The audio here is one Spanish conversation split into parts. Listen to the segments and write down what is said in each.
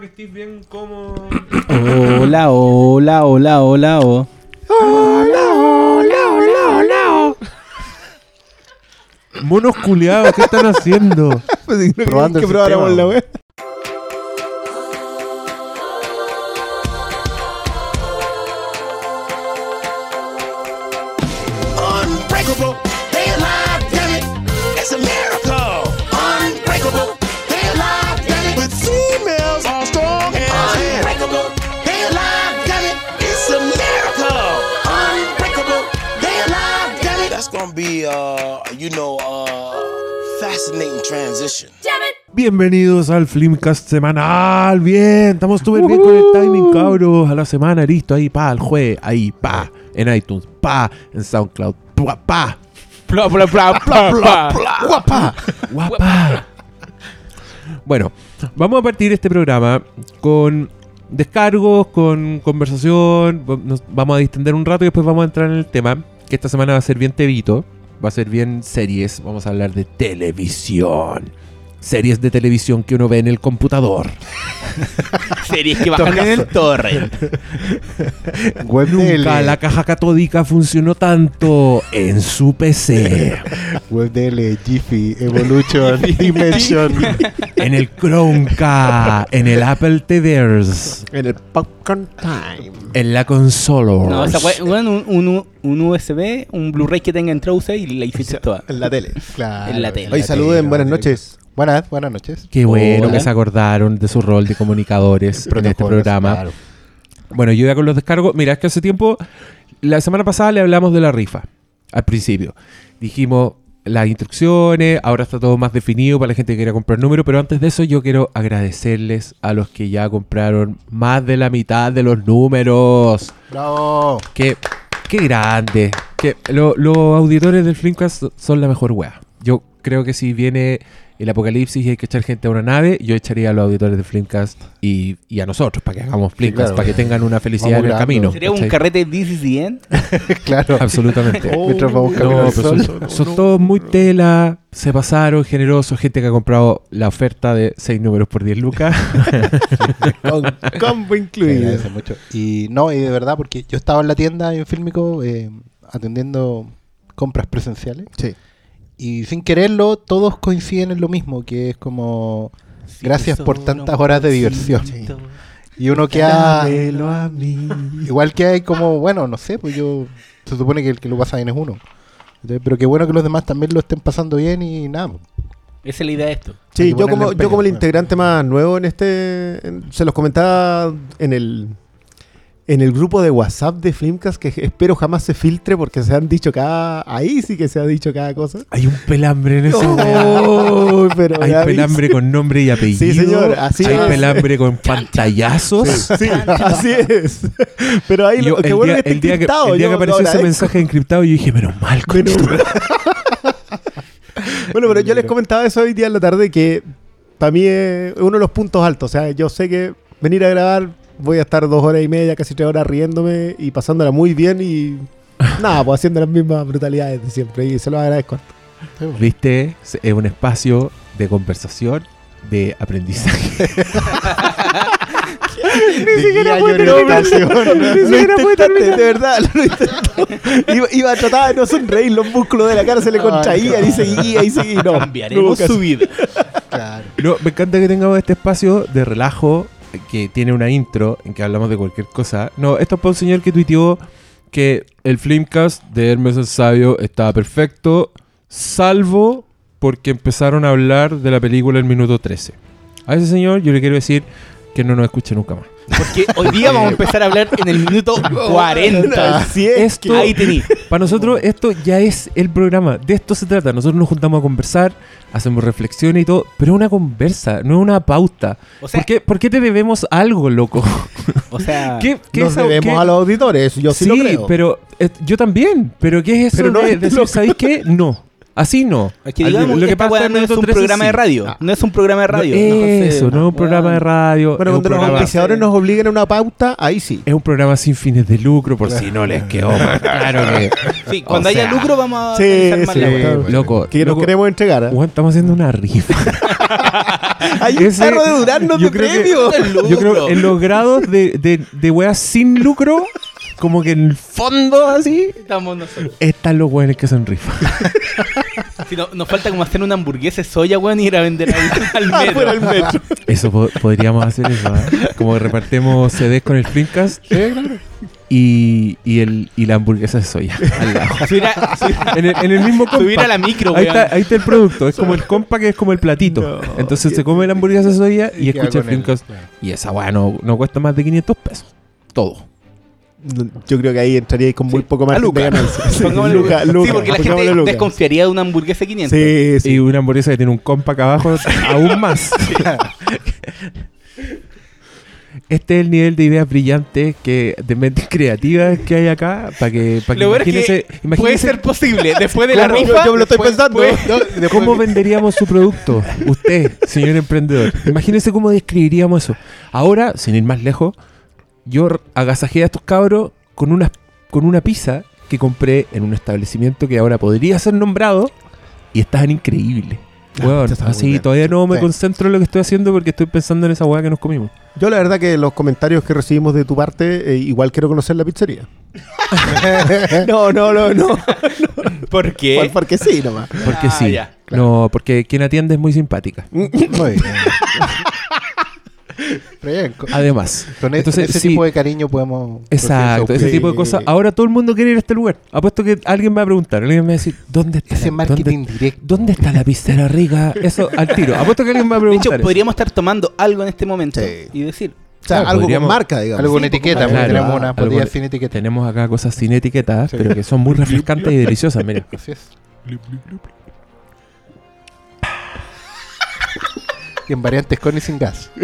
que estés bien como... Hola, hola, hola, hola, oh. Monos culiados, ¿qué están haciendo? Probando que probáramos la wea. Bienvenidos al Flimcast semanal. Bien, estamos súper bien con el timing, cabros. A la semana, listo. Ahí, pa, el jueves. Ahí, pa. En iTunes, pa. En SoundCloud, pa. pa. Bla, bla, bla, bla, bla. ¡Guapa! Guapa. Bueno, vamos a partir este programa con descargos, con conversación. Nos vamos a distender un rato y después vamos a entrar en el tema. Que esta semana va a ser bien tevito. Va a ser bien series. Vamos a hablar de televisión. Series de televisión que uno ve en el computador. Series que bajan en el torrent. Web Nunca DL. la caja catódica funcionó tanto en su PC. Web DL, Jiffy, Evolution, Dimension. en el Chromecast. En el Apple TVs. En el Popcorn Time. En la consola. No, wea- bueno, un, un, un USB, un Blu-ray que tenga entrada y la hiciste toda. En la tele. Claro, En la tele. Oye, saluden, buenas noches. Buenas, buenas noches. Qué bueno Hola. que se acordaron de su rol de comunicadores en este programa. claro. Bueno, yo ya con los descargos. Mira, es que hace tiempo, la semana pasada le hablamos de la rifa. Al principio. Dijimos las instrucciones, ahora está todo más definido para la gente que quiera comprar número, pero antes de eso yo quiero agradecerles a los que ya compraron más de la mitad de los números. ¡Bravo! Qué, qué grande. Que lo- los auditores del Flimcast son la mejor wea. Yo creo que si viene el apocalipsis y hay que echar gente a una nave, yo echaría a los auditores de Flimcast y, y a nosotros para que hagamos Flimcast, claro. para que tengan una felicidad Vamos en el grabando. camino. Sería un carrete This is the end. claro. Absolutamente. Mientras vamos camino No, pero son, son todos muy tela, se pasaron, generosos, gente que ha comprado la oferta de 6 números por 10 lucas. Con combo incluido. agradece mucho. Y no, y de verdad, porque yo estaba en la tienda en Fílmico eh, atendiendo compras presenciales. Sí. Y sin quererlo, todos coinciden en lo mismo, que es como gracias por tantas horas de diversión. Y uno queda Dámelo a mí. igual que hay como, bueno, no sé, pues yo se supone que el que lo pasa bien es uno. Entonces, pero qué bueno que los demás también lo estén pasando bien y nada. pues. Esa es la idea de esto. Sí, que yo como, yo como el integrante más nuevo en este, en- se los comentaba en el en el grupo de WhatsApp de Flimcast que espero jamás se filtre porque se han dicho cada, ahí sí que se ha dicho cada cosa. Hay un pelambre en ese Oh, pero Hay pelambre con nombre y apellido. Sí, señor, así Hay es. pelambre con pantallazos. Sí, sí, así es. Pero ahí Yo, lo, qué el, bueno día, que el día que, encriptado, el día yo que lo apareció ese agradezco. mensaje encriptado, yo dije, menos mal, Pero- concha. Bueno, pero yo les comentaba eso hoy día en la tarde que para mí es uno de los puntos altos. O sea, yo sé que venir a grabar voy a estar dos horas y media, casi tres horas riéndome y pasándola muy bien y nada, pues haciendo las mismas brutalidades de siempre. Y se lo agradezco. ¿Viste? Es un espacio de conversación, de aprendizaje. Ni siquiera fue Lo intentaste, de verdad, lo intentó. Iba, iba a tratar de no sonreír, los músculos de la cara se le contraían y seguía y seguía. y No, Cambiaremos su vida. Claro. No, me encanta que tengamos este espacio de relajo que tiene una intro en que hablamos de cualquier cosa. No, esto es para un señor que tuiteó que el Flimcast de Hermes el Sabio estaba perfecto, salvo porque empezaron a hablar de la película el minuto 13. A ese señor yo le quiero decir que no nos escuche nunca más. Porque hoy día vamos a empezar a hablar en el minuto 40. Así es. Esto- Ahí tení. Para nosotros esto ya es el programa, de esto se trata. Nosotros nos juntamos a conversar, hacemos reflexiones y todo, pero es una conversa, no es una pauta. O sea, ¿Por, qué, por qué te debemos algo, loco? o sea ¿Qué, qué Nos es- debemos qué- a los auditores, yo sí, lo creo. pero eh, yo también. ¿Pero qué es eso Pero no de es decir, lo- ¿sabéis qué? No. Así no. Es que Al- digamos, lo que esta pasa no es un 13 programa de radio. Ah. No es un programa de radio. No, eso, no es un programa de radio. bueno, cuando los auspiciadores nos obliguen a una pauta, ahí sí. es un programa sin fines de lucro, por si no les quedó claro que. Sí, cuando haya lucro vamos a Sí, más sí, la. Loco, Que nos queremos entregar. ¿eh? Estamos haciendo una rifa. Hay un Ese- tarro de duraznos yo de creo que- premio. Yo creo en los grados de, de, de weas sin lucro, como que en el fondo así, Estamos nosotros. están los weones que son rifas. Si no- nos falta como hacer una hamburguesa de soya, weón, y ir a vender al, al metro. Eso po- podríamos hacer eso, ¿eh? Como que repartimos CDs con el Flimcast y, y, el, y la hamburguesa de soya al lado. Subir a, subir, En el, en el mismo compa. subir a la micro, Ahí weón. está, ahí está el producto. Es como el compa que es como el platito. No. Entonces se come la hamburguesa de soya y, escucha el Flimcast. claro. Y esa weá no, no cuesta más de 500 pesos. Todo. Yo creo que ahí entraría con muy poco margen de Luca. ganancia. Sí, Luca, Luca, sí, porque la gente Luca. desconfiaría de una hamburguesa de 500. Sí, sí. Y una hamburguesa que tiene un compa acá abajo, aún más. Este es el nivel de ideas brillantes que de mentes creativas que hay acá para que, para que es que puede ser posible. Después de la rifa, Yo me lo estoy después- pensando. después- cómo venderíamos su producto. Usted, señor emprendedor. Imagínese cómo describiríamos eso. Ahora, sin ir más lejos, yo agasajé a estos cabros con una, con una pizza que compré en un establecimiento que ahora podría ser nombrado y estaban increíbles. Así bien. todavía no me Sí. concentro en lo que estoy haciendo porque estoy pensando en esa weá que nos comimos. Yo la verdad que los comentarios que recibimos de tu parte, eh, igual quiero conocer la pizzería. no, no, no, no. ¿Por qué? Por- Porque sí, nomás. Porque Ah, sí. ya, No, porque quien atiende es muy simpática. Muy bien. Pero bien, con, Además. con e- Entonces, ese sí. tipo de cariño podemos... Exacto, ese tipo de cosas. Ahora todo el mundo quiere ir a este lugar. Apuesto que alguien me va a preguntar, alguien me va a decir, ¿dónde está, Ese la, marketing dónde, directo. dónde está la pizzera rica? Eso al tiro. Apuesto que alguien me va a De preguntar. hecho, eso. podríamos estar tomando algo en este momento Sí. y decir, O sea, Claro, algo con marca, digamos. Algo con Sí, etiqueta, porque- porque Claro, tenemos una algo sin etiqueta. Tenemos acá cosas sin etiquetas, Sí. pero que son muy refrescantes y deliciosas. Mira. Así es. En variantes con y sin gas.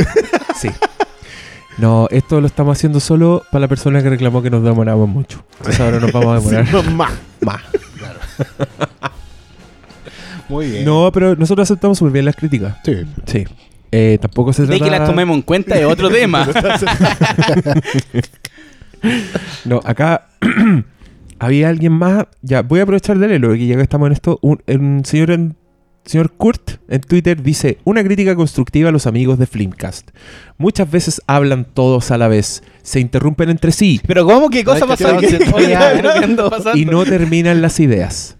Sí. No, esto lo estamos haciendo solo para la persona que reclamó que nos demoramos mucho. Entonces ahora nos vamos a demorar Sí, más. más. Muy bien. No, pero nosotros aceptamos súper bien las críticas. Sí. Sí. Eh, tampoco se de trata... que las tomemos en cuenta es otro tema. No, acá había alguien más. Ya, voy a aprovechar de leerlo, porque ya que estamos en esto. Un, un señor, en- señor Kurt en Twitter dice: Una crítica constructiva a los amigos de Flimcast. Muchas veces hablan todos a la vez, se interrumpen entre sí Pero ¿cómo? ¿Qué cosa No, es que pasó? te aquí? vamos a- Oye, ¿pero qué ando pasando? y no terminan las ideas.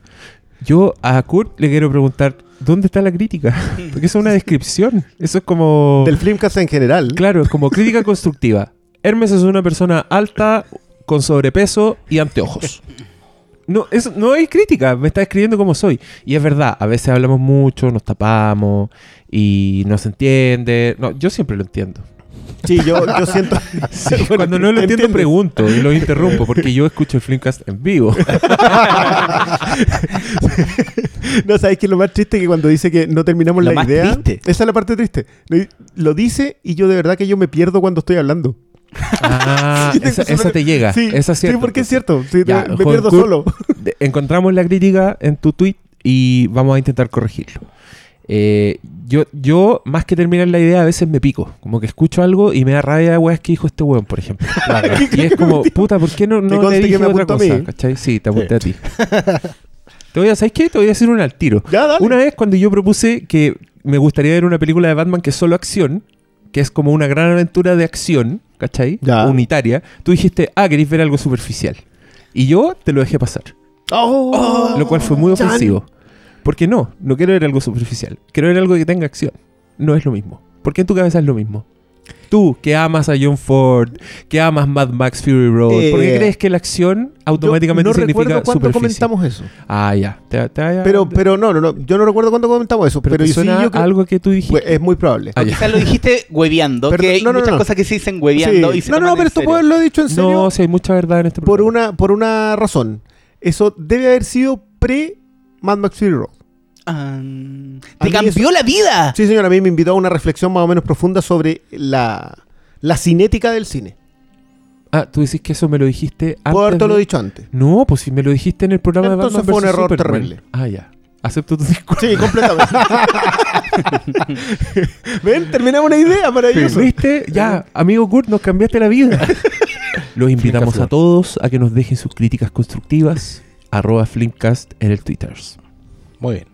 Yo a Kurt le quiero preguntar: ¿dónde está la crítica? Porque eso es una descripción. Eso es como. Del Flimcast en general. Claro, es como crítica constructiva. Hermes es una persona alta, con sobrepeso y anteojos. No, eso no hay crítica, me está escribiendo como soy. Y es verdad, a veces hablamos mucho, nos tapamos y no se entiende. No, yo siempre lo entiendo. Sí, yo, yo siento. Sí, Bueno, cuando no lo entiendo ¿entiendes? pregunto y lo interrumpo porque yo escucho el Flimcast en vivo. No, ¿sabes qué es lo más triste? Que cuando dice que no terminamos Lo la más idea. triste. Esa es la parte triste. Lo, lo dice y yo de verdad que yo me pierdo cuando estoy hablando. Ah, esa, te llega. Sí, esa es sí, porque es cierto. Sí, Ya, me- pierdo Kurt. solo. Encontramos la crítica en tu tweet y vamos a intentar corregirlo. Eh, yo, yo, más que terminar la idea, a veces me pico. Como que escucho algo y me da rabia de weas que dijo este weón, por ejemplo. y es como, puta, ¿por qué no, no le dije otra cosa? ¿Cachai? Sí, te apunté a ti. Te voy a, ¿Sabes qué? Te voy a decir un al tiro. Ya. Una vez cuando yo propuse que me gustaría ver una película de Batman que es solo acción, que es como una gran aventura de acción, ¿cachai? Ya. Unitaria, tú dijiste, ah, queréis ver algo superficial. Y yo te lo dejé pasar. Oh, Lo cual fue muy ofensivo. Porque no, no quiero ver algo superficial. Quiero ver algo que tenga acción. No es lo mismo. ¿Por qué en tu cabeza es lo mismo? Tú, que amas a John Ford, que amas Mad Max Fury Road, ¿por qué Eh, crees que la acción automáticamente Yo no significa recuerdo cuándo superficie? comentamos eso. Ah, ya. Te- te vaya- Pero, pero no, no, no. Yo no recuerdo cuándo comentamos eso. pero Pero, sí, suena yo creo- algo que tú dijiste. pues, es muy probable. Ah. Quizás lo dijiste hueveando, Perdón, que hay no, no, muchas no. cosas que se dicen hueveando Sí. y se No, no, no, pero esto puede haberlo dicho en serio No, sí, hay mucha verdad en este por, una, por una razón. Eso debe haber sido pre Mad Max Fury Road. ¡Te cambió la vida! Sí, señor, a mí me invitó a una reflexión más o menos profunda sobre la, la cinética del cine. Ah, tú decís que eso me lo dijiste antes. Puedo haberte lo de- dicho antes. No, pues si me lo dijiste en el programa Entonces de Batman fue un error Superman. terrible. Ah, ya. Acepto tu disculpa. Sí, completamente. Ven, terminamos una idea maravillosa. ¿Viste? Ya, amigo Kurt, nos cambiaste la vida. Los invitamos a todos a que nos dejen sus críticas constructivas. Arroba Flimcast en el Twitter. Muy bien.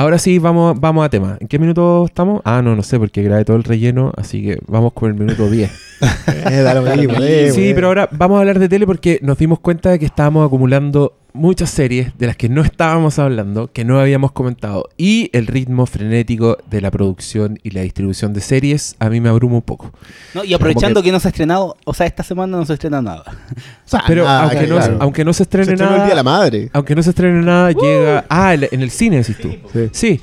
Ahora sí, vamos, vamos a tema. ¿En qué minuto estamos? Ah, no, no sé, porque grabé todo el relleno, así que vamos con el minuto 10. Eh, mismo, eh, sí, güey. pero ahora vamos a hablar de tele porque nos dimos cuenta de que estábamos acumulando muchas series de las que no estábamos hablando, que no habíamos comentado. Y el ritmo frenético de la producción y la distribución de series a mí me abruma un poco. No, y aprovechando que... no se ha estrenado, o sea, esta semana no se estrena nada. O sea, Pero nada, aunque, no, claro. aunque no se estrene nada... el día de la madre. Aunque no se estrene nada, llega. Ah, en el cine, decís tú. Sí. Sí.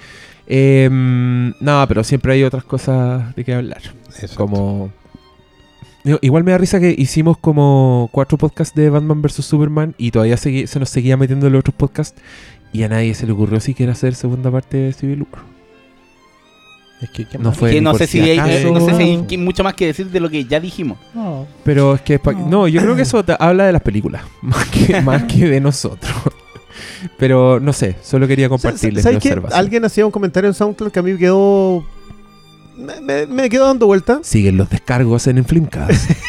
Eh, no, pero siempre hay otras cosas de que hablar. Exacto. Como. Igual me da risa que hicimos como cuatro podcasts de Batman vs Superman y todavía segui- se nos seguía metiendo en los otros podcasts y a nadie se le ocurrió siquiera hacer segunda parte de Civil War. Es que, ¿qué No fue que ni no sé si, hay, acaso. no sé si hay que- mucho más que decir de lo que ya dijimos. No. Pero es que. pa- No, yo creo que eso te habla de las películas, más que, más que de nosotros. Pero no sé, solo quería compartirles. Alguien hacía un comentario en SoundCloud que a mí me quedó. Me, me- me quedó dando vuelta. Siguen los descargos en Inflimcast.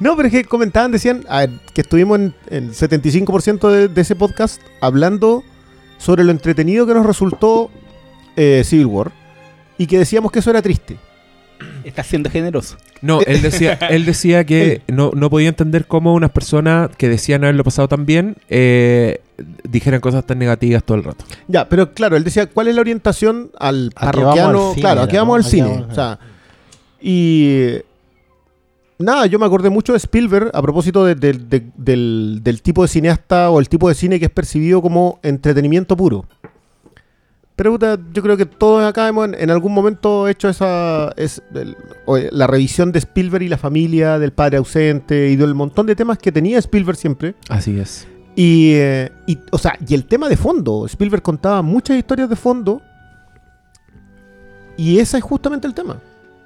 No, pero es que comentaban, decían a ver, que estuvimos en el 75% de, de ese podcast hablando sobre lo entretenido que nos resultó eh, Civil War y que decíamos que eso era triste. Está siendo generoso. No, él decía, él decía que no, no podía entender cómo unas personas que decían haberlo pasado tan bien eh, dijeran cosas tan negativas todo el rato. Ya, pero claro, él decía, ¿cuál es la orientación al ¿A qué parroquiano? vamos al cine, claro, aquí vamos al ¿A qué cine. vamos? O sea, y nada, yo me acordé mucho de Spielberg a propósito de- de- de- del, del tipo de cineasta o el tipo de cine que es percibido como entretenimiento puro. Pero puta, yo creo que todos acá hemos en, en algún momento hecho esa es el- la revisión de Spielberg y la familia, del padre ausente y del montón de temas que tenía Spielberg siempre. Así es. Y, eh, y, o sea, y el tema de fondo. Spielberg contaba muchas historias de fondo. Y ese es justamente el tema.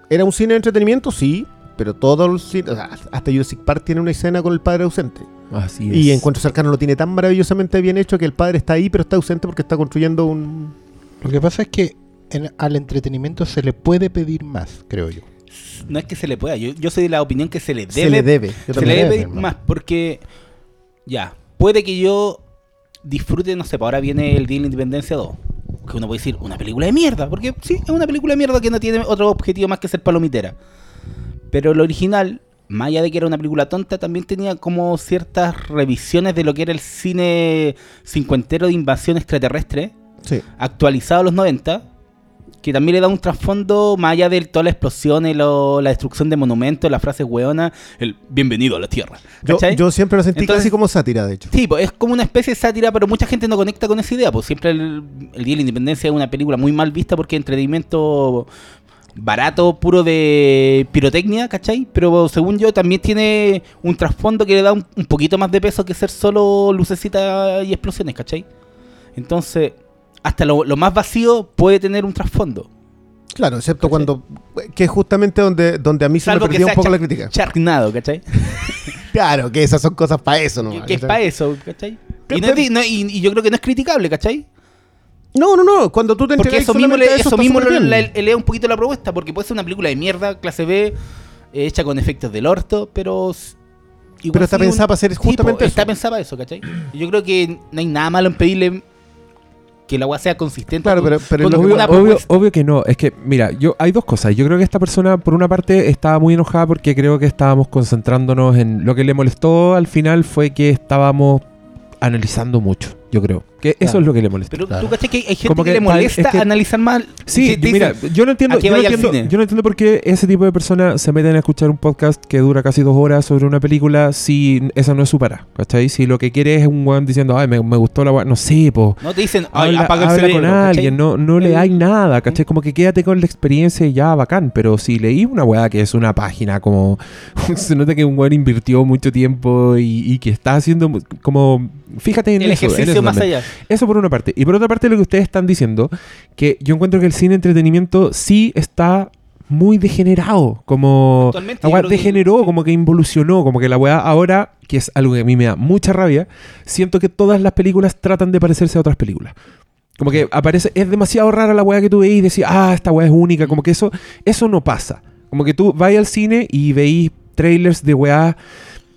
¿Era un cine de entretenimiento? Sí. Pero todo el cine. o sea, hasta Jurassic Park tiene una escena con el padre ausente. Así es. Y Encuentro Cercano lo tiene tan maravillosamente bien hecho que el padre está ahí, pero está ausente porque está construyendo un. Lo que pasa es que en- al entretenimiento se le puede pedir más, creo yo. No es que se le pueda. Yo, yo soy de la opinión que se le debe, se le debe. Se le debe pedir hermano. más. Porque, ya, puede que yo disfrute, no sé, pues ahora viene el Día de la Independencia 2. Que uno puede decir, una película de mierda. Porque sí, es una película de mierda que no tiene otro objetivo más que ser palomitera. Pero el original, más allá de que era una película tonta, también tenía como ciertas revisiones de lo que era el cine cincuentero de invasión extraterrestre, Sí. actualizado a los 90, que también le da un trasfondo más allá de todas las explosiones, lo- la destrucción de monumentos, las frases hueonas, el bienvenido a la Tierra. Yo, siempre lo sentí Entonces- casi como sátira, de hecho. Sí, pues es como una especie de sátira, pero mucha gente no conecta con esa idea. Pues siempre el, el Día de la Independencia es una película muy mal vista porque es entretenimiento barato, puro de pirotecnia, ¿cachai? Pero según yo también tiene un trasfondo que le da un, un poquito más de peso que ser solo lucecitas y explosiones, ¿cachai? Entonces, hasta lo, lo más vacío puede tener un trasfondo. Claro, excepto ¿Cachai? cuando. Que es justamente donde, donde a mí se me Salvo que perdía sea un poco la crítica. Charnado, ¿cachai? Claro, que esas son cosas para eso, ¿no? que, que es para eso, ¿cachai? ¿Qué Y, no es y- y yo creo que no es criticable, ¿cachai? No, no, no. Cuando tú te Porque eso mismo, le, eso mismo eleva un poquito la propuesta, porque puede ser una película de mierda, clase B, hecha con efectos del orto, pero... igual Pero está pensada para hacer Sí, po, justamente Está eso. pensada para eso, ¿cachai? Y Yo creo que no hay nada malo en pedirle que la weá sea consistente. Claro, con- pero- pero con Obvio, obvio, obvio que no. Es que, mira, yo hay dos cosas. Yo creo que esta persona, por una parte, estaba muy enojada porque creo que estábamos concentrándonos en lo que le molestó al final fue que estábamos analizando mucho. Yo creo que eso es lo que le molestó. Pero Claro. tú cachai que hay gente Como que, que le molesta es que- analizar mal. Sí, mira, yo no entiendo, ¿a qué yo no entiendo, cine? yo no entiendo por qué ese tipo de personas se meten a escuchar un podcast que dura casi dos horas sobre una película si esa no es su para, ¿cachai? Si lo que quiere es un weón diciendo, ay, me, me gustó la weá, no sé, pues. No te dicen, ay, Habla, apaga el habla cerebro. con ¿cachai? alguien, no, no le hay nada, ¿cachai? Como que quédate con la experiencia y ya, bacán. Pero si leí una weá que es una página, como se nota que un weón invirtió mucho tiempo y, y que está haciendo como. Fíjate en El eso, en ejercicio eso más allá. Eso por una parte. Y por otra parte, lo que ustedes están diciendo, que yo encuentro que el cine entretenimiento sí está muy degenerado. Como. Que- degeneró, como que involucionó, como que la weá ahora, que es algo que a mí me da mucha rabia, siento que todas las películas tratan de parecerse a otras películas. Como que aparece, es demasiado rara la weá que tú veís y decís, ah, esta weá es única. Como que eso, eso no pasa. Como que tú vas al cine y veís trailers de weá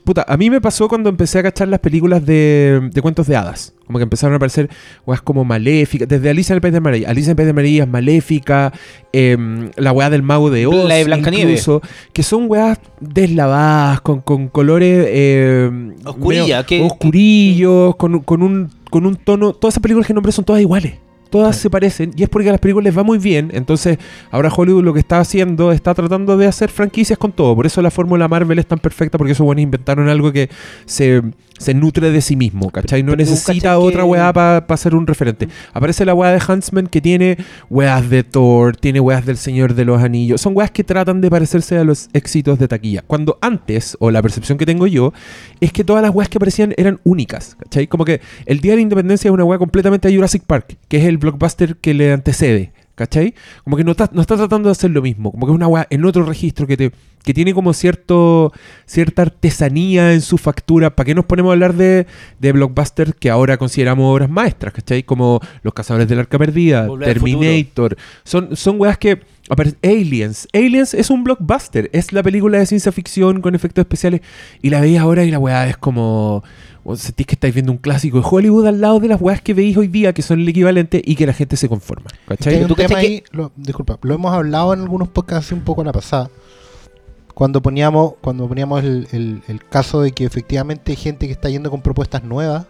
puta, a mí me pasó cuando empecé a cachar las películas de, de cuentos de hadas. Como que empezaron a aparecer weas como maléficas. Desde Alicia en el País de Maravilla. Alicia en el País de Maravilla es maléfica. em, la wea del mago de Oz. La de Blancanieves. incluso, Que son weas deslavadas, con, con colores. em, Oscurilla, medio que- oscurillos, con, un- con, un, con un tono. Todas esas películas que nombré son todas iguales. Todas se parecen y es porque a las películas les va muy bien. Entonces, ahora Hollywood lo que está haciendo está tratando de hacer franquicias con todo. Por eso la fórmula Marvel es tan perfecta, porque esos buenos inventaron algo que se, se nutre de sí mismo, ¿cachai? No necesita otra weá para ser un referente. Aparece la weá de Huntsman que tiene weas de Thor, tiene weas del Señor de los Anillos. Son weas que tratan de parecerse a los éxitos de taquilla. Cuando antes, o la percepción que tengo yo, es que todas las weas que aparecían eran únicas, ¿cachai? Como que el Día de la Independencia es una wea completamente a Jurassic Park, que es el blockbuster que le antecede, ¿cachai? Como que no está, no está tratando de hacer lo mismo, como que es una wea en otro registro que te que tiene como cierto cierta artesanía en su factura. ¿Para qué nos ponemos a hablar de, de blockbusters que ahora consideramos obras maestras, ¿cachai? Como Los Cazadores del Arca Perdida, Volver Terminator. Son, son weas que... Aliens. Aliens es un blockbuster. Es la película de ciencia ficción con efectos especiales. Y la veis ahora y la weá es como... o Sentís que estáis viendo un clásico de Hollywood al lado de las weas que veis hoy día, que son el equivalente y que la gente se conforma. Es que ¿Cachai? hay un ¿Tú tema cachai ahí, lo- disculpa, lo hemos hablado en algunos podcasts un poco la pasada. Cuando poníamos, cuando poníamos el, el- el caso de que efectivamente hay gente que está yendo con propuestas nuevas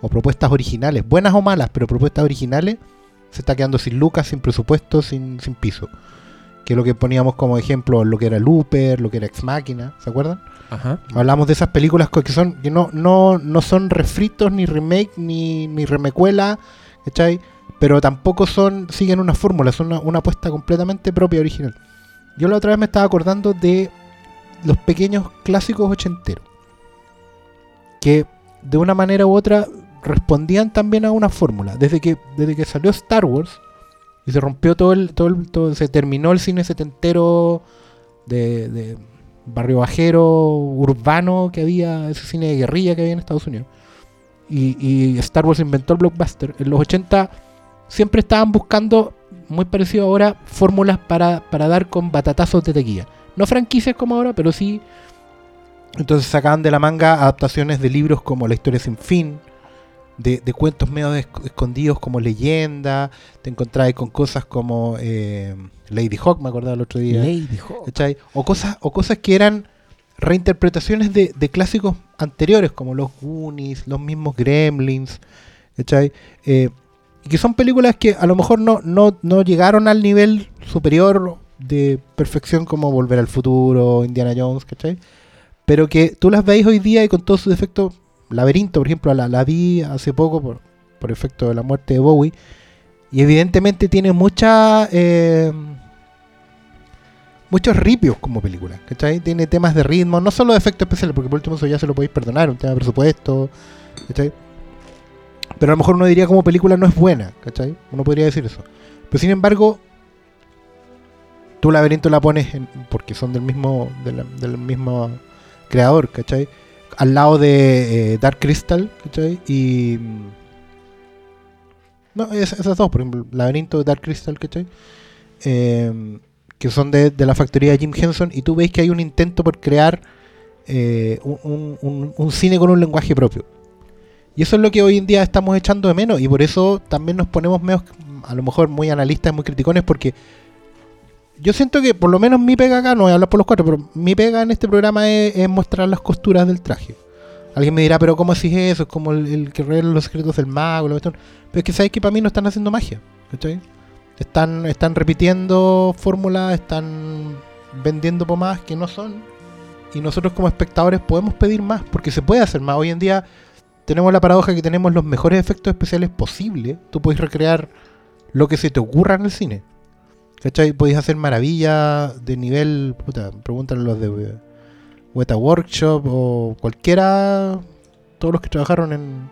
o propuestas originales, buenas o malas, pero propuestas originales, se está quedando sin lucas, sin presupuesto, sin, sin piso. Que es lo que poníamos como ejemplo, lo que era Looper, lo que era Ex Máquina, ¿se acuerdan? Ajá. Hablamos de esas películas que son que no, no, no son refritos, ni remake, ni, ni remecuela, ¿cachai? Pero tampoco son siguen una fórmula, son una, una apuesta completamente propia, original. Yo la otra vez me estaba acordando de los pequeños clásicos ochenteros, que de una manera u otra respondían también a una fórmula. Desde que, desde que salió Star Wars y se rompió todo el, todo el- todo- se terminó el cine setentero de, de barrio bajero, urbano que había, ese cine de guerrilla que había en Estados Unidos. Y, y Star Wars inventó el blockbuster. En los 80 siempre estaban buscando, muy parecido ahora, fórmulas para, para dar con batatazos de taquilla. No franquicias como ahora, pero sí. Entonces sacaban de la manga adaptaciones de libros como La historia sin fin, de, de cuentos medio esc- escondidos como leyenda. Te encontrabas con cosas como eh, Lady Hawk, me acordaba el otro día. Lady Hawk. ¿cachai? O cosas, o cosas que eran reinterpretaciones de, de clásicos anteriores, como los Goonies, los mismos Gremlins, ¿cachai? Eh, y que son películas que a lo mejor no, no, no llegaron al nivel superior de perfección como Volver al Futuro, Indiana Jones, ¿cachai? Pero que tú las veis hoy día y con todos sus defectos, Laberinto, por ejemplo, la, la vi hace poco por, por efecto de la muerte de Bowie, y evidentemente tiene mucha... eh, muchos ripios como película, ¿cachai? Tiene temas de ritmo, no solo de efectos especiales, porque por último eso ya se lo podéis perdonar, un tema de presupuesto, ¿cachai? Pero a lo mejor uno diría como película no es buena, ¿cachai? Uno podría decir eso. Pero sin embargo, tú Laberinto la pones porque son del mismo, de del mismo creador, ¿cachai? Al lado de eh, Dark Crystal, ¿cachai? Y... mm, No, es- esas dos, por ejemplo, Laberinto, Dark Crystal, ¿cachai? Eh, que son de, de la factoría de Jim Henson, y tú ves que hay un intento por crear eh, un- un cine con un lenguaje propio. Y eso es lo que hoy en día estamos echando de menos, y por eso también nos ponemos menos, a lo mejor muy analistas, muy criticones, porque yo siento que por lo menos mi pega acá, no voy a hablar por los cuatro, pero mi pega en este programa es, mostrar las costuras del traje. Alguien me dirá, pero ¿cómo haces eso? Es como el, que revela los secretos del mago. Pero es que sabes que para mí no están haciendo magia. ¿cachai? Están, están repitiendo fórmulas, están vendiendo pomadas que no son. Y nosotros como espectadores podemos pedir más, porque se puede hacer más. Hoy en día tenemos la paradoja que tenemos los mejores efectos especiales posibles. Tú puedes recrear lo que se te ocurra en el cine. ¿Cachai? Podéis hacer maravillas de nivel. Puta, pregúntale a los de Weta Workshop o cualquiera. Todos los que trabajaron en,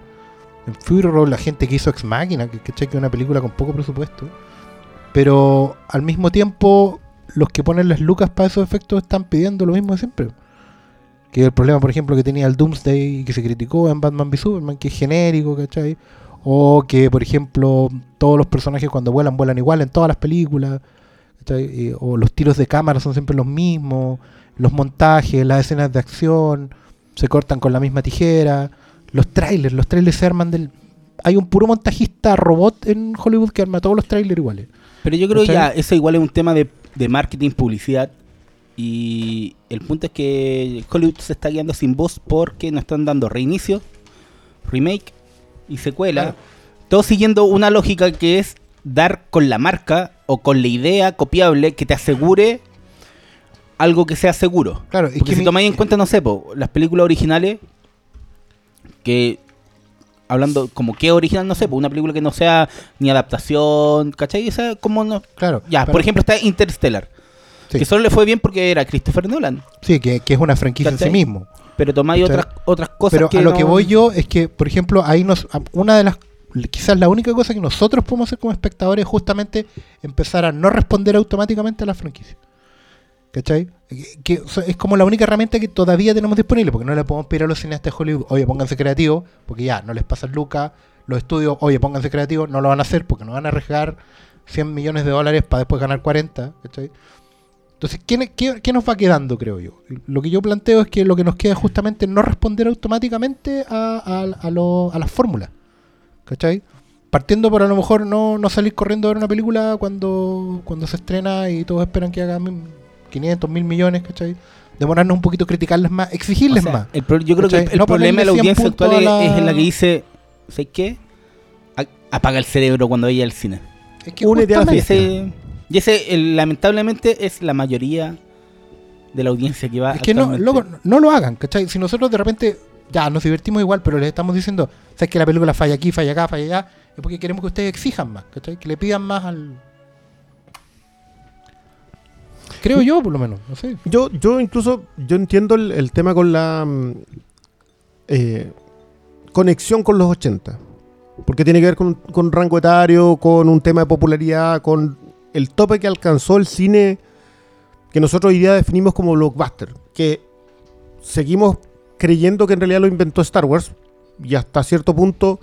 en Fury la gente que hizo Ex Machina, que, ¿cachai? que una película con poco presupuesto. Pero al mismo tiempo, los que ponen las lucas para esos efectos están pidiendo lo mismo de siempre. Que el problema, por ejemplo, que tenía el Doomsday y que se criticó en Batman v Superman, que es genérico, ¿cachai? O que, por ejemplo, todos los personajes cuando vuelan, vuelan igual en todas las películas. O los tiros de cámara son siempre los mismos. Los montajes, las escenas de acción. se cortan con la misma tijera. Los trailers, los trailers se arman del. Hay un puro montajista robot en Hollywood que arma todos los trailers iguales. Pero yo creo ¿Cachai? ya, eso igual es un tema de, de marketing, publicidad. Y el punto es que Hollywood se está quedando sin voz porque no están dando reinicio, remake y secuela. Claro. Todo siguiendo una lógica que es dar con la marca o con la idea copiable que te asegure algo que sea seguro. Claro, es Porque que si mi- tomáis en cuenta, no sé, po, las películas originales, que hablando como que original, no sé, po, una película que no sea ni adaptación, ¿cachai? O sea, como no. Claro. Ya, por ejemplo, está Interstellar, Sí. que solo le fue bien porque era Christopher Nolan, Sí, que, que es una franquicia en sí mismo. pero tomáis otras, otras cosas Pero que a lo no- que voy yo es que, por ejemplo, ahí nos. Una de las. Quizás la única cosa que nosotros podemos hacer como espectadores es justamente empezar a no responder automáticamente a la franquicia. ¿Cachai? Que- es como la única herramienta que todavía tenemos disponible, porque no le podemos pedir a los cineastas de Hollywood, oye, pónganse creativos, porque ya, no les pasa lucas, los estudios, oye, pónganse creativos, no lo van a hacer porque no van a arriesgar 100 millones de dólares para después ganar 40, ¿cachai? Entonces, ¿qué, qué, qué nos va quedando, creo yo? Lo que yo planteo es que lo que nos queda es justamente no responder automáticamente a las fórmulas, ¿cachai? Partiendo por a lo mejor no, no salir corriendo a ver una película cuando, cuando se estrena y todos esperan que haga mil- 500 mil millones, ¿cachai? Demorarnos un poquito, criticarles más, o exigirles sea, más. el yo creo que el, problema de la ponerle 100 audiencia actual es, la- es en la que dice, ¿sabes qué? Apaga el cerebro cuando vaya al cine. Es que Únete a la ese, y ese el- lamentablemente, es la mayoría de la audiencia que va Es que no, loco, no lo hagan, ¿cachai? Si nosotros de repente, ya, nos divertimos igual, pero les estamos diciendo, sabes que la película falla aquí, falla acá, falla allá, es porque queremos que ustedes exijan más. Que le pidan más al... Creo yo, por lo menos. Yo, yo incluso, yo entiendo el, el tema con la mm, eh, conexión con los 80. Porque tiene que ver con, con rango etario, con un tema de popularidad, con el tope que alcanzó el cine que nosotros hoy día definimos como blockbuster. Que seguimos creyendo que en realidad lo inventó Star Wars. Y hasta cierto punto,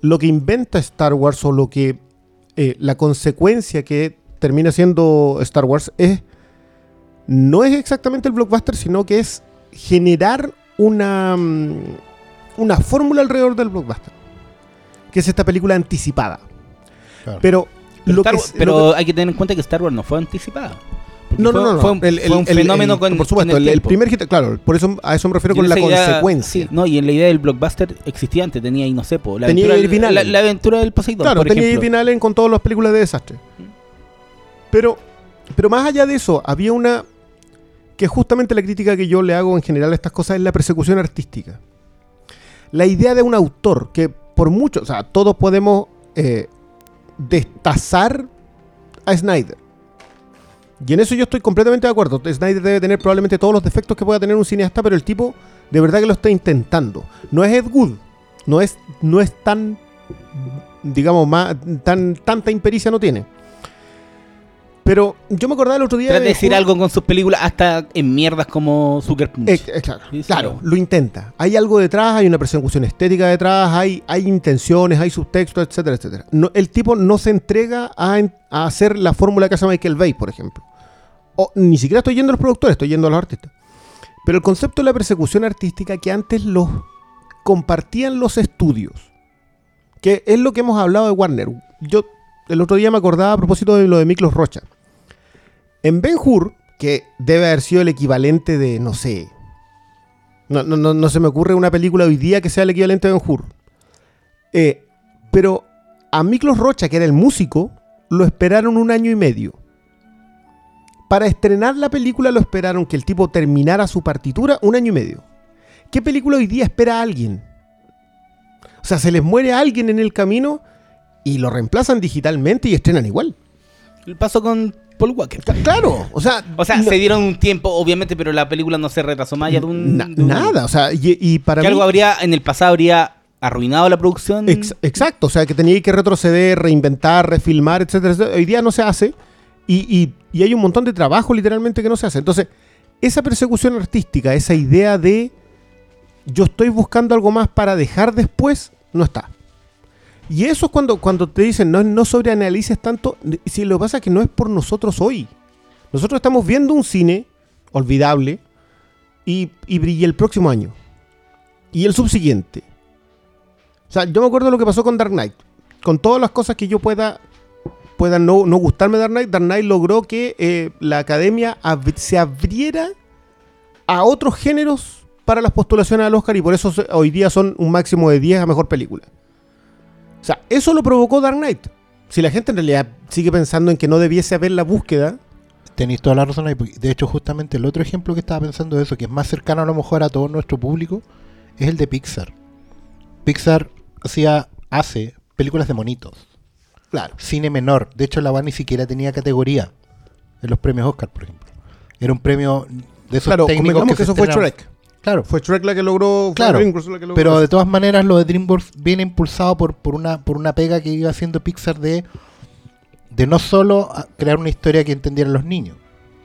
lo que inventa Star Wars o lo que eh, la consecuencia que termina siendo Star Wars es no es exactamente el blockbuster, sino que es generar una, mm, una fórmula alrededor del blockbuster. Que es esta película anticipada. Claro. Pero, Pero, lo Star que, es- pero lo que- hay que tener en cuenta que Star Wars no fue anticipada. No, fue, no, no, no. Fue un, El- fue un el- fenómeno el- con Por supuesto, el, primer hit, claro, por eso a eso me refiero Y con la idea- consecuencia. sí, no, y en la idea del blockbuster existía antes, tenía ahí, no sé, po, la, Tenía aventura, la, la aventura del Poseidón, Claro, por tenía. Irving Allen con todas las películas de desastre. Pero, pero más allá de eso, había una que justamente la crítica que yo le hago en general a estas cosas es la persecución artística. La idea de un autor que por mucho, o sea, todos podemos eh, destazar a Snyder. Y en eso yo estoy completamente de acuerdo. Snyder debe tener probablemente todos los defectos que pueda tener un cineasta, pero el tipo de verdad que lo está intentando. No es Ed Wood, no es, no es tan, digamos, más, tan, tanta impericia no tiene. Pero yo me acordaba el otro día Trata de decir algo con sus películas hasta en mierdas como Sucker Punch. Eh, eh, claro, Sí, lo intenta. Hay algo detrás, hay una persecución estética detrás, hay, hay intenciones, hay subtextos, etcétera, etcétera. No, el tipo no se entrega a, en- a hacer la fórmula que hace Michael Bay, por ejemplo. O, ni siquiera estoy yendo a los productores, estoy yendo a los artistas. Pero el concepto de la persecución artística que antes los compartían los estudios, que es lo que hemos hablado de Warner. Yo el otro día me acordaba a propósito de lo de Miklos Rocha. En Ben Hur, que debe haber sido el equivalente de, no sé, no, no, no, no se me ocurre una película hoy día que sea el equivalente de Ben Hur. Eh, pero a Miklos Rocha, que era el músico, lo esperaron un año y medio. Para estrenar la película lo esperaron que el tipo terminara su partitura un año y medio. ¿Qué película hoy día espera a alguien? O sea, se les muere a alguien en el camino y lo reemplazan digitalmente y estrenan igual. El paso con Paul Walker. Claro, o sea, O sea, no- se dieron un tiempo, obviamente, pero la película no se retrasó más allá de un... na- de un año. nada, o sea, y, y para Que mí algo habría, en el pasado habría arruinado la producción. Ex- exacto, o sea, que tenía que retroceder, reinventar, refilmar, etcétera, etcétera. Hoy día no se hace y, y- y hay un montón de trabajo literalmente que no se hace. Entonces, esa persecución artística, esa idea de yo estoy buscando algo más para dejar después, no está. Y eso es cuando, cuando te dicen, no, no sobreanalices tanto, si lo que pasa es que no es por nosotros hoy. Nosotros estamos viendo un cine olvidable y, y brilla el próximo año. Y el subsiguiente. O sea, yo me acuerdo lo que pasó con Dark Knight. Con todas las cosas que yo pueda, pueda no, no gustarme Dark Knight, Dark Knight logró que eh, la academia se abriera a otros géneros para las postulaciones al Oscar y por eso hoy día son un máximo de 10 a mejor película. O sea, eso lo provocó Dark Knight. Si la gente en realidad sigue pensando en que no debiese haber la búsqueda, Tenéis toda la razón ahí. De hecho, justamente el otro ejemplo que estaba pensando de eso, que es más cercano a lo mejor a todo nuestro público, es el de Pixar. Pixar hacía, hace películas de monitos. claro. Cine menor. De hecho, la ni siquiera tenía categoría en los premios Oscar, por ejemplo. Era un premio de esos Claro, técnicos que, que eso fue Shrek. Claro, Fue Shrek la que logró. Claro, la que logró Pero eso. de todas maneras, lo de DreamWorks viene impulsado por, por, una, por una pega que iba haciendo Pixar de, de no solo crear una historia que entendieran los niños.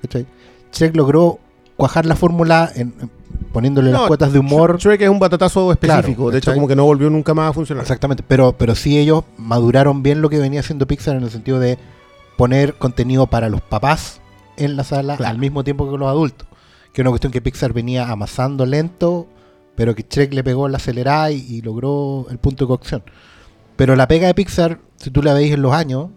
¿cachai? Shrek logró cuajar la fórmula en, en- poniéndole las cuotas de humor. Shrek es un batatazo específico. Claro, de hecho, como que no volvió nunca más a funcionar. Exactamente, pero, pero sí ellos maduraron bien lo que venía haciendo Pixar en el sentido de poner contenido para los papás en la sala Claro. al mismo tiempo que los adultos. Que es una cuestión que Pixar venía amasando lento, pero que Shrek le pegó la acelerada y, logró el punto de cocción. Pero la pega de Pixar, si tú la veis en los años,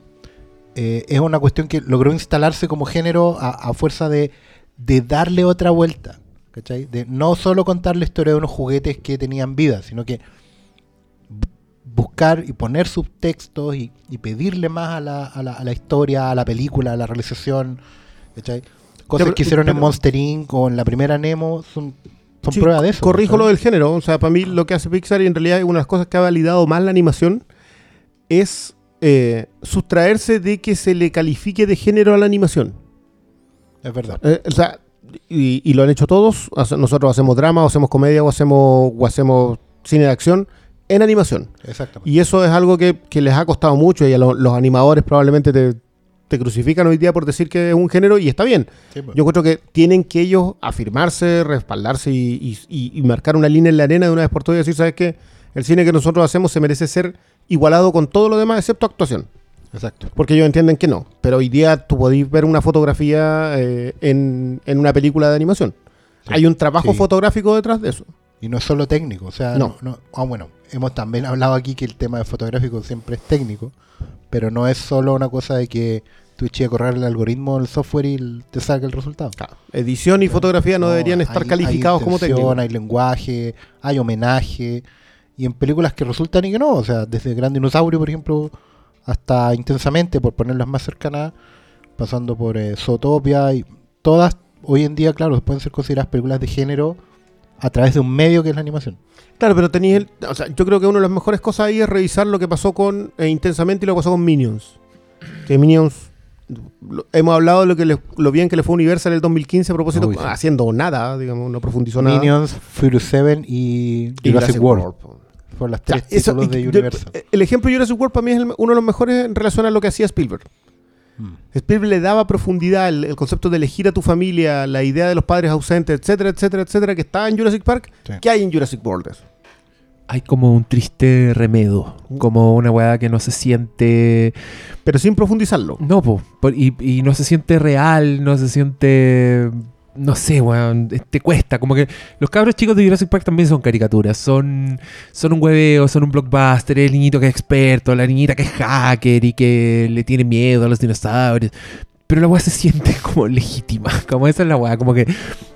eh, es una cuestión que logró instalarse como género a, fuerza de, de darle otra vuelta. ¿cachai? De no solo contar la historia de unos juguetes que tenían vida, sino que bu- buscar y poner subtextos y, y pedirle más a la, a, la, a la historia, a la película, a la realización. ¿cachai? Cosas pero- que hicieron en Monster Inc. o en la primera Nemo son, son Sí, prueba de eso. Corrijo lo del género. O sea, para mí lo que hace Pixar y en realidad es una de las cosas que ha validado más la animación es eh, sustraerse de que se le califique de género a la animación. Es verdad. Eh, o sea, y, y lo han hecho todos. Nosotros hacemos drama, o hacemos comedia, o hacemos, o hacemos cine de acción en animación. Exactamente. Y eso es algo que, que les ha costado mucho y a lo- los animadores probablemente te, te crucifican hoy día por decir que es un género y está bien. Sí, pues. Yo creo que tienen que ellos afirmarse, respaldarse y, y- y- y marcar una línea en la arena de una vez por todas y decir, ¿sabes qué? El cine que nosotros hacemos se merece ser igualado con todo lo demás excepto actuación. Exacto. Porque ellos entienden que no. Pero hoy día tú podéis ver una fotografía eh, en, en una película de animación. Sí. Hay un trabajo Sí. fotográfico detrás de eso. Y no es solo técnico, o sea, No. no. no- ah, bueno, hemos también hablado aquí que el tema de fotográfico siempre es técnico, pero no es solo una cosa de que tú eches a correr el algoritmo del software y el- te salga el resultado. Edición y fotografía no, deberían estar hay- calificados hay como técnicos. Hay lenguaje, hay homenaje, y en películas que resultan y que no, o sea, desde Gran Dinosaurio, por ejemplo, hasta Intensamente, por ponerlas más cercanas, pasando por eh, Zootopia, y todas hoy en día, claro, pueden ser consideradas películas de género a través de un medio que es la animación. Claro, pero tenéis el- o sea, yo creo que una de las mejores cosas ahí es revisar lo que pasó con eh, Intensamente y lo que pasó con Minions. Que Minions lo- hemos hablado de lo que le- lo bien que le fue Universal en el 2015 a propósito Uy, sí. haciendo nada, digamos, no profundizó nada. Minions, Furious 7 y, Y Jurassic, World. po. Fueron las O sea, tres eso- de yo- Universal. el ejemplo de Jurassic World para mí es el- uno de los mejores en relación a lo que hacía Spielberg. Mm. Spielberg le daba profundidad el, el concepto de elegir a tu familia, la idea de los padres ausentes, etcétera, etcétera, etcétera, que está en Jurassic Park. Sí. ¿Qué hay en Jurassic World? eso? Hay como un triste remedo, como una weá que no se siente Pero sin profundizarlo. No, po, y no se siente real, no se siente. No sé, weón. eh, Te cuesta. Como que los cabros chicos de Jurassic Park también son caricaturas. Son, son un hueveo, son un blockbuster. El niñito que es experto, la niñita que es hacker y que le tiene miedo a los dinosaurios. Pero la weá se siente como legítima. Como esa es la weá. Como que.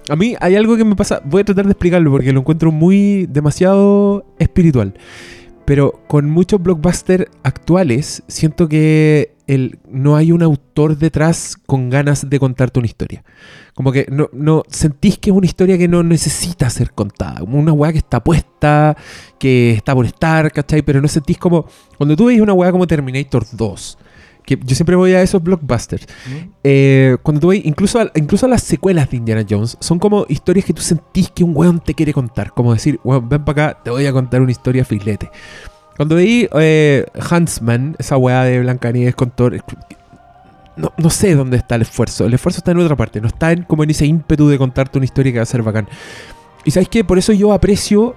A mí hay algo que me pasa. Voy a tratar de explicarlo porque lo encuentro muy. demasiado espiritual. Pero con muchos blockbusters actuales, siento que el, no hay un autor detrás con ganas de contarte una historia. Como que no, no sentís que es una historia que no necesita ser contada. Como una weá que está puesta, que está por estar, ¿cachai? Pero no sentís como. Cuando tú veis una weá como Terminator 2, que yo siempre voy a esos blockbusters. Eh, cuando tú ves, incluso, a- incluso a las secuelas de Indiana Jones, son como historias que tú sentís que un weón te quiere contar. Como decir, weón, ven para acá, te voy a contar una historia filete. Cuando veí eh, Huntsman, esa weá de Blancanieves con es- no, no sé dónde está el esfuerzo. El esfuerzo está en otra parte, no está en, como en ese ímpetu de contarte una historia que va a ser bacán. Y sabes qué, por eso yo aprecio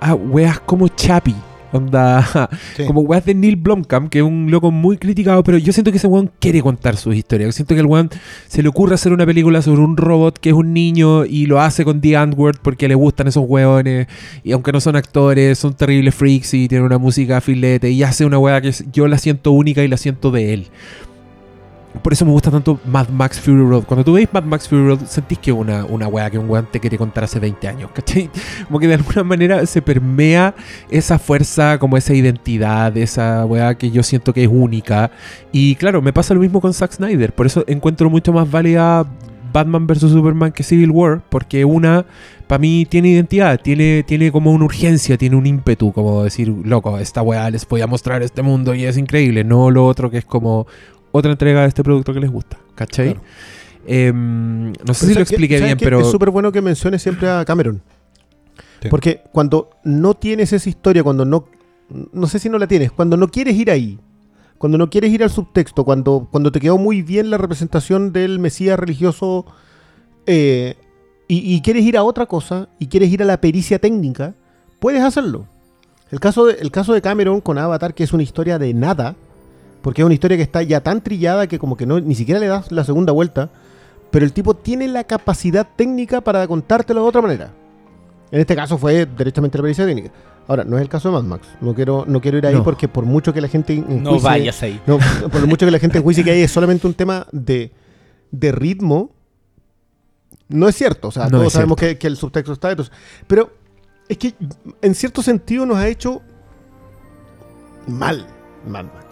a weas como Chappie, Onda, Sí. como weas de Neil Blomkamp, que es un loco muy criticado, pero yo siento que ese weón quiere contar sus historias. Yo siento que el weón se le ocurre hacer una película sobre un robot que es un niño y lo hace con The Antwoord porque le gustan esos weones. Y aunque no son actores, son terribles freaks y tienen una música filete. Y hace una wea que yo la siento única y la siento de él. Por eso me gusta tanto Mad Max Fury Road. Cuando tú veis Mad Max Fury Road, sentís que una, una weá que un weón te quiere contar hace 20 años, ¿cachai? Como que de alguna manera se permea esa fuerza, como esa identidad, esa weá que yo siento que es única. Y claro, me pasa lo mismo con Zack Snyder. Por eso encuentro mucho más válida Batman vs. Superman que Civil War. Porque una, para mí, tiene identidad, tiene, tiene como una urgencia, tiene un ímpetu, como decir, loco, esta weá les voy a mostrar este mundo y es increíble. No lo otro que es como otra entrega de este producto que les gusta, ¿cachai? Claro. Em, no sé Pero si lo expliqué ¿sabes bien, pero... Es súper bueno que menciones siempre a Cameron. Sí. Porque cuando no tienes esa historia, cuando no. No sé si no la tienes, cuando no quieres ir ahí, cuando no quieres ir al subtexto, cuando, cuando te quedó muy bien la representación del Mesías religioso eh, y, y quieres ir a otra cosa y quieres ir a la pericia técnica, puedes hacerlo. El caso, de, el caso de Cameron con Avatar, que es una historia de nada, porque es una historia que está ya tan trillada que como que no, ni siquiera le das la segunda vuelta, pero el tipo tiene la capacidad técnica para contártelo de otra manera. En este caso fue derechamente la pericia técnica. Ahora, no es el caso de Mad Max. No quiero, no quiero ir ahí No. porque por mucho que la gente No vayas ahí. no, por mucho que la gente enjuicie que ahí es solamente un tema de, de ritmo, no es cierto. O sea, No todos sabemos que, que el subtexto está. entonces- pero es que en cierto sentido nos ha hecho mal Mad Max.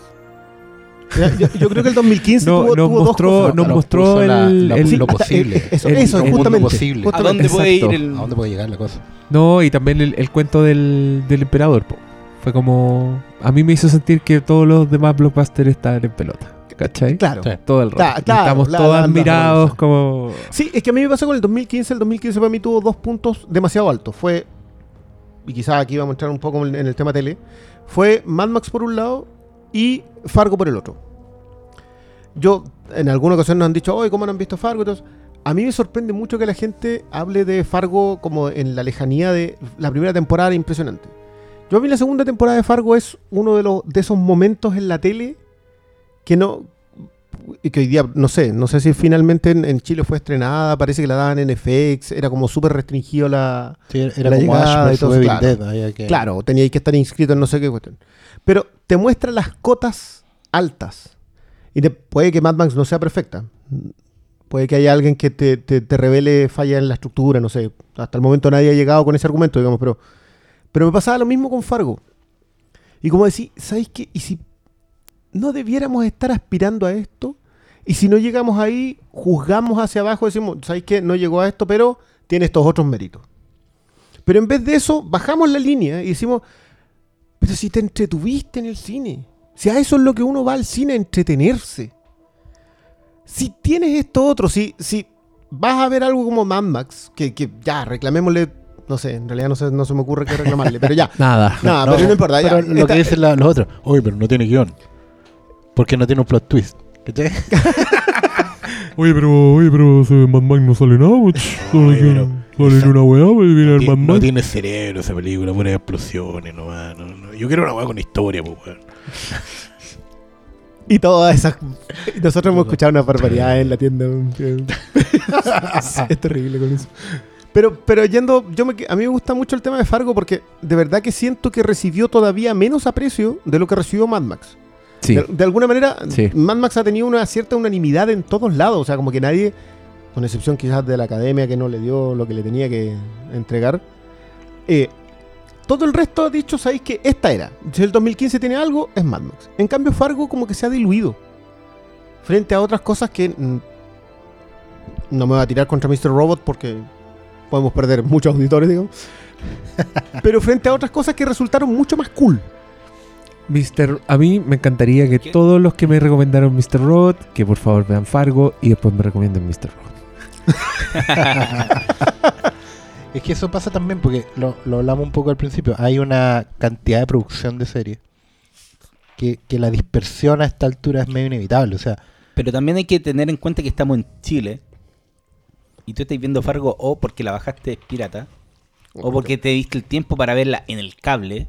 Yo, yo creo que el 2015 No, tuvo, nos tuvo dos mostró, cosas. nos mostró la- el, la- el- lo posible. Eso, El- eso, el mundo justamente. posible. ¿A dónde puede ir Exacto. el.? ¿A dónde puede llegar la cosa? No, y también el, el cuento del, del emperador. po. Fue como... A mí me hizo sentir que todos los demás blockbusters estaban en pelota. ¿Cachai? Claro. Sí. Todo el rato. Claro, Y claro, Estamos la- todos admirados la- como... Sí, es que a mí me pasó con el 2015. El 2015 para mí tuvo dos puntos demasiado altos. Fue, y quizás aquí vamos a entrar un poco en el tema tele, fue Mad Max por un lado y Fargo por el otro. Yo, en alguna ocasión nos han dicho, oye, ¿cómo no han visto Fargo? Entonces, a mí me sorprende mucho que la gente hable de Fargo como en la lejanía de la primera temporada era impresionante. Yo a mí la segunda temporada de Fargo es uno de, los, de esos momentos en la tele que no, y que hoy día, no sé, no sé si finalmente en, en Chile fue estrenada, parece que la daban en FX, era como súper restringido la... Sí, era La como llegada y todo eso, claro. Dead. que- Claro, teníais que estar inscrito en no sé qué cuestión. Pero te muestra las cotas altas. Y puede que Mad Max no sea perfecta. Puede que haya alguien que te, te, revele falla en la estructura, no sé. Hasta el momento nadie ha llegado con ese argumento, digamos, pero... Pero me pasaba lo mismo con Fargo. Y como decís, ¿sabéis qué? ¿Y si no debiéramos estar aspirando a esto? Y si no llegamos ahí, juzgamos hacia abajo, decimos, ¿sabéis qué? No llegó a esto, pero tiene estos otros méritos. Pero en vez de eso, bajamos la línea y decimos, pero si te entretuviste en el cine. Si a eso es lo que uno va al cine, a entretenerse. Si tienes esto otro, si, si vas a ver algo como Mad Max, que, que ya, reclamémosle, no sé, en realidad no se, no se me ocurre qué reclamarle, pero ya. Nada. No, pero no importa. ya, Pero lo esta- que dicen la- los otros, oye, pero no tiene guion. Porque no tiene un plot twist. ¿Cachai? Oye, pero, oye, pero ese Mad Max no sale nada, pues. Solo Oye, pero- sale esa- una weá, pues viene el Ti- Mad no tiene cerebro esa película, puras explosiones nomás. no, no. Yo quiero una weá con historia, pues, weón. Y todas esas. Nosotros hemos escuchado una barbaridad en la tienda. es terrible con eso. Pero, pero yendo, yo me, a mí me gusta mucho el tema de Fargo porque de verdad que siento que recibió todavía menos aprecio de lo que recibió Mad Max. Sí. De, de alguna manera, Sí. Mad Max ha tenido una cierta unanimidad en todos lados. O sea, como que nadie, con excepción quizás de la academia que no le dio lo que le tenía que entregar, eh, todo el resto ha dicho, sabéis que esta era. Si el 2015 tiene algo, es Mad Max. En cambio, Fargo como que se ha diluido. Frente a otras cosas que... mm, no me voy a tirar contra Mr. Robot porque podemos perder muchos auditores, digamos. Pero frente a otras cosas que resultaron mucho más cool. Mr. A mí me encantaría que ¿Qué? todos los que me recomendaron Mr. Robot, que por favor vean Fargo y después me recomienden Mr. Robot. Es que eso pasa también porque lo, lo hablamos un poco al principio. Hay una cantidad de producción de series que, que la dispersión a esta altura es medio inevitable. O sea, Pero también hay que tener en cuenta que estamos en Chile. Y tú estás viendo Fargo o porque la bajaste pirata. O porque te diste el tiempo para verla en el cable.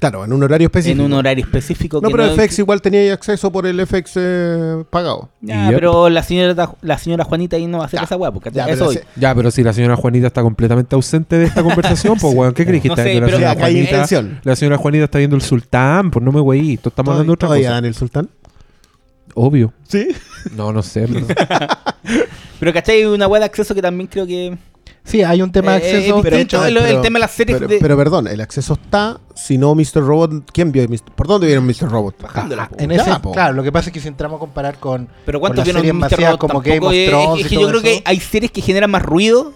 Claro, en un horario específico. en un horario específico. No, que pero FX igual tenía acceso por el FX eh, pagado. Ya, Yep. pero la señora, la señora Juanita ahí no va a hacer Ya. esa weá, porque Ya, eso pero hoy. ese- Ya, pero si la señora Juanita está completamente ausente de esta conversación, pues weón, ¿qué crees que No está sé, viendo la señora Juanita? La señora Juanita está viendo el sultán, pues no me güey, esto estamos hablando de otra ¿Todavía cosa. dan el sultán? Obvio. Sí. No, no sé. pero- Pero ¿cachai? Una weá de acceso que también creo que. Sí, hay un tema de Eh, eh, acceso. pero- de hecho, el- el tema de las series Pero, de- pero perdón, el acceso está. Si no, Mr. Robot. ¿Quién vio? Mr. ¿Por dónde vieron Mr. Robot? Bajándola, po. en Ya, ese, po. claro, lo que pasa es que si entramos a comparar con, Pero con ¿cuántos las vieron series Mr. Robot? como Game of es- Thrones Es que yo creo que hay series que generan más ruido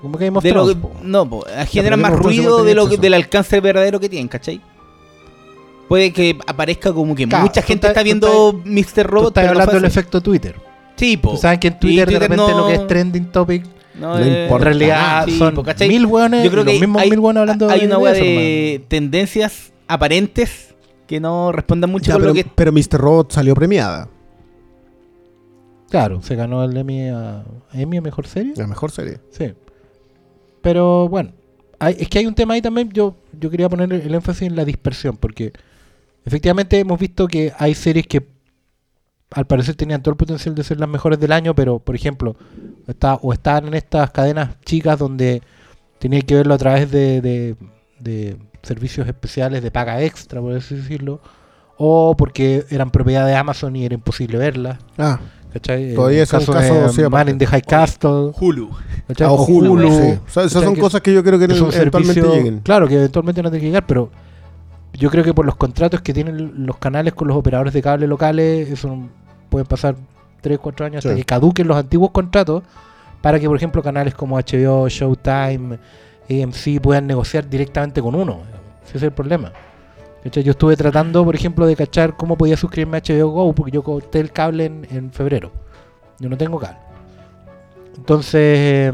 como Game of Thrones. No, po, generan pero más ruido de lo que- del alcance verdadero que tienen, ¿cachai? Puede que aparezca como que Claro, mucha gente está viendo Mr. Robot. estás pero hablando del efecto Twitter. Sí, po. Sabes que en Twitter, de repente lo que es trending topic No, No eh, importa en realidad. Sí, son mil hueones, Yo creo los que mismos hay, mil hueones hablando hay una de eso, de tendencias aparentes que no respondan mucho Ya, con pero, lo que. pero Mr. Robot salió premiada. Claro, se ganó el Emmy a, Emmy a Mejor Serie. La mejor serie. Sí. Pero bueno, hay- es que hay un tema ahí también, yo, yo quería poner el énfasis en la dispersión, porque efectivamente hemos visto que hay series que al parecer tenían todo el potencial de ser las mejores del año, pero por ejemplo, está, o estaban en estas cadenas chicas donde tenía que verlo a través de, de- de servicios especiales de paga extra, por así decirlo, o porque eran propiedad de Amazon y era imposible verlas. Ah, ¿cachai? Todavía es un caso caso, de sí, Man in the High Castle. Hulu. ¿cachai? ah, O Hulu. Hulu, sí. O sea, esas son Que- cosas que yo creo que un eventualmente servicio- lleguen. Claro, que eventualmente no tiene que llegar, pero yo creo que por los contratos que tienen los canales con los operadores de cable locales, eso no- pueden pasar 3, 4 años hasta Sí. que caduquen los antiguos contratos para que, por ejemplo, canales como HBO, Showtime, AMC puedan negociar directamente con uno. Ese es el problema. Yo estuve tratando, por ejemplo, de cachar cómo podía suscribirme a HBO Go porque yo corté el cable en, en febrero. Yo no tengo cable. Entonces, eh,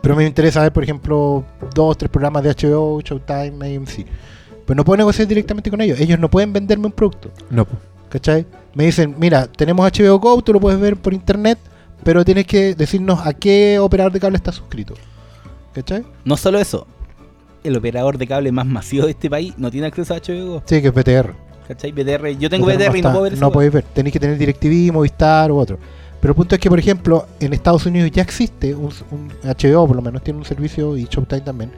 pero me interesa ver, por ejemplo, dos, tres programas de HBO, Showtime, AMC. Pero no puedo negociar directamente con ellos. Ellos no pueden venderme un producto. No. ¿Cachai? Me dicen, mira, tenemos HBO Go, tú lo puedes ver por internet, pero tienes que decirnos a qué operador de cable estás suscrito. ¿Cachai? No solo eso. El operador de cable más masivo de este país no tiene acceso a HBO. Sí, que es BTR. ¿Cachai? BTR. Yo tengo BTR BTR y no está- puedo ver eso. No podéis ver. Tenéis que tener DirecTV, Movistar u otro. Pero el punto es que, por ejemplo, en Estados Unidos ya existe un, un HBO, por lo menos tiene un servicio, y Showtime también,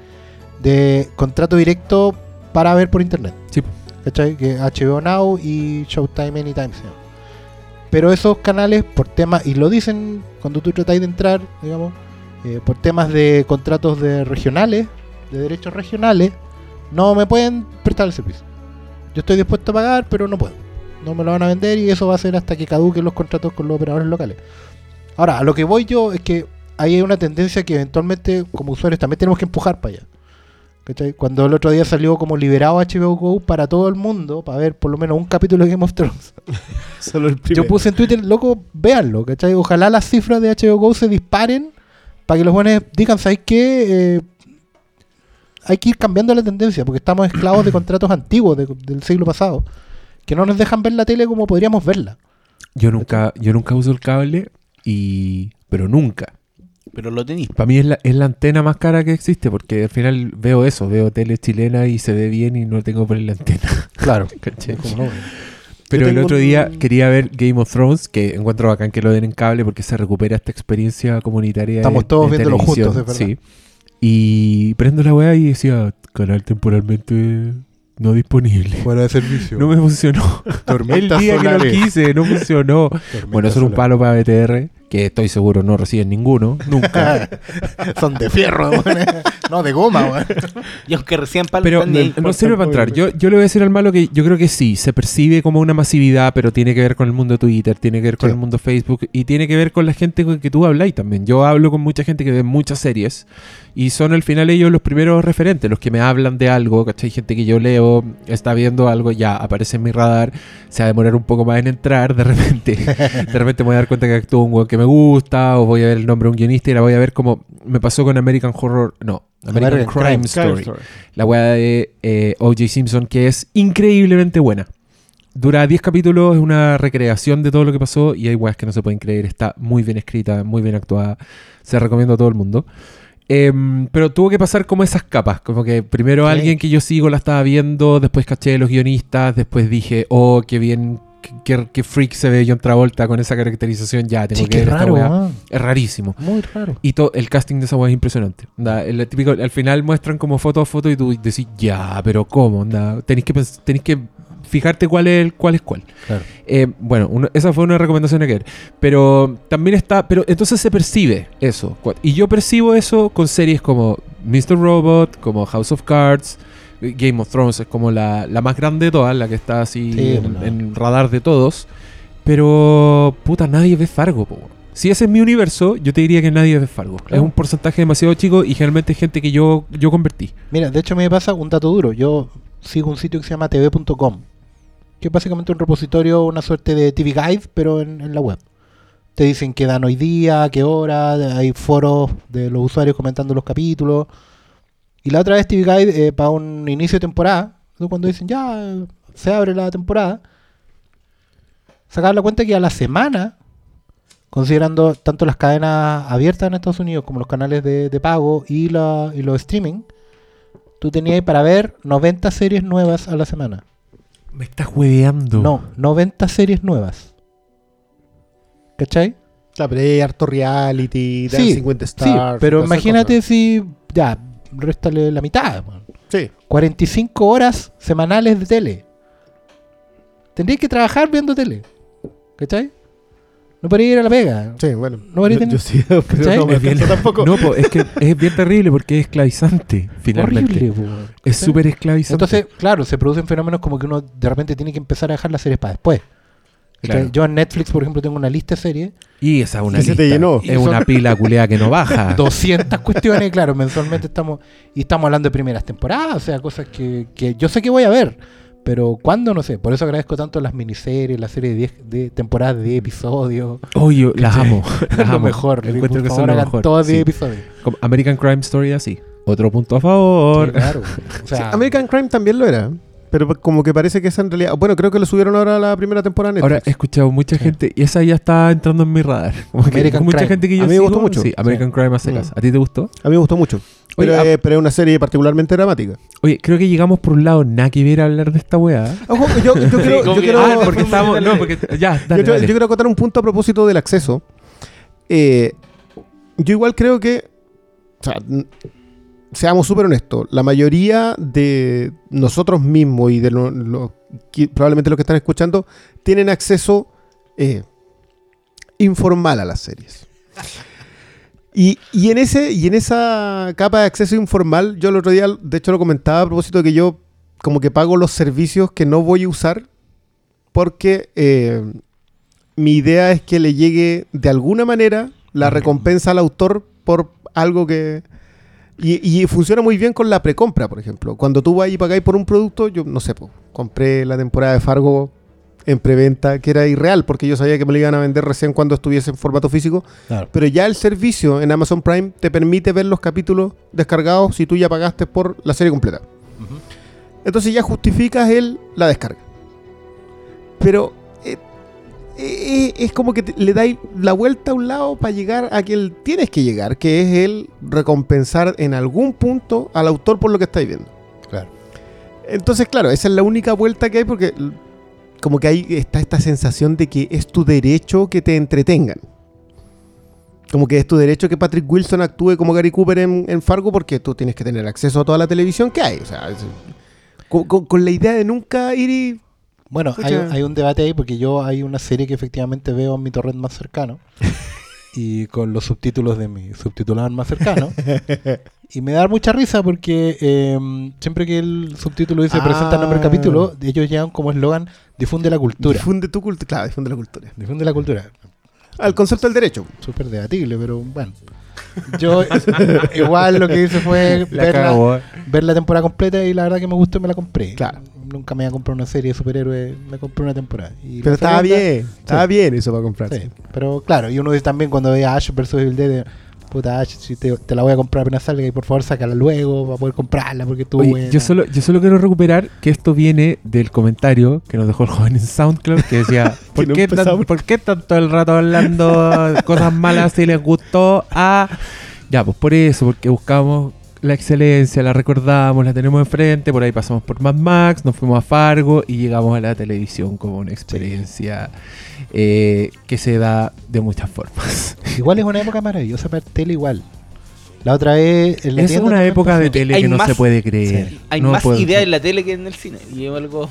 de contrato directo para ver por internet. Sí. HBO Now y Showtime Anytime. llama. Pero esos canales, por temas, y lo dicen cuando tú tratáis de entrar, digamos, eh, por temas de contratos de regionales, de derechos regionales, no me pueden prestar el servicio. Yo estoy dispuesto a pagar, pero no puedo. No me lo van a vender y eso va a ser hasta que caduquen los contratos con los operadores locales. Ahora, a lo que voy yo es que ahí hay una tendencia que eventualmente como usuarios también tenemos que empujar para allá. ¿Cachai? Cuando el otro día salió como liberado HBO Go para todo el mundo, para ver por lo menos un capítulo de Game of Thrones. Solo el Yo puse en Twitter, loco, véanlo, ¿cachai? Ojalá las cifras de HBO Go se disparen para que los buenos digan, ¿sabes qué? Eh, hay que ir cambiando la tendencia porque estamos esclavos de contratos antiguos de- del siglo pasado que no nos dejan ver la tele como podríamos verla. Yo nunca, yo nunca uso el cable y. Pero nunca. Pero lo tenéis. Para mí es la, es la antena más cara que existe porque al final veo eso, veo tele chilena y se ve bien y no tengo que poner la antena. Claro. no. Pero el otro un- día quería ver Game of Thrones, que encuentro bacán que lo den en cable porque se recupera esta experiencia comunitaria. Estamos de- todos de viéndolo televisión, juntos, es verdad. Sí. Y prendo la weá y decía, canal temporalmente no disponible. Fuera de servicio. No me funcionó. El Tormentas día que lo quise, no funcionó. Bueno, eso era un palo para BTR, que estoy seguro no reciben ninguno, nunca. Son de fierro, weón. no de goma. weón. Y aunque recién pal Pero ahí. no sirve para entrar. Yo, yo le voy a decir al malo que yo creo que sí, se percibe como una masividad, pero tiene que ver con el mundo Twitter, tiene que ver con Sí. el mundo Facebook y tiene que ver con la gente con que tú habláis también. Yo hablo con mucha gente que ve muchas series y son al final ellos los primeros referentes, los que me hablan de algo, ¿cachai? Gente que yo leo, está viendo algo, ya aparece en mi radar, se va a demorar un poco más en entrar, de repente, de repente me voy a dar cuenta que actúa un weón que me gusta, o voy a ver el nombre de un guionista y la voy a ver como me pasó con American Horror, no, American, American Crime, Crime Story la weá de eh, O.J. Simpson, que es increíblemente buena. Dura 10 capítulos, es una recreación de todo lo que pasó y hay weas que no se pueden creer. Está muy bien escrita, muy bien actuada. Se recomiendo a todo el mundo. Em, pero tuvo que pasar como esas capas. Como que primero alguien que yo sigo la estaba viendo, después caché de los guionistas, después dije, oh, qué bien, qué, qué freak se ve John Travolta con esa caracterización. Ya, tengo Sí, que qué ver esta raro, weá. ah. Es rarísimo. Muy raro. Y todo el casting de esa weá es impresionante. Onda, el típico, al final muestran como foto a foto y tú decís, ya, pero ¿cómo? Onda, tenéis que, tenéis que fijarte cuál es, cuál es cuál. Claro. Eh, bueno, esa fue una recomendación de Kerr. Pero también está. Pero entonces se percibe eso. Y yo percibo eso con series como Mr. Robot, como House of Cards. Game of Thrones es como la, la más grande de todas, la que está así Sí, en, radar de todos. Pero, puta, nadie ve Fargo, po. Si ese es mi universo, yo te diría que nadie ve Fargo. Claro. Es un porcentaje demasiado chico y generalmente es gente que yo, yo convertí. Mira, de hecho me pasa un dato duro. Yo sigo un sitio que se llama tv.com, que es básicamente un repositorio, una suerte de TV Guide, pero en, en la web. Te dicen qué dan hoy día, qué hora, hay foros de los usuarios comentando los capítulos. Y la otra vez TV Guide, eh, para un inicio de temporada, cuando dicen ya se abre la temporada, sacaban la cuenta que a la semana, considerando tanto las cadenas abiertas en Estados Unidos como los canales de, de pago y, la, y los streaming, tú tenías para ver 90 series nuevas a la semana. Me estás hueveando. No, 90 series nuevas. ¿Cachai? Claro, pero hay harto reality, Sí, Dancing with the Sí, Stars. pero imagínate si, ya, réstale la mitad. man. Sí, 45 horas semanales de tele. Tendrías que trabajar viendo tele. ¿Cachai? No podrías ir a la pega. sí, bueno. No yo, tener- yo sí, pero ¿Cachai? no me Es bien- tampoco. No, po, es que es bien terrible porque es esclavizante, finalmente. Horrible, po, Es súper esclavizante. Entonces, claro, se producen fenómenos como que uno de repente tiene que empezar a dejar las series para después. Yo en Netflix, por ejemplo, tengo una lista de series. y esa es una Y se lista. te llenó. Es una pila culeada que no baja. 200 cuestiones, claro, mensualmente estamos. Y estamos hablando de primeras temporadas, o sea, cosas que, que yo sé que voy a ver. Pero ¿cuándo? No sé. Por eso agradezco tanto las miniseries, las series de, 10 de temporadas de 10 episodios. Oye, las amo. Las lo amo. mejor. Encuentro por que favor, son lo mejor. todas 10 Sí. episodios. Como American Crime Story así. Otro punto a favor. Sí, claro. O sea, Sí, American Crime también lo era. Pero como que parece que esa en realidad. Bueno, creo que lo subieron ahora a la primera temporada. en Ahora he Netflix. escuchado mucha gente y esa ya está entrando en mi radar. Como que American mucha Crime. gente que yo A mí me sigo, gustó mucho. Sí, American Crime a secas. Mm. ¿A ti te gustó? A mí me gustó mucho. Oye, Pero, a- eh, pero es una serie particularmente dramática. Oye, creo que llegamos por un lado nada que ver a hablar de esta weá. Ojo, yo, yo quiero, yo que- quiero- ah, porque estamos. No, porque. Ya, yo, dale, yo quiero acotar un punto a propósito del acceso. Eh, yo igual creo que. O sea, seamos súper honestos. La mayoría de nosotros mismos y de lo- probablemente los que están escuchando tienen acceso eh, informal a las series. Y, y en ese, y en esa capa de acceso informal, yo el otro día, de hecho, lo comentaba a propósito de que yo como que pago los servicios que no voy a usar porque eh, mi idea es que le llegue de alguna manera la recompensa al autor por algo que... Y, y funciona muy bien con la precompra, por ejemplo. Cuando tú vas y pagáis por un producto, yo no sé, po, compré la temporada de Fargo en preventa, que era irreal, porque yo sabía que me lo iban a vender recién cuando estuviese en formato físico. Claro. Pero ya el servicio en Amazon Prime te permite ver los capítulos descargados si tú ya pagaste por la serie completa. Entonces ya justificas el, la descarga. Pero es como que le dais la vuelta a un lado para llegar a que el tienes que llegar, que es el recompensar en algún punto al autor por lo que estáis viendo. Claro. Entonces, claro, esa es la única vuelta que hay porque como que ahí está esta sensación de que es tu derecho que te entretengan. Como que es tu derecho que Patrick Wilson actúe como Gary Cooper en, en Fargo porque tú tienes que tener acceso a toda la televisión que hay. O sea, es- con, con- con la idea de nunca ir y... Bueno, hay, hay un debate ahí porque yo hay una serie que efectivamente veo en mi torrent más cercano y con los subtítulos de mi subtitulador más cercano. y me da mucha risa porque eh, siempre que el subtítulo dice presenta nombre del Ah. capítulo, ellos llevan como eslogan difunde la cultura. Difunde tu cultura. Claro, difunde la cultura. Difunde la cultura. Al concepto del derecho. Súper debatible, pero bueno. Yo igual lo que hice fue La ver la, cagó. ver la temporada completa y la verdad que me gustó y me la compré. Claro. Nunca me iba a comprar una serie de superhéroes, me compré una temporada. Y Pero estaba bien. Estaba bien eso para comprarse. Sí, pero claro, y uno dice también cuando ve a Ash vs Evil Dead, puta Ash, si te, te la voy a comprar apenas salga y por favor sácala luego para poder comprarla porque tú yo solo, yo solo quiero recuperar que esto viene del comentario que nos dejó el joven en SoundCloud que decía ¿por, no qué, tan- empezamos. ¿por qué tanto el rato hablando cosas malas si les gustó a... Ya, pues por eso, porque buscamos la excelencia, la recordamos, la tenemos enfrente, por ahí pasamos por Mad Max, nos fuimos a Fargo y llegamos a la televisión como una experiencia eh, que se da de muchas formas. Igual es una época maravillosa para tele igual. La otra vez... en la Es una época de tele Hay que no más- se puede creer. Sí. Hay No más ideas en la tele que en el cine. Y es algo.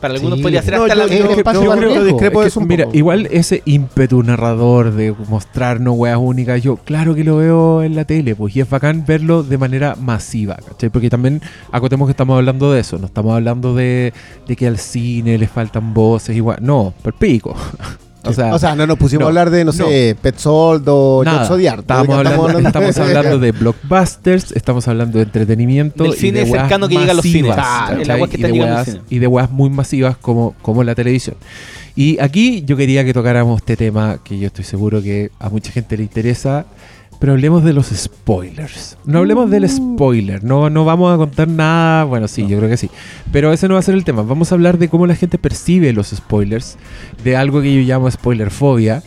Para algunos Sí. podría ser No, hasta yo- la. Yo- el espacio yo creo- discrepo de Es que, eso un mira, poco. igual ese ímpetu narrador de mostrarnos weas únicas, yo claro que lo veo en la tele, pues, y es bacán verlo de manera masiva, ¿cachai? Porque también acotemos que estamos hablando de eso, no estamos hablando de, de que al cine le faltan voces, igual, no, per pico. o sea, O sea, no nos pusimos no, a hablar de, no, sé, Petzold o nada, John Zodiar. estamos, hablando, estamos hablando de blockbusters, estamos hablando de entretenimiento Del y cine de weas cercano que llega a los masivas, cines. Ah, ¿cachai? el agua que y, está de weas, cine. y de weas muy masivas como, como la televisión. Y aquí yo quería que tocáramos este tema que yo estoy seguro que a mucha gente le interesa, pero hablemos de los spoilers. No hablemos del spoiler, no, no vamos a contar nada, bueno sí, yo creo que sí, pero ese no va a ser el tema. Vamos a hablar de cómo la gente percibe los spoilers, de algo que yo llamo spoilerfobia.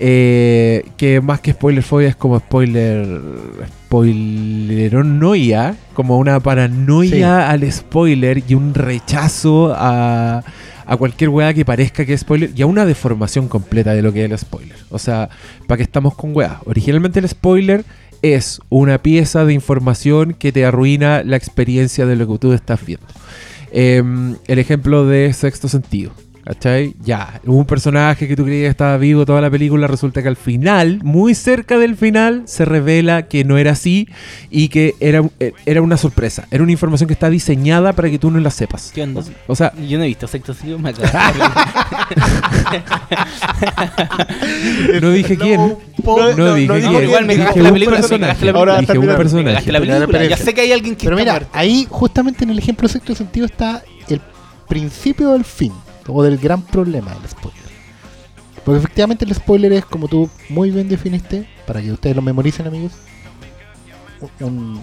eh, que más que spoilerfobia es como spoiler spoileronoia, como una paranoia al spoiler y un rechazo a, a cualquier weá que parezca que es spoiler y a una deformación completa de lo que es el spoiler. O sea, para que estamos con weá. Originalmente el spoiler es una pieza de información que te arruina la experiencia de lo que tú estás viendo. Em, el ejemplo de sexto sentido. ¿Cachai? Ya, hubo un personaje que tú creías que estaba vivo toda la película, resulta que al final, muy cerca del final, se revela que no era así y que era, era una sorpresa. Era una información que está diseñada para que tú no la sepas. ¿Qué onda? O sea, Yo no he visto sexto sentido, me no dije quién. no, No, no, dije no, quién. no, igual me Dije la película, me personaje. Ahora película. Dije un personaje. la película. Ya sé que hay alguien que Pero está mira, muerto. ahí justamente en el ejemplo sexto sentido está el principio del fin, o del gran problema del spoiler. Porque efectivamente el spoiler es, como tú muy bien definiste, para que ustedes lo memoricen amigos, un-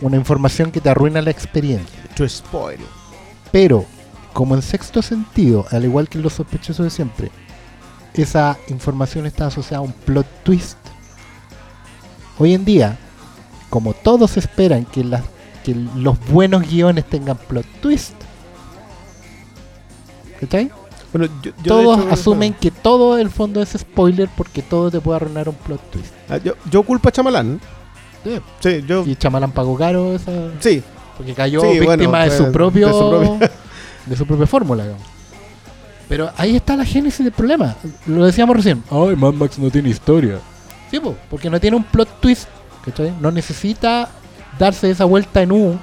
una información que te arruina la experiencia. To spoil. Pero, como en sexto sentido, al igual que en los sospechosos de siempre, esa información está asociada a un plot twist. Hoy en día, como todos esperan que, las- que los buenos guiones tengan plot twist, ¿cachai? Bueno, yo, Todos hecho- asumen que todo el fondo es spoiler porque todo te puede arruinar un plot twist. Ah, yo, yo culpo a Chamalán. Sí. Sí, yo. Y Chamalán pagó caro esa, Sí, porque cayó Sí, víctima bueno, de, su propio, de su propia- de su propia fórmula. digamos. Pero ahí está la génesis del problema. Lo decíamos recién. Ay, Mad Max no tiene historia. Sí, po, porque no tiene un plot twist. ¿cachai? No necesita darse esa vuelta en U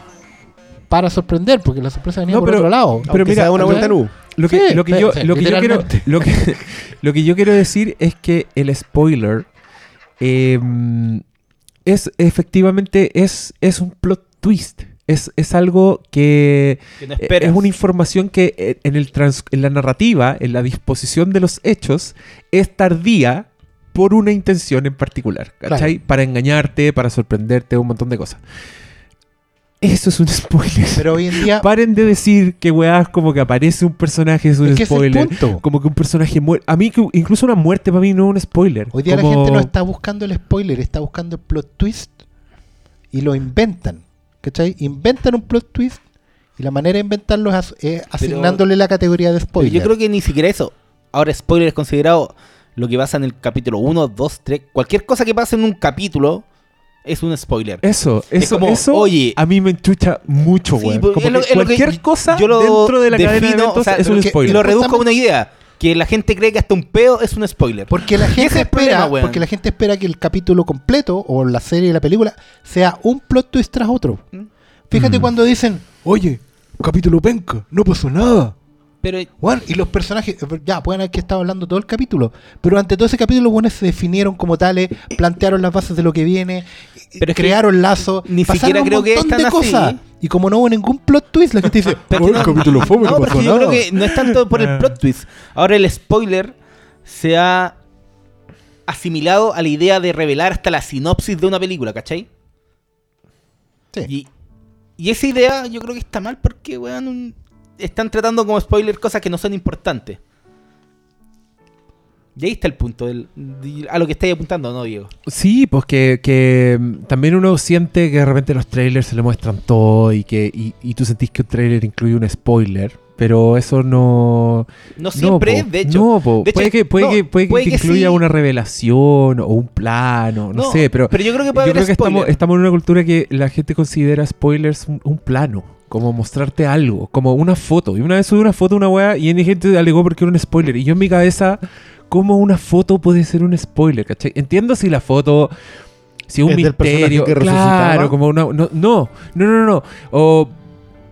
para sorprender, porque la sorpresa venía No, por pero- otro lado. Pero mira, una vuelta en U. Lo que, Sí, lo que sí, yo, sí, lo que yo quiero, lo que, lo que yo quiero decir es que el spoiler eh, es efectivamente es, es un plot twist. Es, es algo que Que no esperas. es una información que eh, en, el trans- en la narrativa, en la disposición de los hechos, es tardía por una intención en particular. ¿Cachai? Para engañarte, para sorprenderte, un montón de cosas. Eso es un spoiler. Pero hoy en día. Paren de decir que weás como que aparece un personaje es un es que ese es el spoiler. punto. como que un personaje muere. A mí, que incluso una muerte para mí no es un spoiler. Hoy día Como- la gente no está buscando el spoiler, está buscando el plot twist y lo inventan. ¿Cachai? Inventan un plot twist y la manera de inventarlo es, as- es asignándole la categoría de Pero spoiler. yo creo que ni siquiera eso. Ahora, spoiler es considerado lo que pasa en el capítulo 1, 2, 3. Cualquier cosa que pase en un capítulo es un spoiler. Eso, eso, como, eso oye, a mí me enchucha mucho, Sí, weón. pues, que que cualquier cosa yo lo dentro de la cadena de defino, eventos o sea, es un porque- spoiler. Y lo reduzco a una idea. Que la gente cree que hasta un pedo es un spoiler. Porque la gente espera, problema, porque la gente espera que el capítulo completo o la serie, la película, sea un plot twist tras otro. ¿Mm? Fíjate Mm. cuando dicen, oye, capítulo penca, no pasó nada. Pero Bueno, y los personajes, ya, pueden haber que estado hablando todo el capítulo, pero ante todo ese capítulo los buenos se definieron como tales, plantearon las bases de lo que viene, Pero es crearon lazos, ni siquiera un creo que es de así. cosas. Y como no hubo ningún plot twist, la gente dice, Pero "Oh, el capítulo no, no, pasó porque yo nada. creo que no es tanto por el plot twist. Ahora el spoiler se ha asimilado a la idea de revelar hasta la sinopsis de una película, ¿cachai? Sí. Y, y esa idea yo creo que está mal porque, weón, un- están tratando como spoiler cosas que no son importantes. Y ahí está el punto, del- de- a lo que estáis apuntando, ¿no, Diego? Sí, pues que, que, mm, también uno siente que de repente los trailers se le muestran todo y que y, y tú sentís que un trailer incluye un spoiler, pero eso no... No siempre po. de hecho. No, po. de hecho, puede que, puede no, que, puede que puede te que incluya sí. una revelación o un plano, no, sé, pero... yo creo que puede Yo haber creo que estamos, estamos en una cultura que la gente considera spoilers un, un plano, como mostrarte algo, como una foto. Y una vez subí una foto de una weá y mi gente alegó porque era un spoiler. Y yo en mi cabeza, ¿cómo una foto puede ser un spoiler? ¿cachai? Entiendo si la foto, si un Es del personaje misterio, que claro, como una... No, no, no, no, no. O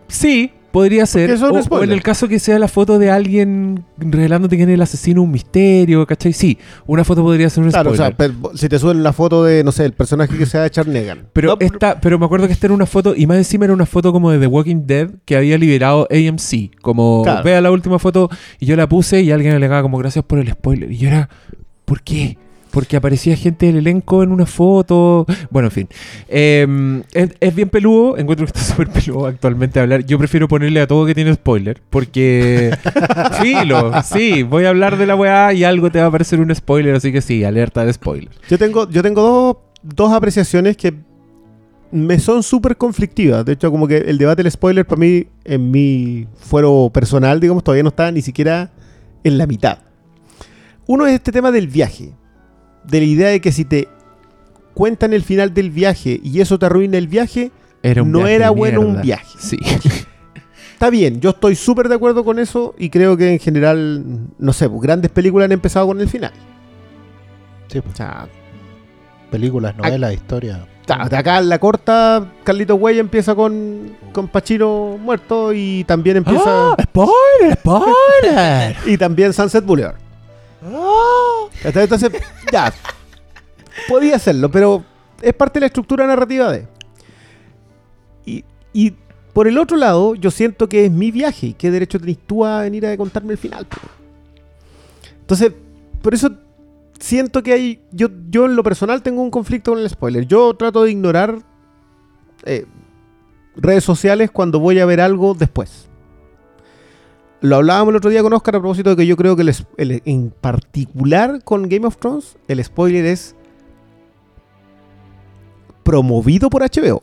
sí. Podría ser, o, o en el caso que sea la foto de alguien revelándote quién es el asesino, un misterio, ¿cachai? Sí, una foto podría ser un Claro, o spoiler. sea, pe- si te suben la foto de, no sé, el personaje que se va a echar Negan. Pero, No, esta, pero me acuerdo que esta era una foto, y más encima era una foto como de The Walking Dead que había liberado AMC. Como, Claro. vea la última foto, y yo la puse y alguien alegaba como, gracias por el spoiler. Y yo era, ¿por qué? Porque aparecía gente del elenco en una foto. Bueno, en fin. Eh, es, es bien peludo. Encuentro que está súper peludo actualmente hablar. Yo prefiero ponerle a todo que tiene spoiler. Porque. Filo. Sí, voy a hablar de la weá y algo te va a parecer un spoiler. Así que sí, alerta de spoiler. Yo tengo, yo tengo dos, dos apreciaciones que me son súper conflictivas. De hecho, como que el debate del spoiler para mí, en mi fuero personal, digamos, todavía no está ni siquiera en la mitad. Uno es este tema del viaje. De la idea de que si te cuentan el final del viaje y eso te arruina el viaje, Era un No viaje era bueno un viaje. Sí. Está bien, yo estoy súper de acuerdo con eso y creo que en general, no sé, pues, grandes películas han empezado con el final. Sí, pues, O sea, películas, novelas, historias. acá en la corta, Carlito Güey empieza con, con Pachino muerto y también empieza... ¡Ah! ¡Spoiler! ¡Spoiler! Y también Sunset Boulevard. ¿Cachai? Entonces, ya, podía hacerlo, pero es parte de la estructura narrativa de... Y, y por el otro lado, yo siento que es mi viaje y qué derecho tenés tú a venir a contarme el final. Entonces, por eso siento que hay... Yo, yo en lo personal tengo un conflicto con el spoiler. Yo trato de ignorar eh, redes sociales cuando voy a ver algo después. Lo hablábamos el otro día con Oscar a propósito de que yo creo que el el- en particular con Game of Thrones, el spoiler es promovido por HBO.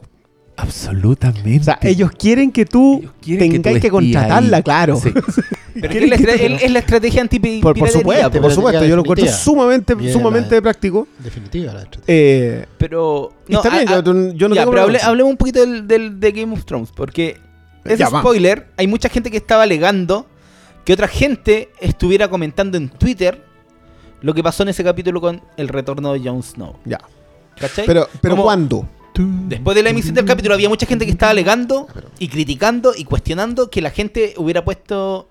Absolutamente. O sea, ellos quieren que tú quieren que tengáis contratarla, ahí. claro. Sí. Pero quieren es, la que estra- te- es la estrategia anti Por, por supuesto, por supuesto. Yo lo encuentro sumamente, Bien, sumamente la- práctico. Definitiva la estrategia. Eh, Pero. y No, está bien, a- yo, yo no ya, tengo pero hable- hablemos un poquito del, del- de Game of Thrones, porque Ya, va. spoiler, hay mucha gente que estaba alegando que otra gente estuviera comentando en Twitter lo que pasó en ese capítulo con el retorno de Jon Snow. Ya. ¿Cachai? Pero, pero Como- ¿cuándo? Después de la emisión del capítulo había mucha gente que estaba alegando y criticando y cuestionando que la gente hubiera puesto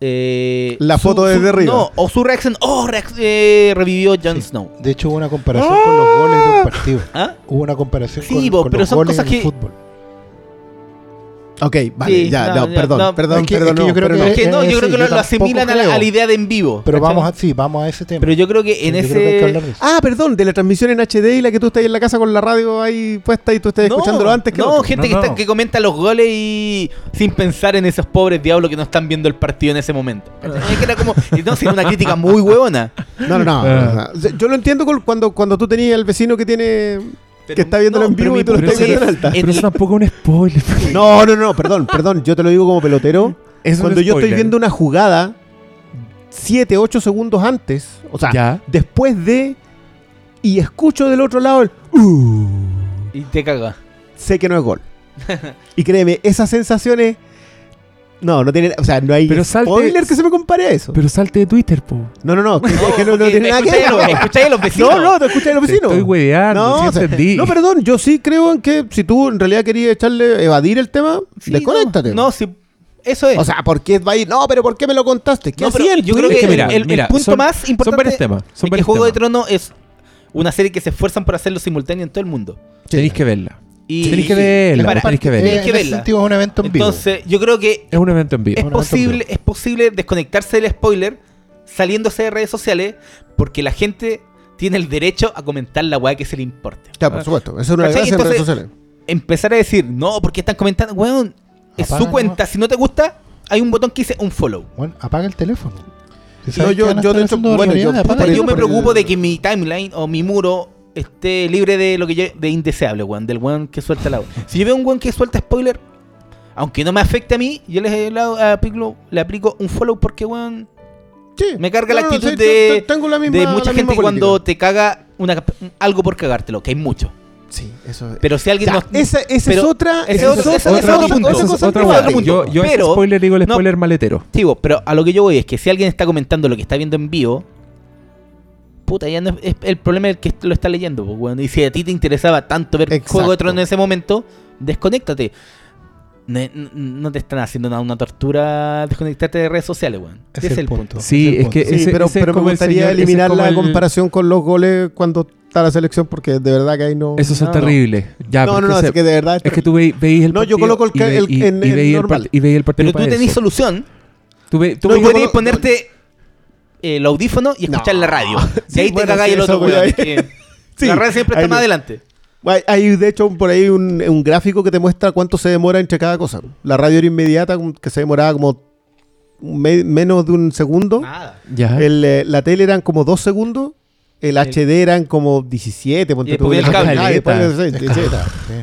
eh, La foto desde arriba. No, o su reacción, oh, reac- eh, revivió Jon Snow. De hecho, hubo una comparación con los goles de un partido. ¿Ah? Hubo una comparación Sí, con, vos, con pero los son goles cosas en el que- fútbol. Ok, vale, Sí, ya, no, no, ya, perdón, no. perdón, Es que- perdón. es que no, yo creo que- no. Es que no, yo creo que lo, asimilan a la, creo. a la idea de en vivo. Pero ¿cachai? vamos a, sí, vamos a ese tema. Pero yo creo que en que ese. Ah, perdón, de la transmisión en HD y la que tú estás ahí en la casa con la radio ahí puesta y tú estás No, escuchándolo antes que no, otro. gente No, que, está- que comenta los goles y sin pensar en esos pobres diablos que no están viendo el partido en ese momento. Es que era como, no, sí, una crítica muy huevona. No, no, no. Ah. Yo lo entiendo cuando, cuando tú tenías al vecino que tiene. Pero- que está viéndolo no, en vivo y tú lo estás viendo en alta. Pero eso tampoco es un spoiler. No, no, no, perdón, perdón. Yo te lo digo como pelotero. Es cuando yo estoy viendo una jugada 7, 8 segundos antes, o sea, Ya. después de. Y escucho del otro lado el. "Uh", Y te caga. sé que no es gol. y créeme, esas sensaciones. No, no tiene. O sea, no hay Pero salte- spoiler que se me compare a eso. Pero salte de Twitter, po. No, no, no. que- es que no, tiene nada que ver. escucháis a los- escucháis vecinos. No, no, te escuchas a los Te vecinos. estoy hueveando, No, sí o sea, no, perdón, yo sí creo en que si tú en realidad querías echarle, evadir el tema, Sí, desconéctate. No, no, sí, eso es. O sea, ¿por qué va a ir? No, pero ¿por qué me lo contaste? ¿Qué No, pero hacían? yo creo que, Es que mira, el, el mira, punto son- más son importante varios temas, son es que varios Juego de. Tronos es una serie que se esfuerzan por hacerlo simultáneo en todo el mundo. Tenéis que verla. Y, Tenéis que verla, para- tenéis que verla. tenéis que verla. es un evento en vivo. Entonces, yo creo que Es un evento en vivo. es posible, es posible desconectarse del spoiler saliéndose de redes sociales porque la gente tiene el derecho a comentar la weá que se le importe. Ya, por supuesto. Eso es una gracia en redes Entonces, sociales. Empezar a decir, no, porque están comentando, weón, es Apaga su cuenta. Si no te gusta, hay un botón que dice un follow. Bueno, apaga el teléfono. Si No, yo- yo de hecho, bueno, yo- yo me preocupo de que mi timeline o mi muro esté libre de lo que yo, de indeseable, weón, del weón que suelta la Si yo veo un weón que suelta spoiler, aunque no me afecte a mí, yo le, le aplico, le aplico un follow porque weón Sí. me carga la no, actitud sí, de, tengo la misma- de mucha gente cuando te caga una, algo por cagártelo, que hay mucho. Sí, eso Pero si alguien Ya, no- esa, esa pero es otra. ese esa es otra- otra, otro punto. esa es es otro punto. Yo, yo ese spoiler digo el no- spoiler maletero. Digo, pero a lo que yo voy es que si alguien está comentando lo que está viendo en vivo, puta, ya no es, es el problema del que lo está leyendo. pues, weón. Y si a ti te interesaba tanto ver Exacto. Juego de Tronos en ese momento, desconéctate. No, no- no te están haciendo nada, una tortura desconectarte de redes sociales, weón. Ese es el punto. Sí, es que pero, ese es pero me como el gustaría señor- es eliminar la el- comparación con los goles cuando está la selección porque de verdad que ahí no. Esos son No, no. terribles. Ya, no, porque no, no, es que de verdad. es que tú veis, el No, yo partido coloco el y ve- el- y- en- y veis el el partido Pero tú tenés eso. solución. Tú ve- tú podés colo- ponerte el audífono y escuchar No. la radio. Sí, y ahí te bueno, cagáis sí, el otro weón. Sí, la radio siempre está más adelante. Hay, hay, de hecho por ahí un, un gráfico que te muestra cuánto se demora entre cada cosa. La radio era inmediata, que se demoraba como me- menos de un segundo. Nada. Ya. El, eh, la tele eran como dos segundos. El HD eran como 17. ponte Y tú, el cable. El-.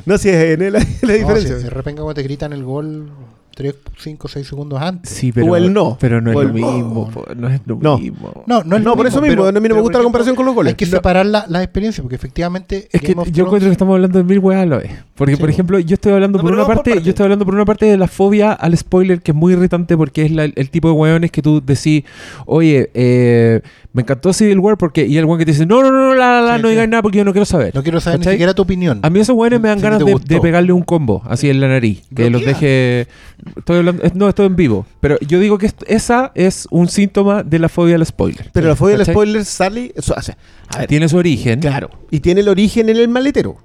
No, si es en el- la No, diferencia. si de repente como te gritan el gol 3, 5, 6 segundos antes. Sí, pero, O el no. pero no es lo mismo. po, No es lo No. mismo. No, no, es No, lo por eso mismo, pero- a mí no me gusta la comparación con los goles. Hay que No. separar la- las experiencias, porque efectivamente Es que yo encuentro que estamos hablando de mil weas a la vez. Porque, Sí. por ejemplo, yo estoy hablando No, por una parte, yo estoy hablando por una parte de la fobia al spoiler, que es muy irritante porque es la- el tipo de weones que tú decís, oye, eh, me encantó Civil War porque, y el weón que te dice, no, no, no, la, la, la, Sí, no sí. digas nada porque yo no quiero saber. No quiero saber ¿Cachai? ni siquiera tu opinión. A mí esos weones me dan Sí, ganas de, de pegarle un combo así en la nariz. Que los deje. Estoy hablando. No, estoy en vivo. Pero yo digo que esa es un síntoma de la fobia al spoiler. Pero la fobia del ¿Cachai? spoiler sale. o sea, a ver, Tiene su origen. Claro. Y tiene el origen en el maletero.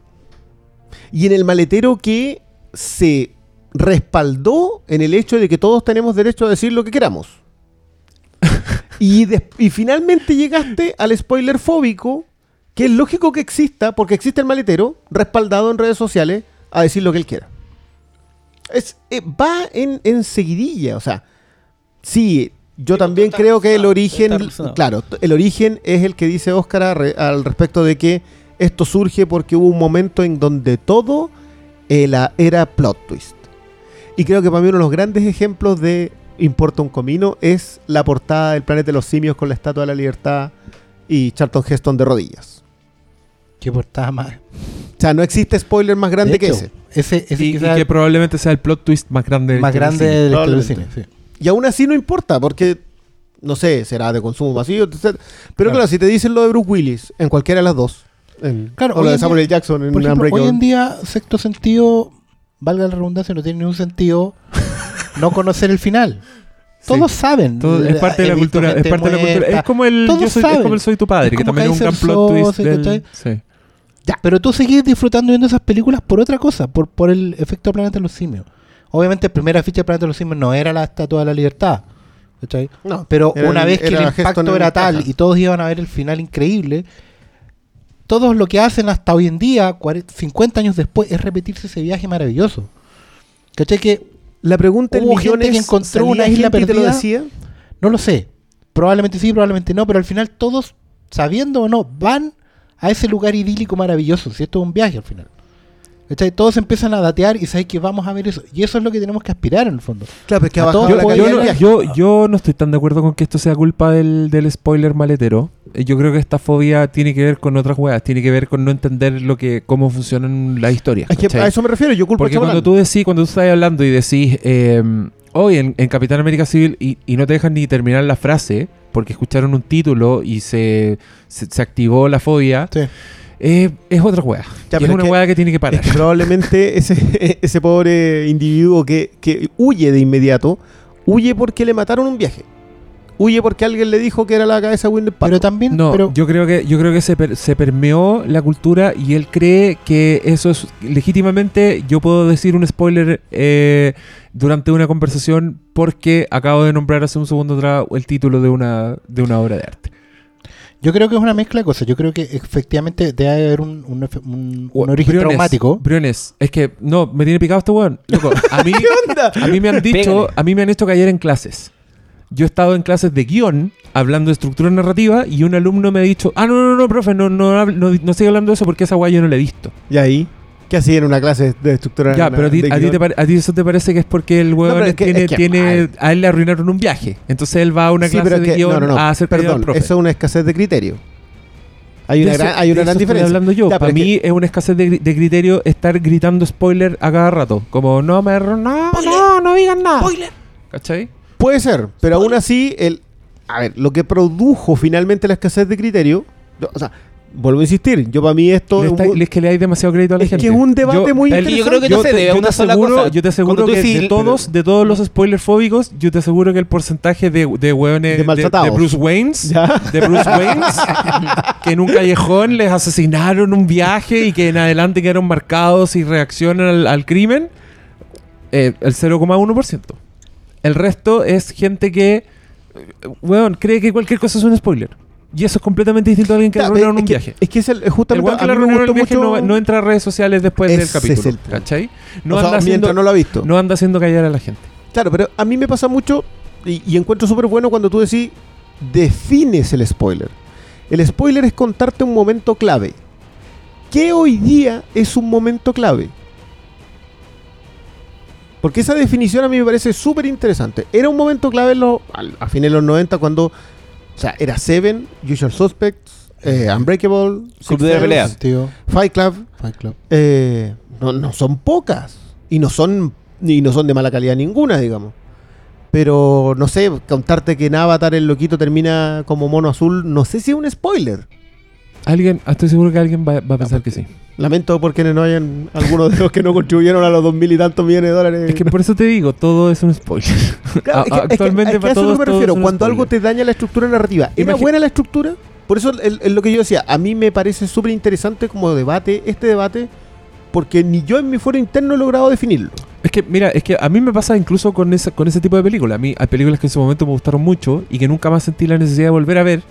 Y en el maletero que se respaldó en el hecho de que todos tenemos derecho a decir lo que queramos. Y, finalmente llegaste al spoiler fóbico, que es lógico que exista, porque existe el maletero respaldado en redes sociales a decir lo que él quiera. Es, eh, va en, en seguidilla, o sea, sí, yo también creo que el origen, claro, el origen es el que dice re- al respecto de que esto surge porque hubo un momento en donde todo eh, era plot twist. Y creo que para mí uno de los grandes ejemplos de Importa un comino es la portada del planeta de los simios con la Estatua de la Libertad y Charlton Heston de rodillas. Qué portada más. O sea, no existe spoiler más grande De que ese. Ese, ese Y, que probablemente sea el plot twist más grande. más grande del del Probablemente. cine. sí. Y aún así no importa, porque, no sé, será de consumo masivo, etc. Pero claro. Claro. si te dicen lo de Bruce Willis, en cualquiera de las dos, en- Claro, o lo de Samuel día- L. Jackson en Por ejemplo, hoy en día, sexto sentido, valga la redundancia, no tiene ningún sentido no conocer el final. Todos saben. Todo- es parte de la cultura. Es parte de la cultura. Es como el. Todos Yo soy, es como el Soy tu padre, Es que también es un gran plot twist. Ya, pero tú seguís disfrutando viendo esas películas por otra cosa, por, por el efecto Planeta de los Simios. Obviamente, la primera ficha de Planeta de los Simios no era la Estatua de la Libertad. ¿cachai? No, Pero era una el- vez que el impacto era tal caja. y todos iban a ver el final increíble, todos lo que hacen hasta hoy en día, 40 50 años después, es repetirse ese viaje maravilloso. ¿Cachai? Que La pregunta del Hubo millón gente que es, encontró ¿salía una isla te lo perdida? decía? no lo sé. Probablemente sí, probablemente no, pero al final todos, sabiendo o no, van a ese lugar idílico maravilloso. Si esto es un viaje al final. ¿Cachai? Todos empiezan a datear y sabes que vamos a ver eso. Y eso es lo que tenemos que aspirar en el fondo. Claro, pero es que A ha bajado todos la Yo no, yo, yo no estoy tan de acuerdo con que esto sea culpa del, del spoiler maletero. Yo creo que esta fobia tiene que ver con otras weas, tiene que ver con no entender lo que cómo funcionan las historias. Es que a eso me refiero, yo culpo Porque cuando tú decís, cuando tú estás hablando y decís, eh, hoy en, en Capitán América Civil, y, y no te dejan ni terminar la frase, porque escucharon un título y se, se, se activó la fobia, Sí. eh, es otra Y es una que- wea que tiene que parar. Es que probablemente ese, ese pobre individuo que, que huye de inmediato, huye porque le mataron un viaje. Huye porque alguien le dijo que era la cabeza de Winnie Pero también, No, pero, yo creo que yo creo que se, per- se permeó la cultura y él cree que eso es legítimamente. Yo puedo decir un spoiler eh, durante una conversación porque acabo de nombrar hace un segundo atrás el título de una de una obra de arte. yo creo que es una mezcla de cosas. Yo creo que efectivamente debe haber un, un, origen Briones, traumático. Briones, es que no me tiene picado este weón. Loco, a mí a mí me han dicho Pégale. a mí me han hecho caer en clases. Yo he estado en clases de guion hablando de estructura narrativa y un alumno me ha dicho, ah, no, no, no, profe, no, no, no, no estoy hablando de eso porque esa guay yo no la he visto. ¿Y ahí? ¿Qué hacía en una clase de estructura? Ya, pero a ti, de a ti guion? te pare- a ti eso te parece que es porque el huevón pero es que- tiene, es que- tiene ay. a él le arruinaron un viaje. Entonces él va a una Sí, clase de que- guion no, no, no, a hacer pedir al Perdón, profe. eso es una escasez de criterio. Hay De una eso- gran, hay una gran diferencia. hablando yo. Ya, Para mí es una escasez de, de criterio estar gritando spoiler a cada rato. Como, no me... No, no, no digan nada. ¿Cachai? Puede ser, pero aún así, el, a ver, lo que produjo finalmente la escasez de criterio, yo- o sea, vuelvo a insistir, yo para mí esto Le es está- un- es que le hay demasiado crédito a la Es que gente. es un debate muy el- yo creo que no se debe a una te sola aseguro- cosa. Yo te aseguro que decís- de todos, de todos los spoiler fóbicos, yo te aseguro que el porcentaje de, de hueones De de, maltratados. de Bruce Waynes, ¿Ya? de Bruce Waynes, que en un callejón les asesinaron un viaje y que en adelante quedaron marcados y reaccionan al, al crimen, eh, el 0,1%. El resto es gente que, eh, weón, cree que cualquier cosa es un spoiler. Y eso es completamente distinto a alguien que es un que- viaje. Es que es el, justamente que el gustó viaje mucho- no, no entra a redes sociales después del capítulo. el. ¿Cachai? No o sea, anda haciendo, no lo ha visto. no anda haciendo callar a la gente. Claro, pero a mí me pasa mucho y, y encuentro súper bueno cuando tú decís, defines el spoiler. El spoiler es contarte un momento clave. ¿Qué hoy día es un momento clave? Porque esa definición a mí me parece súper interesante. Era un momento clave en los- al- a fines de los 90 cuando, o sea, era Seven, Usual Suspects, eh, Unbreakable, Six de pelea. Fight Club, Fight Club. eh, no, no son pocas y no son y no son de mala calidad ninguna, digamos. Pero no sé, contarte que en Avatar el loquito termina como mono azul, no sé si es un spoiler. Alguien, estoy seguro que alguien va, va a pensar que sí. Lamento por quienes no hayan algunos de los que no contribuyeron a los dos mil y tantos millones de dólares. Es que por eso te digo, todo es un spoiler. Claro, a- es que- es que- actualmente es que para a eso todos me refiero. Cuando algo te daña la estructura narrativa. ¿Era buena la estructura? Por eso es lo que yo decía. A mí me parece súper interesante como debate, este debate, porque ni yo en mi fuero interno he logrado definirlo. Es que, mira, es que a mí me pasa incluso con ese, con ese tipo de películas. A mí hay películas que en su momento me gustaron mucho y que nunca más sentí la necesidad de volver a ver.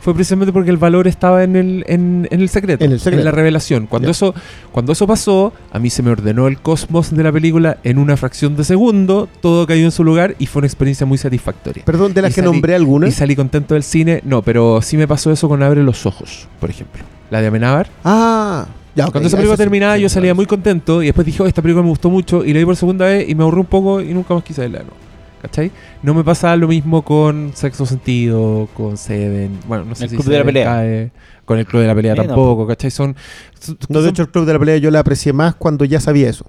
Fue precisamente porque el valor estaba en el, en, en el secreto, En el secreto. la revelación. Cuando eso, cuando eso pasó, a mí se me ordenó el cosmos de la película en una fracción de segundo, todo cayó en su lugar y fue una experiencia muy satisfactoria. Perdón, de las Y que salí- nombré algunas. Y salí contento del cine. No, pero sí me pasó eso con Abre los Ojos, por ejemplo. La de Amenábar. Ah, ya, ok, Cuando esa película terminaba, sí, yo salía muy contento y después dije, oh, esta película me gustó mucho y la vi por segunda vez y me aburrí un poco y nunca más quise verla. No. ¿Cachai? No me pasa lo mismo con Sexto Sentido, con Seven. Bueno, no sé El si Club de la Pelea. cae, con el Club de la Pelea Sí, no, tampoco, ¿cachai? Son. son- No, de son- hecho, el Club de la Pelea yo la aprecié más cuando ya sabía eso.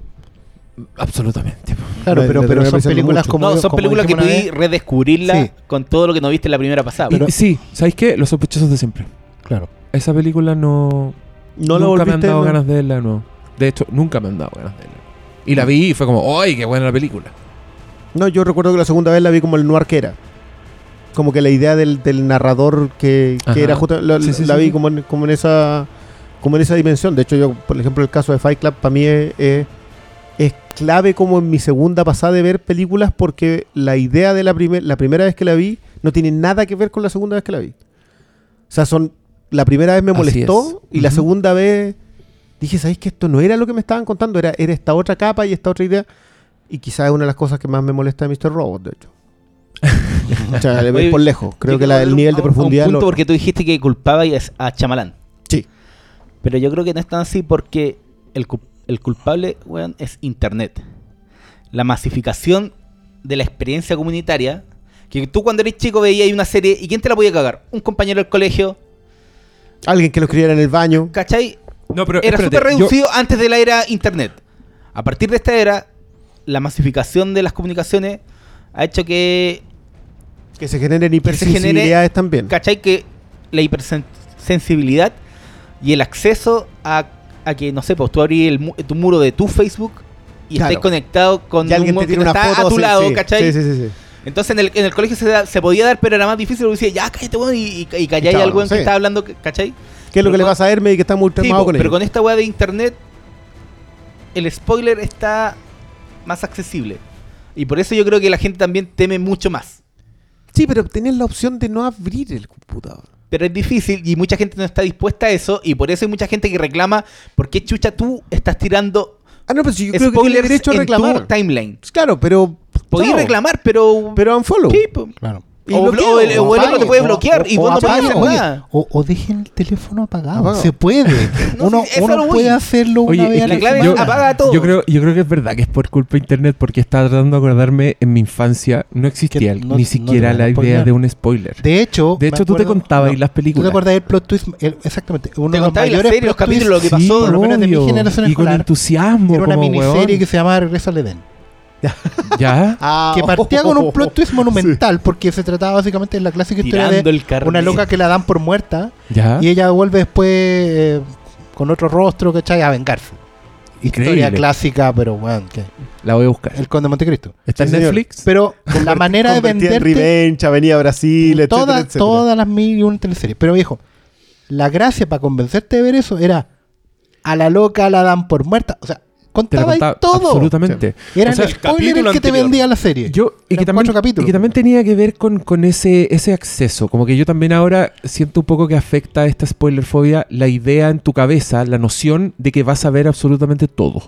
Absolutamente. Claro, pero, pero son películas mucho. como. no, son como películas que vez. redescubrirla Sí. con todo lo que no viste en la primera pasada. Y- sí, ¿sabéis qué? Los sospechosos de siempre. Claro. Esa película no. No la nunca me han dado no. ganas de verla, no. De hecho, nunca me han dado ganas de verla. Y la vi y fue como, ¡ay, qué buena la película! No, yo recuerdo que la segunda vez la vi como el noir que era. Como que la idea del, del narrador que, era justo, la, Sí, sí, la sí, vi. Como, en, como en esa como en esa dimensión. De hecho, yo, por ejemplo, el caso de Fight Club para mí es, es, es clave como en mi segunda pasada de ver películas porque la idea de la, primer, la primera vez que la vi no tiene nada que ver con la segunda vez que la vi. O sea, son la primera vez me molestó es. y la segunda vez dije, ¿sabéis que esto no era lo que me estaban contando? Era, era esta otra capa y esta otra idea. Y quizás es una de las cosas que más me molesta de Mr. Robot, de hecho. o sea, le- Oye, por lejos. Creo que la- el nivel de a un- profundidad... punto lo- porque tú dijiste que culpaba y es a Chamalán. Sí. Pero yo creo que no es tan así porque el, cu- el culpable, weón, es Internet. La masificación de la experiencia comunitaria. Que tú cuando eres chico veías una serie y ¿quién te la podía cagar? Un compañero del colegio, Alguien que lo escribiera en el baño. ¿cachai? No, pero Era súper yo- reducido antes de la era Internet. A partir de esta era, la masificación de las comunicaciones ha hecho que Que se generen se hipersensibilidades también. ¿Cachai? Que la hipersensibilidad y el acceso a, a que, no sé, pues tú abrís el mu- tu muro de tu Facebook y Claro. estás conectado con Y alguien un te weón que una está foto. a tu sí, lado, sí. ¿cachai? Sí, sí, sí. Entonces en el, en el colegio se, da- se podía dar, pero era más difícil porque decía, ya cállate, weón, y, y, y calláis al weón que está hablando, ¿cachai? ¿Qué es lo Pero que le pasa a Hermes y que está muy Sí, po, con pero él? con esta weá de internet, el spoiler está más accesible. Y por eso yo creo que la gente también teme mucho más. Sí, pero tenías la opción de no abrir el computador. Pero es difícil y mucha gente no está dispuesta a eso. Y por eso hay mucha gente que reclama: ¿por qué chucha tú estás tirando Ah, no, pero si yo creo que tiene spoilers derecho a en reclamar. tu timeline? Claro, pero... Podéis no. reclamar, pero. Pero unfollow. Sí. Claro. Y O, bloqueo, o el, o el otro te puede o- bloquear y o vos no apague, hacer oye, nada. O, o dejen el teléfono apagado. Apagado. Se puede. No, uno uno puede hacerlo una Oye, vez es a la la clave es apaga todo. Yo creo, yo creo que es verdad que es por culpa de internet porque estaba tratando de acordarme en mi infancia no existía no- ni no siquiera a la idea spoilear. de un spoiler. De hecho, De hecho, tú te acuerdo- contabas no, las ¿Tú películas. te acordás del plot twist? El- exactamente. Uno Te de los la serie, los capítulos, lo que pasó. por lo menos de mi generación Y con entusiasmo. Era una miniserie que se llamaba Regreso al Edén. ¿Ya? Ah, que partía con un plot twist Sí. monumental porque se trataba básicamente de la clásica historia de una loca que la dan por muerta ¿Ya? y ella vuelve después eh, con otro rostro, ¿cachai? A vengarse. Historia Increíble. clásica, pero bueno, que La voy a buscar. el Conde de Montecristo. ¿Está en Sí. Netflix? Pero la manera de venderte Revenge, Avenida Brasil, etcétera, todas, etcétera. todas las mil y una teleseries. Pero viejo, la gracia para convencerte de ver eso era a la loca la dan por muerta. O sea, Te la contaba todo. Absolutamente. Era O sea, el spoiler el que te vendía la serie. Yo, y que, Eran también, cuatro capítulos. y que también tenía que ver con, con ese, ese acceso. Como que yo también ahora siento un poco que afecta a esta spoilerfobia la idea en tu cabeza, la noción de que vas a ver absolutamente todo.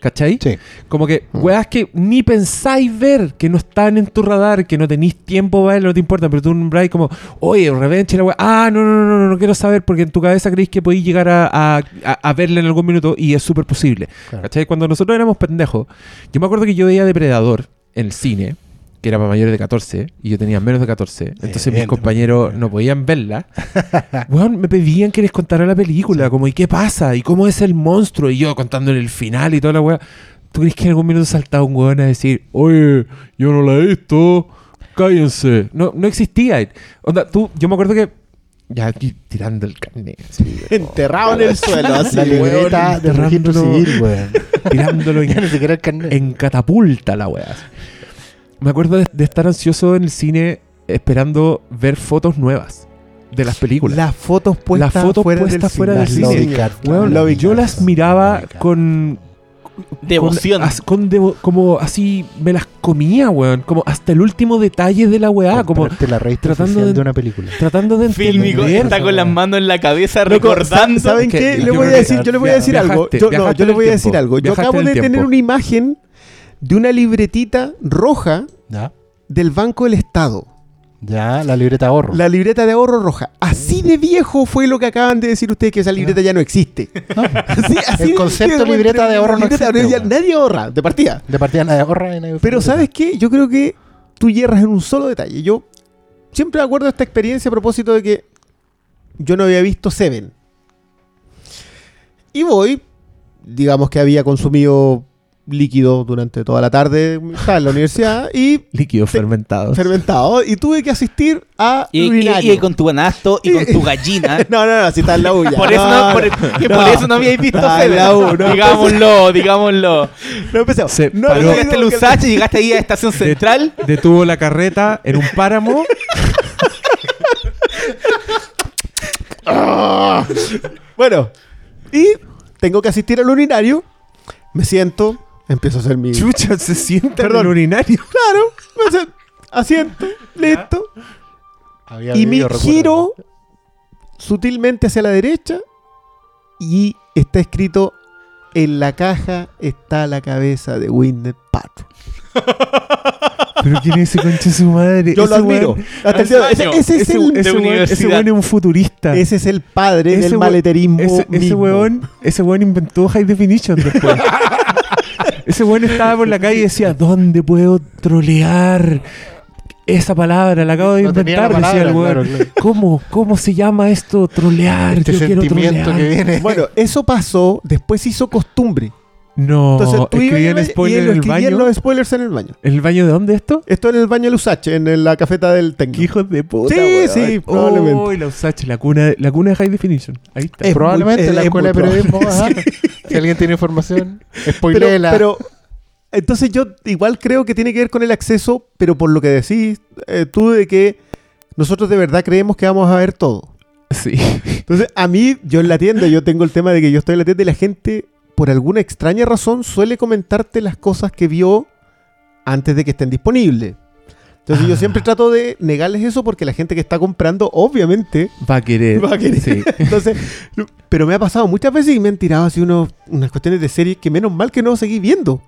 ¿Cachai? Sí. Como que, weas que ni pensáis ver, que no están en tu radar, que no tenéis tiempo para no te importa, pero tú nombráis como, oye, Revenge, la wea, ah, no, no, no, no, no quiero saber, porque en tu cabeza creéis que podéis llegar a, a, a- a verla en algún minuto y es súper posible. Claro. ¿Cachai? Cuando nosotros éramos pendejos, yo me acuerdo que yo veía Depredador en el cine, que era para mayores de 14, y yo tenía menos de 14, entonces mis compañeros no podían verla. Weón, me pedían que les contara la película, como, ¿y qué pasa? ¿Y cómo es el monstruo? Y yo contándole el final y toda la weá. ¿Tú crees que en algún minuto saltaba un weón a decir, oye, yo no la he visto, cállense? No, no existía. Onda, tú, yo me acuerdo que, ya aquí tirando el carnet, Enterrado en el suelo, así. la libreta de registro civil, weón. tirándolo en ya ni siquiera el carnet. en catapulta la weá. Me acuerdo de, de estar ansioso en el cine esperando ver fotos nuevas de las películas. Las fotos puestas Las fotos fuera puestas del fuera cine. del Las cine. las lobby yo las miraba con... Devoción. Con, con devo- como así, me las comía, weón. Como hasta el último detalle de la weá. Como la raíz tratando de- de una película. tratando de Fílmico entender. está con las manos en la cabeza recordando. sa- ¿Saben qué? yo Le voy a decir, yo le voy a decir algo. Yo, no, yo le voy a decir algo. Yo acabo de tener una imagen de una libretita roja ¿Ya? del Banco del Estado. Ya, la libreta de ahorro. La libreta de ahorro roja. Así de viejo fue lo que acaban de decir ustedes que esa libreta ya no existe. Así- así El concepto de- libreta de ahorro no existe, nadie ahorra, de partida. De partida nadie ahorra y nadie Pero ¿sabes qué? Yo creo que tú hierras en un solo detalle. Yo siempre me acuerdo de esta experiencia a propósito de que yo no había visto Seven. Y voy, digamos que había consumido líquido durante toda la tarde, estaba en la universidad y Líquidos Te- fermentados. fermentado y tuve que asistir a Y, y- urinario. y con tu anasto y con tu gallina. No, no, no, si está en la uña. Por eso no, por, que por no. eso no habíais visto Ah, Seven. la U, no. digámoslo, digámoslo. No empecemos. Se no, paró. Llegaste a Lusache, llegaste ahí a Estación Central. Detuvo la carreta en un páramo. Bueno, y tengo que asistir al urinario. Me siento, empiezo a hacer mi. Chucha, se sienta en Perdón. el urinario. Claro, me siento, asiento, listo. Había Y me recuerdo. giro sutilmente hacia la derecha y está escrito: En la caja está la cabeza de Winnet Paltrow. Pero quién es ese conche su madre. Yo lo Ese admiro. weón- Hasta el día de hoy. ese, es ese, el, ese weón- ese universidad. weón es un futurista. ese es el padre Ese del maleterismo. Ese, ese mismo. weón, ese weón inventó High Definition después. ese weón estaba por la calle y decía, ¿dónde puedo trolear? Esa palabra la acabo de No inventar, decía el palabra, weón. claro, claro. ¿Cómo? ¿Cómo se llama esto? Trolear. Este Yo quiero sentimiento trolear. que viene. Bueno, eso pasó, después hizo costumbre. No, Entonces tú ibas escribían y- y spoiler lo en el baño. los spoilers en el baño. ¿En el baño de dónde esto? Esto en el baño de Lusache, en la cafeta del técnico. ¿Qué hijos de puta, Sí, weón? sí, probablemente. Oh, la Usache, la cuna, la cuna de High Definition. Ahí está. Es Probablemente muy- en la es escuela de periodismo. ajá. Si alguien tiene información, pero, spoilela. pero, entonces yo igual creo que tiene que ver con el acceso, pero por lo que decís eh, tú de que nosotros de verdad creemos que vamos a ver todo. Sí. Entonces, a mí, yo en la tienda, yo tengo el tema de que yo estoy en la tienda y la gente, por alguna extraña razón, suele comentarte las cosas que vio antes de que estén disponibles. Entonces, yo Ah. siempre trato de negarles eso porque la gente que está comprando, obviamente, Va a querer. Va a querer. Sí. Entonces, pero me ha pasado muchas veces y me han tirado así unos, unas cuestiones de series que menos mal que no seguí viendo.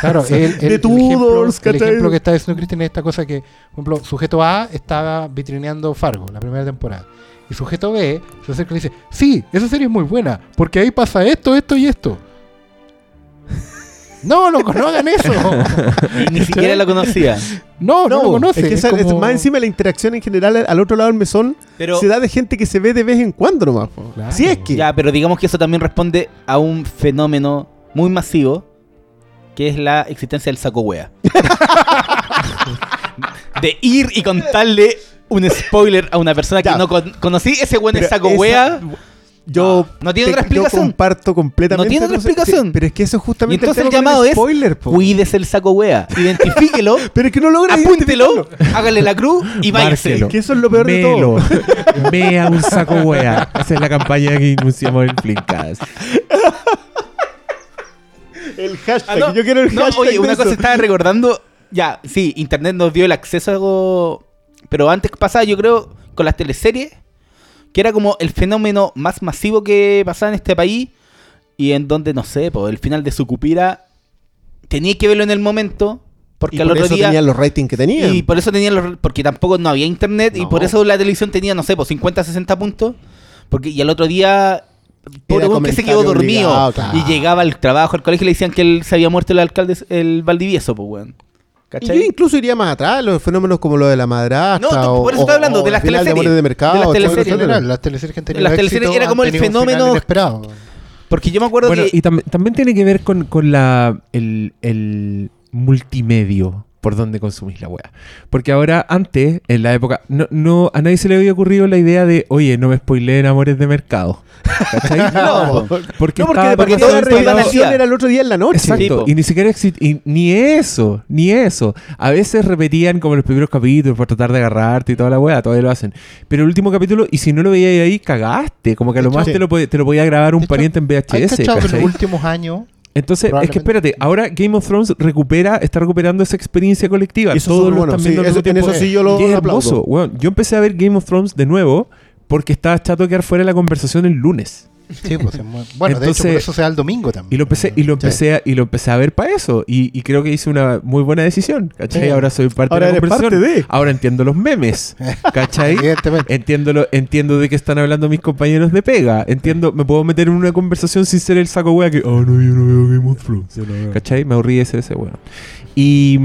Claro, el, el- De el Tudors, ejemplo, el ejemplo que está diciendo Cristian es esta cosa que, por ejemplo, sujeto A estaba vitrineando Fargo, la primera temporada. Y sujeto B se acerca y le dice, sí, esa serie es muy buena, porque ahí pasa esto, esto y esto. No, loco, no hagan eso. Ni siquiera lo conocía. No, no, lo conoce. es que esa- es como- más encima la interacción en general al- otro lado del mesón Pero- se da de gente que se ve de vez en cuando nomás. Claro. Si es que. Ya, pero digamos que eso también responde a un fenómeno muy masivo, que es la existencia del saco wea. de ir y contarle un spoiler a una persona Ya. que no con- conocí, ese buen Pero es saco esa- wea. Yo, No tiene te- otra explicación. Yo comparto completamente. No tiene otra explicación. Pero es que eso es Y justamente entonces el tema con llamado es, spoiler, po. cuídese el saco wea. Identifíquelo, Pero es que no logra apúntelo, identificarlo. hágale la cruz y váyase. Márquelo. Que eso es lo peor de Melo. todo. Mea un saco wea. Esa es la campaña que iniciamos en Flinkas. El hashtag. Ah, no. Yo quiero el No, hashtag. oye, de una eso. cosa estaba recordando. Ya, sí, internet nos dio el acceso a algo. Pero antes pasaba, yo creo, con las teleseries, que era como el fenómeno más masivo que pasaba en este país. Y en donde, no sé, pues el final de Sucupira tenía que verlo en el momento. Porque Y al por otro eso día. tenían los ratings que tenían. Y por eso tenían los. Porque tampoco no había internet. Y por eso la televisión tenía, no sé, pues 50, 60 puntos. Porque, y al otro día. Weón que se quedó dormido. obligado, claro. Y llegaba al trabajo, al colegio y le decían que él se había muerto el alcalde, el Valdivieso, pues weón. Y yo ¿Cachai? incluso iría más atrás, los fenómenos como lo de la madrastra. No, o, por eso estoy hablando, o de la las teleseries. De mercado. De las En teleseries. general, las teleseries que han tenido Las teleseries éxito era como el fenómeno- inesperado. Porque yo me acuerdo Bueno, que. y tam- también tiene que ver con, con la, el, el multimedio por donde consumís la wea. Porque ahora, antes, en la época, no, no, a nadie se le había ocurrido la idea de, oye, no me spoileen amores de mercado. ¿Cachai? No, porque, No, porque, estaba porque toda la revelación era el otro día en la noche. Exacto, y ni siquiera y ni eso, ni eso. A veces repetían como los primeros capítulos por tratar de agarrarte y toda la weá, todavía lo hacen. Pero el último capítulo, y si no lo veías ahí, cagaste. Como que a lo más te lo, te lo podía grabar un De hecho, pariente en ¿Hay VHS. que en los últimos años Entonces, es que espérate, ahora Game of Thrones recupera, está recuperando esa experiencia colectiva. Y eso Todos lo bueno, están sí, viendo al eso- en tiempo. eso sí yo lo Y es aplaudo. hermoso. weón. Yo empecé a ver Game of Thrones de nuevo porque estaba chato de quedar fuera de la conversación el lunes. Sí, pues, bueno, de hecho, Entonces- por eso se da el domingo también. Y lo empecé, y lo Sí. empecé, a, y lo empecé a ver para eso. Y, y creo que hice una muy buena decisión. ¿Cachai? Sí. Ahora soy parte Ahora de la conversación. parte de. Ahora entiendo los memes. ¿Cachai? Evidentemente. Entiendo, lo, entiendo de qué están hablando mis compañeros de pega. Entiendo, me puedo meter en una conversación sin ser el saco wea que, oh no, yo no veo Game of Thrones. ¿Cachai? Me aburrí de ese, ese weón. Y,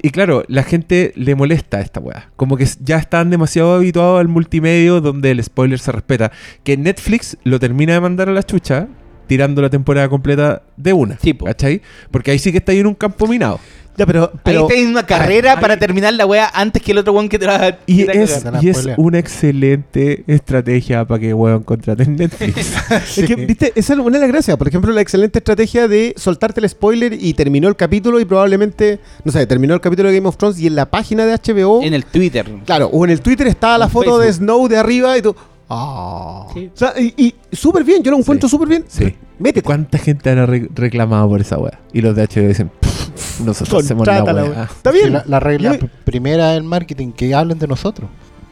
y claro, la gente le molesta esta weá. Como que ya están demasiado habituados al multimedio donde el spoiler se respeta. Que Netflix lo termina de mandar a la chucha tirando la temporada completa de una. Sí, po. ¿Cachai? Porque ahí sí que está ahí en un campo minado. Ya, pero, pero ahí una carrera para terminar la wea antes que el otro weón que te la Y que te es, cagar. Y es una excelente estrategia para que weón contraten Netflix. Es que, viste, esa es una de las gracias. Por ejemplo, la excelente estrategia de soltarte el spoiler y terminó el capítulo y probablemente, no sé, terminó el capítulo de Game of Thrones y en la página de HBO, En el Twitter. claro, o en el Twitter estaba la En foto de. Snow de arriba y tú, ah. Sí. O sea, y, y súper bien, yo lo encuentro súper bien. Sí. Métete. ¿Cuánta gente re- reclamado por esa weá? Y los de HBO dicen, "Pff, nosotros hacemos la weá. Está Sí, bien. la, la regla Yo- primera del marketing, que hablen de nosotros.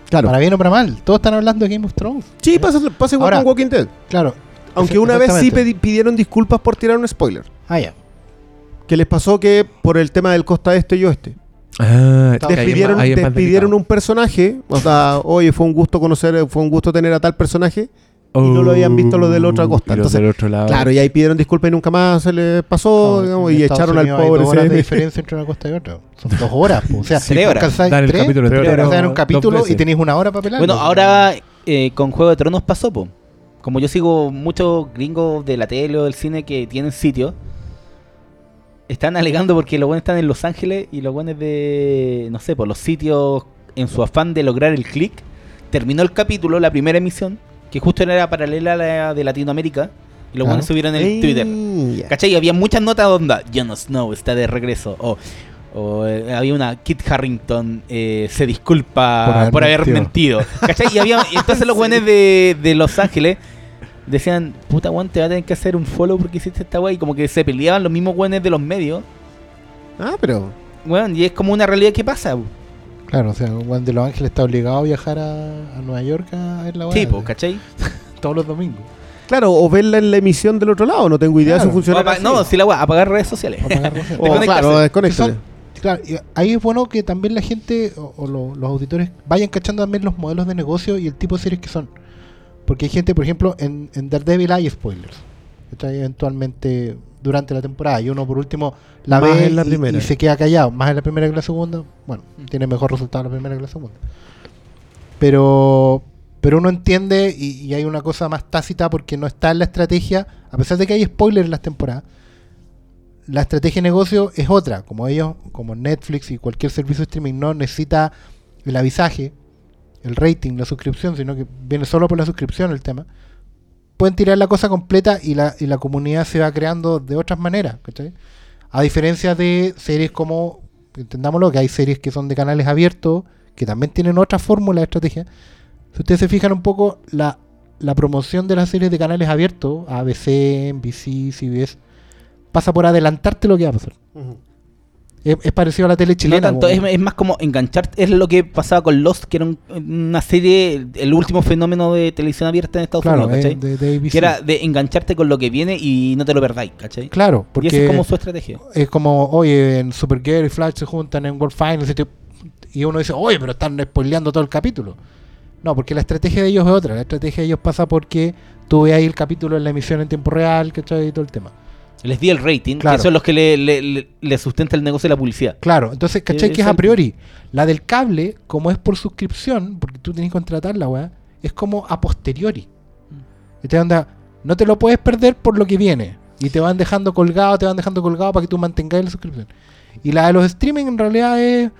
Claro. Para bien o para mal. Todos están hablando de Game of Thrones. Sí, pasa, pasa igual Ahora- con Walking Dead. Claro. Aunque una vez sí exactamente. pedi- pidieron disculpas por tirar un spoiler. Ah, ya. Que les pasó que por el tema del costa este y oeste. Ah, es que ahí es Despidieron, más- ahí es más despidieron delicado. un personaje. O sea, oye, fue un gusto conocer, fue un gusto tener a tal personaje. Y no lo habían visto los de la otra costa. Y los Entonces, del otro lado. Claro, y ahí pidieron disculpas y nunca más se les pasó, No, digamos, y Estados echaron al Unidos hay pobre dos horas de diferencia entre una costa y otra. Son dos horas. po. O sea, Tres horas. tres, capítulo pero entero alcanzáis un capítulo y tenéis una hora para pelar. Bueno, ahora eh, con Juego de Tronos pasó, po. Como yo sigo muchos gringos de la tele o del cine que tienen sitio, están alegando porque los buenos están en Los Ángeles y los buenos de, no sé, por los sitios, en su afán de lograr el click, terminó el capítulo, la primera emisión, que justo era paralela a la de Latinoamérica, y los buenos subieron en el Twitter. ¿Cachai? Y había muchas notas onda. Jon Snow está de regreso. O, o, eh, había una Kit Harrington eh, se disculpa Por por haber mentido. ¿Cachai? Y, había, y entonces los buenos de, de Los Ángeles decían, puta weón, te va a tener que hacer un follow porque hiciste esta weá. Y como que se peleaban los mismos buenos de los medios. Ah, pero. Weón, y es como una realidad que pasa. Claro, o sea, Juan de Los Ángeles está obligado a viajar a, a Nueva York a ver la Sí, po, ¿cachai? Todos los domingos. Claro, o verla en la emisión del otro lado. No tengo idea de Claro. si funciona. No, si la weá, apagar redes sociales. Apagar redes O, desconectarse. claro, claro, y ahí es bueno que también la gente o, o lo- los auditores vayan cachando también los modelos de negocio y el tipo de series que son. Porque hay gente, por ejemplo, en, en Daredevil hay spoilers. ¿cachai? Eventualmente durante la temporada. Y uno por último la Más ve en la y- primera. y, se queda callado. Más en la primera que en la segunda. Bueno, tiene mejor resultado en la primera que en la segunda. Pero, pero uno entiende y, y hay una cosa más tácita porque no está en la estrategia, a pesar de que hay spoilers en las temporadas, la estrategia de negocio es otra. Como ellos, como Netflix y cualquier servicio de streaming no necesita el avisaje, el rating, la suscripción, sino que viene solo por la suscripción el tema. Pueden tirar la cosa completa y la, y la comunidad se va creando de otras maneras. ¿cachai? A diferencia de series como, entendámoslo, que hay series que son de canales abiertos, que también tienen otra fórmula de estrategia. Si ustedes se fijan un poco, la, la promoción de las series de canales abiertos, ABC, NBC, CBS, pasa por adelantarte lo que va a pasar. Es, es parecido a la tele No chilena. tanto, es, es más como enganchar. Es lo que pasaba con Lost, que era un- una serie, el último fenómeno de televisión abierta en Estados claro, Unidos, ¿cachai? de. Que era de engancharte con lo que viene y no te lo perdáis, ¿cachai? Claro, y porque esa es como su estrategia. es como, oye, en Supergirl y Flash se juntan en World Finals y, te- y uno dice, oye, pero están spoileando todo el capítulo. No, porque la estrategia de ellos es otra. La estrategia de ellos pasa porque tú ves ahí el capítulo en la emisión en tiempo real, ¿cachai? Y todo el tema. Les di el rating, Claro. que son los que le, le, le- le sustenta el negocio de la publicidad. Claro, entonces, ¿cachai? Eh, que es a priori. La del cable, como es por suscripción, porque tú tienes que contratarla, weá, es como a posteriori. Y te onda, no te lo puedes perder por lo que viene. Y te van dejando colgado, te van dejando colgado para que tú mantengas la suscripción. Y la de los streaming en realidad es,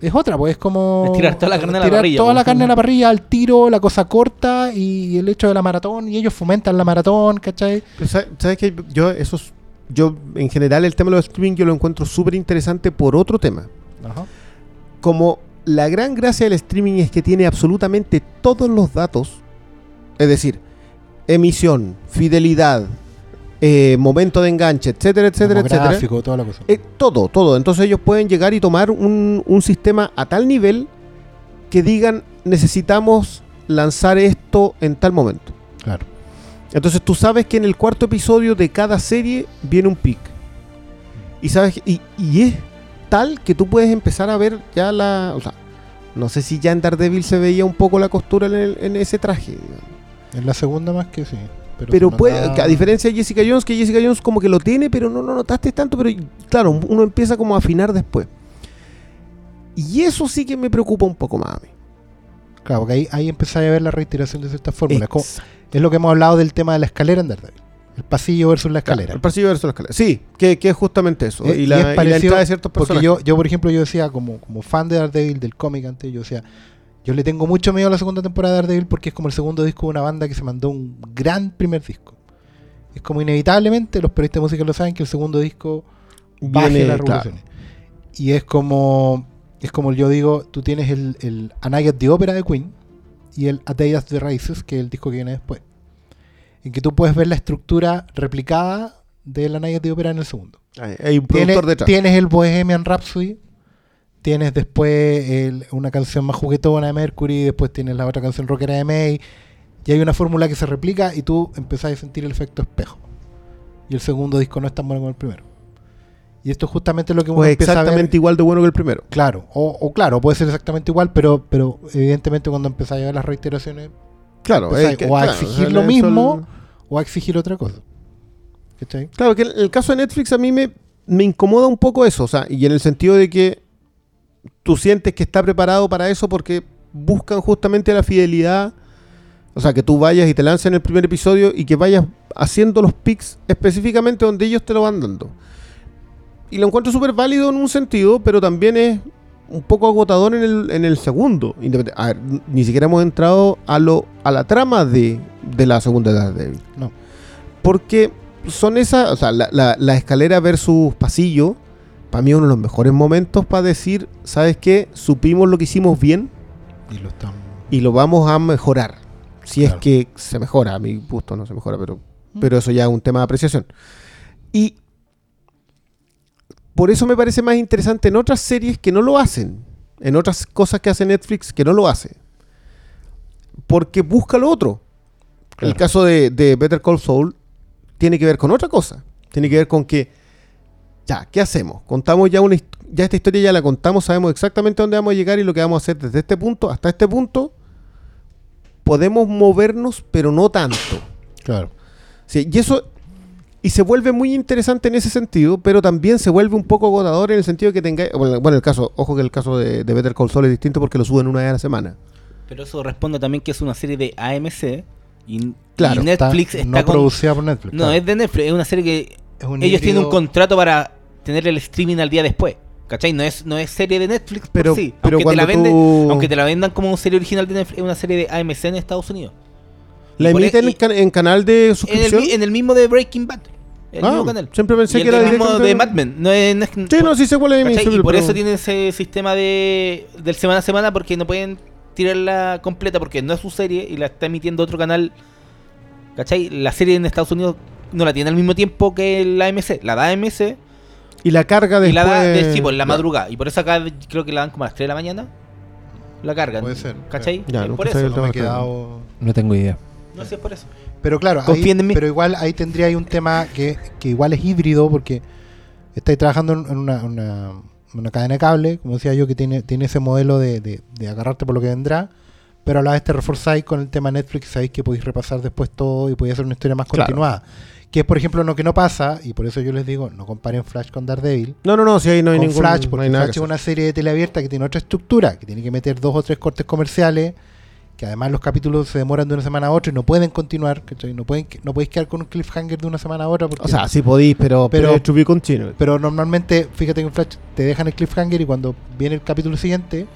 es otra, pues es como. Es tirar toda la carne a la parrilla, Toda la pues. carne a la parrilla, al tiro, la cosa corta y el hecho de la maratón. Y ellos fomentan la maratón, ¿cachai? Pero ¿Sabes que Yo, esos, yo, en general, el tema de los streaming yo lo encuentro súper interesante por otro tema. Ajá. Como la gran gracia del streaming es que tiene absolutamente todos los datos, es decir, emisión, fidelidad, eh, momento de enganche, etcétera, etcétera, etcétera. Toda la cosa. Eh, todo, todo. Entonces ellos pueden llegar y tomar un, un sistema a tal nivel que digan necesitamos lanzar esto en tal momento. Claro. Entonces tú sabes que en el cuarto episodio de cada serie viene un pick. Y sabes y, y es tal que tú puedes empezar a ver ya la. O sea, no sé si ya en Daredevil se veía un poco la costura en, el- en ese traje. digamos. En la segunda más que sí. Pero, puede, notaba- a diferencia de Jessica Jones, que Jessica Jones como que lo tiene, pero no lo notaste tanto, pero claro, uno empieza como a afinar después. Y eso sí que me preocupa un poco más a mí. Claro, porque ahí, ahí empezáis a ver la reiteración de ciertas fórmulas. Es. Es lo que hemos hablado del tema de la escalera en Daredevil. El pasillo versus la escalera. Claro, el pasillo versus la escalera. Sí, que, que es justamente eso. Eh, y, y la, es y la parecido entrada de ciertos Porque personajes. yo, yo, por ejemplo, yo decía, como, como fan de Daredevil, del cómic antes, yo decía, yo le tengo mucho miedo a la segunda temporada de Daredevil porque es como el segundo disco de una banda que se mandó un gran primer disco. Es como inevitablemente, los periodistas de música lo saben, que el segundo disco baje Viene, las claro. revoluciones. Y es como, es como yo digo, tú tienes el, el A Night at the Opera de Queen y el A Day at the Races, que es el disco que viene después. En que tú puedes ver la estructura replicada de la Night at the Opera en el segundo. Hay, hay un productor detrás. Tienes el Bohemian Rhapsody, tienes después el- una canción más juguetona de Mercury, después tienes la otra canción rockera de May, y hay una fórmula que se replica y tú empezás a sentir el efecto espejo. Y el segundo disco no es tan bueno como el primero. Y esto es justamente lo que uno Pues empieza a ver. exactamente igual de bueno que el primero. Claro, o, o claro, puede ser exactamente igual, pero, pero evidentemente cuando empezáis a ver las reiteraciones, Claro, es que, o a claro, exigir o sea, lo mismo. el- o a exigir otra cosa. ¿Cachai? Claro, que el caso de Netflix a mí me, me incomoda un poco eso, o sea, y en el sentido de que tú sientes que está preparado para eso porque buscan justamente la fidelidad, o sea, que tú vayas y te lancen el primer episodio y que vayas haciendo los picks específicamente donde ellos te lo van dando. Y lo encuentro súper válido en un sentido, pero también es un poco agotador en el, en el segundo. A ver, ni siquiera hemos entrado a, lo, a la trama de, de la segunda edad de No. Porque son esas, o sea, la, la- la escalera versus pasillo, para mí es uno de los mejores momentos para decir, ¿sabes qué? Supimos lo que hicimos bien Y lo están. y lo vamos a mejorar. Si Claro. es que se mejora, a mi gusto no se mejora, pero, pero eso ya es un tema de apreciación. Y por eso me parece más interesante en otras series que no lo hacen, en otras cosas que hace Netflix que no lo hace. Porque busca lo otro. El caso de, de Better Call Saul tiene que ver con otra cosa. Tiene que ver con que, ya, ¿qué hacemos? Contamos ya una ya esta historia ya la contamos, sabemos exactamente dónde vamos a llegar y lo que vamos a hacer desde este punto hasta este punto. Podemos movernos, pero no tanto. Claro. Sí, y eso y se vuelve muy interesante en ese sentido, pero también se vuelve un poco agotador en el sentido que tenga bueno, bueno, el caso, ojo que el caso de, de Better Call Saul es distinto porque lo suben una vez a la semana. Pero eso responde también que es una serie de AMC y, Claro, y Netflix está, no con... producida por Netflix. No, claro. es de Netflix, es una serie que Es un ellos tienen un contrato para tener el streaming al día después. ¿Cachai? No es, no es serie de Netflix, por Pero- sí. pero aunque, te la venden, tú- aunque te la vendan como serie original de Netflix, es una serie de AMC en Estados Unidos. ¿La Y por emiten e- en, can- en canal de En el, suscripción? en el mismo de Breaking Bad. El Ah, mismo canal. siempre pensé Y el que era del mismo de Mad Men. No es, no es- Sí, no, sí sé cuál es. Y pero- por eso tiene ese sistema de del semana a semana porque no pueden tirarla completa porque no es su serie y la está emitiendo otro canal. ¿Cachai? La serie en Estados Unidos no la tiene al mismo tiempo que la AMC. La da AMC Y la carga y después... la da de, sí, pues, la madrugada. Y por eso acá creo que la dan como a las 3 de la mañana. La cargan. Puede ser. ¿Cachai? Ya, por eso. No me he Está quedado... No tengo idea. No sé, es por eso. Pero claro, ahí- Confíen en mí. pero igual ahí tendría ahí un tema que, que igual es híbrido porque estáis trabajando en una, una, una cadena de cable, como decía yo, que tiene, tiene ese modelo de, de- de agarrarte por lo que vendrá, pero a la vez te reforzáis con el tema Netflix, sabéis que podéis repasar después todo y podéis hacer una historia más Claro. continuada. Que es, por ejemplo, lo que no pasa, y por eso yo les digo, no comparen Flash con Daredevil. No, no, no, si ahí no hay con ningún... Flash, no porque hay nada Flash es una serie de teleabierta que tiene otra estructura, que tiene que meter dos o tres cortes comerciales, que además los capítulos se demoran de una semana a otra y no pueden continuar, ¿cachai? No, pueden, no podéis quedar con un cliffhanger de una semana a otra. Porque, O sea, sí podéis, pero... Pero- Pero... pero normalmente, fíjate que en Flash te dejan el cliffhanger y cuando viene el capítulo siguiente,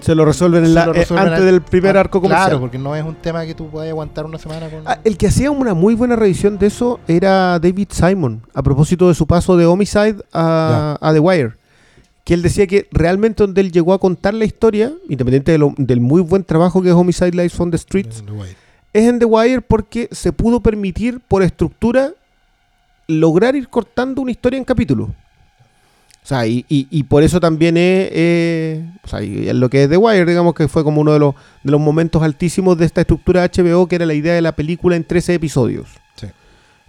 Se lo resuelven, en la- lo eh, antes al- del primer ah, arco comercial. Claro, porque no es un tema que tú puedas aguantar una semana con... Ah, el que hacía una muy buena revisión de eso era David Simon, a propósito de su paso de Homicide a, a The Wire. Que él decía que realmente donde él llegó a contar la historia, independiente de lo- del muy buen trabajo que es Homicide Lives on the Streets, es en The Wire porque se pudo permitir por estructura lograr ir cortando una historia en capítulos. O sea, y, y- y por eso también es, eh, o sea, es lo que es The Wire, digamos que fue como uno de los, de los momentos altísimos de esta estructura HBO, que era la idea de la película en 13 episodios. Sí.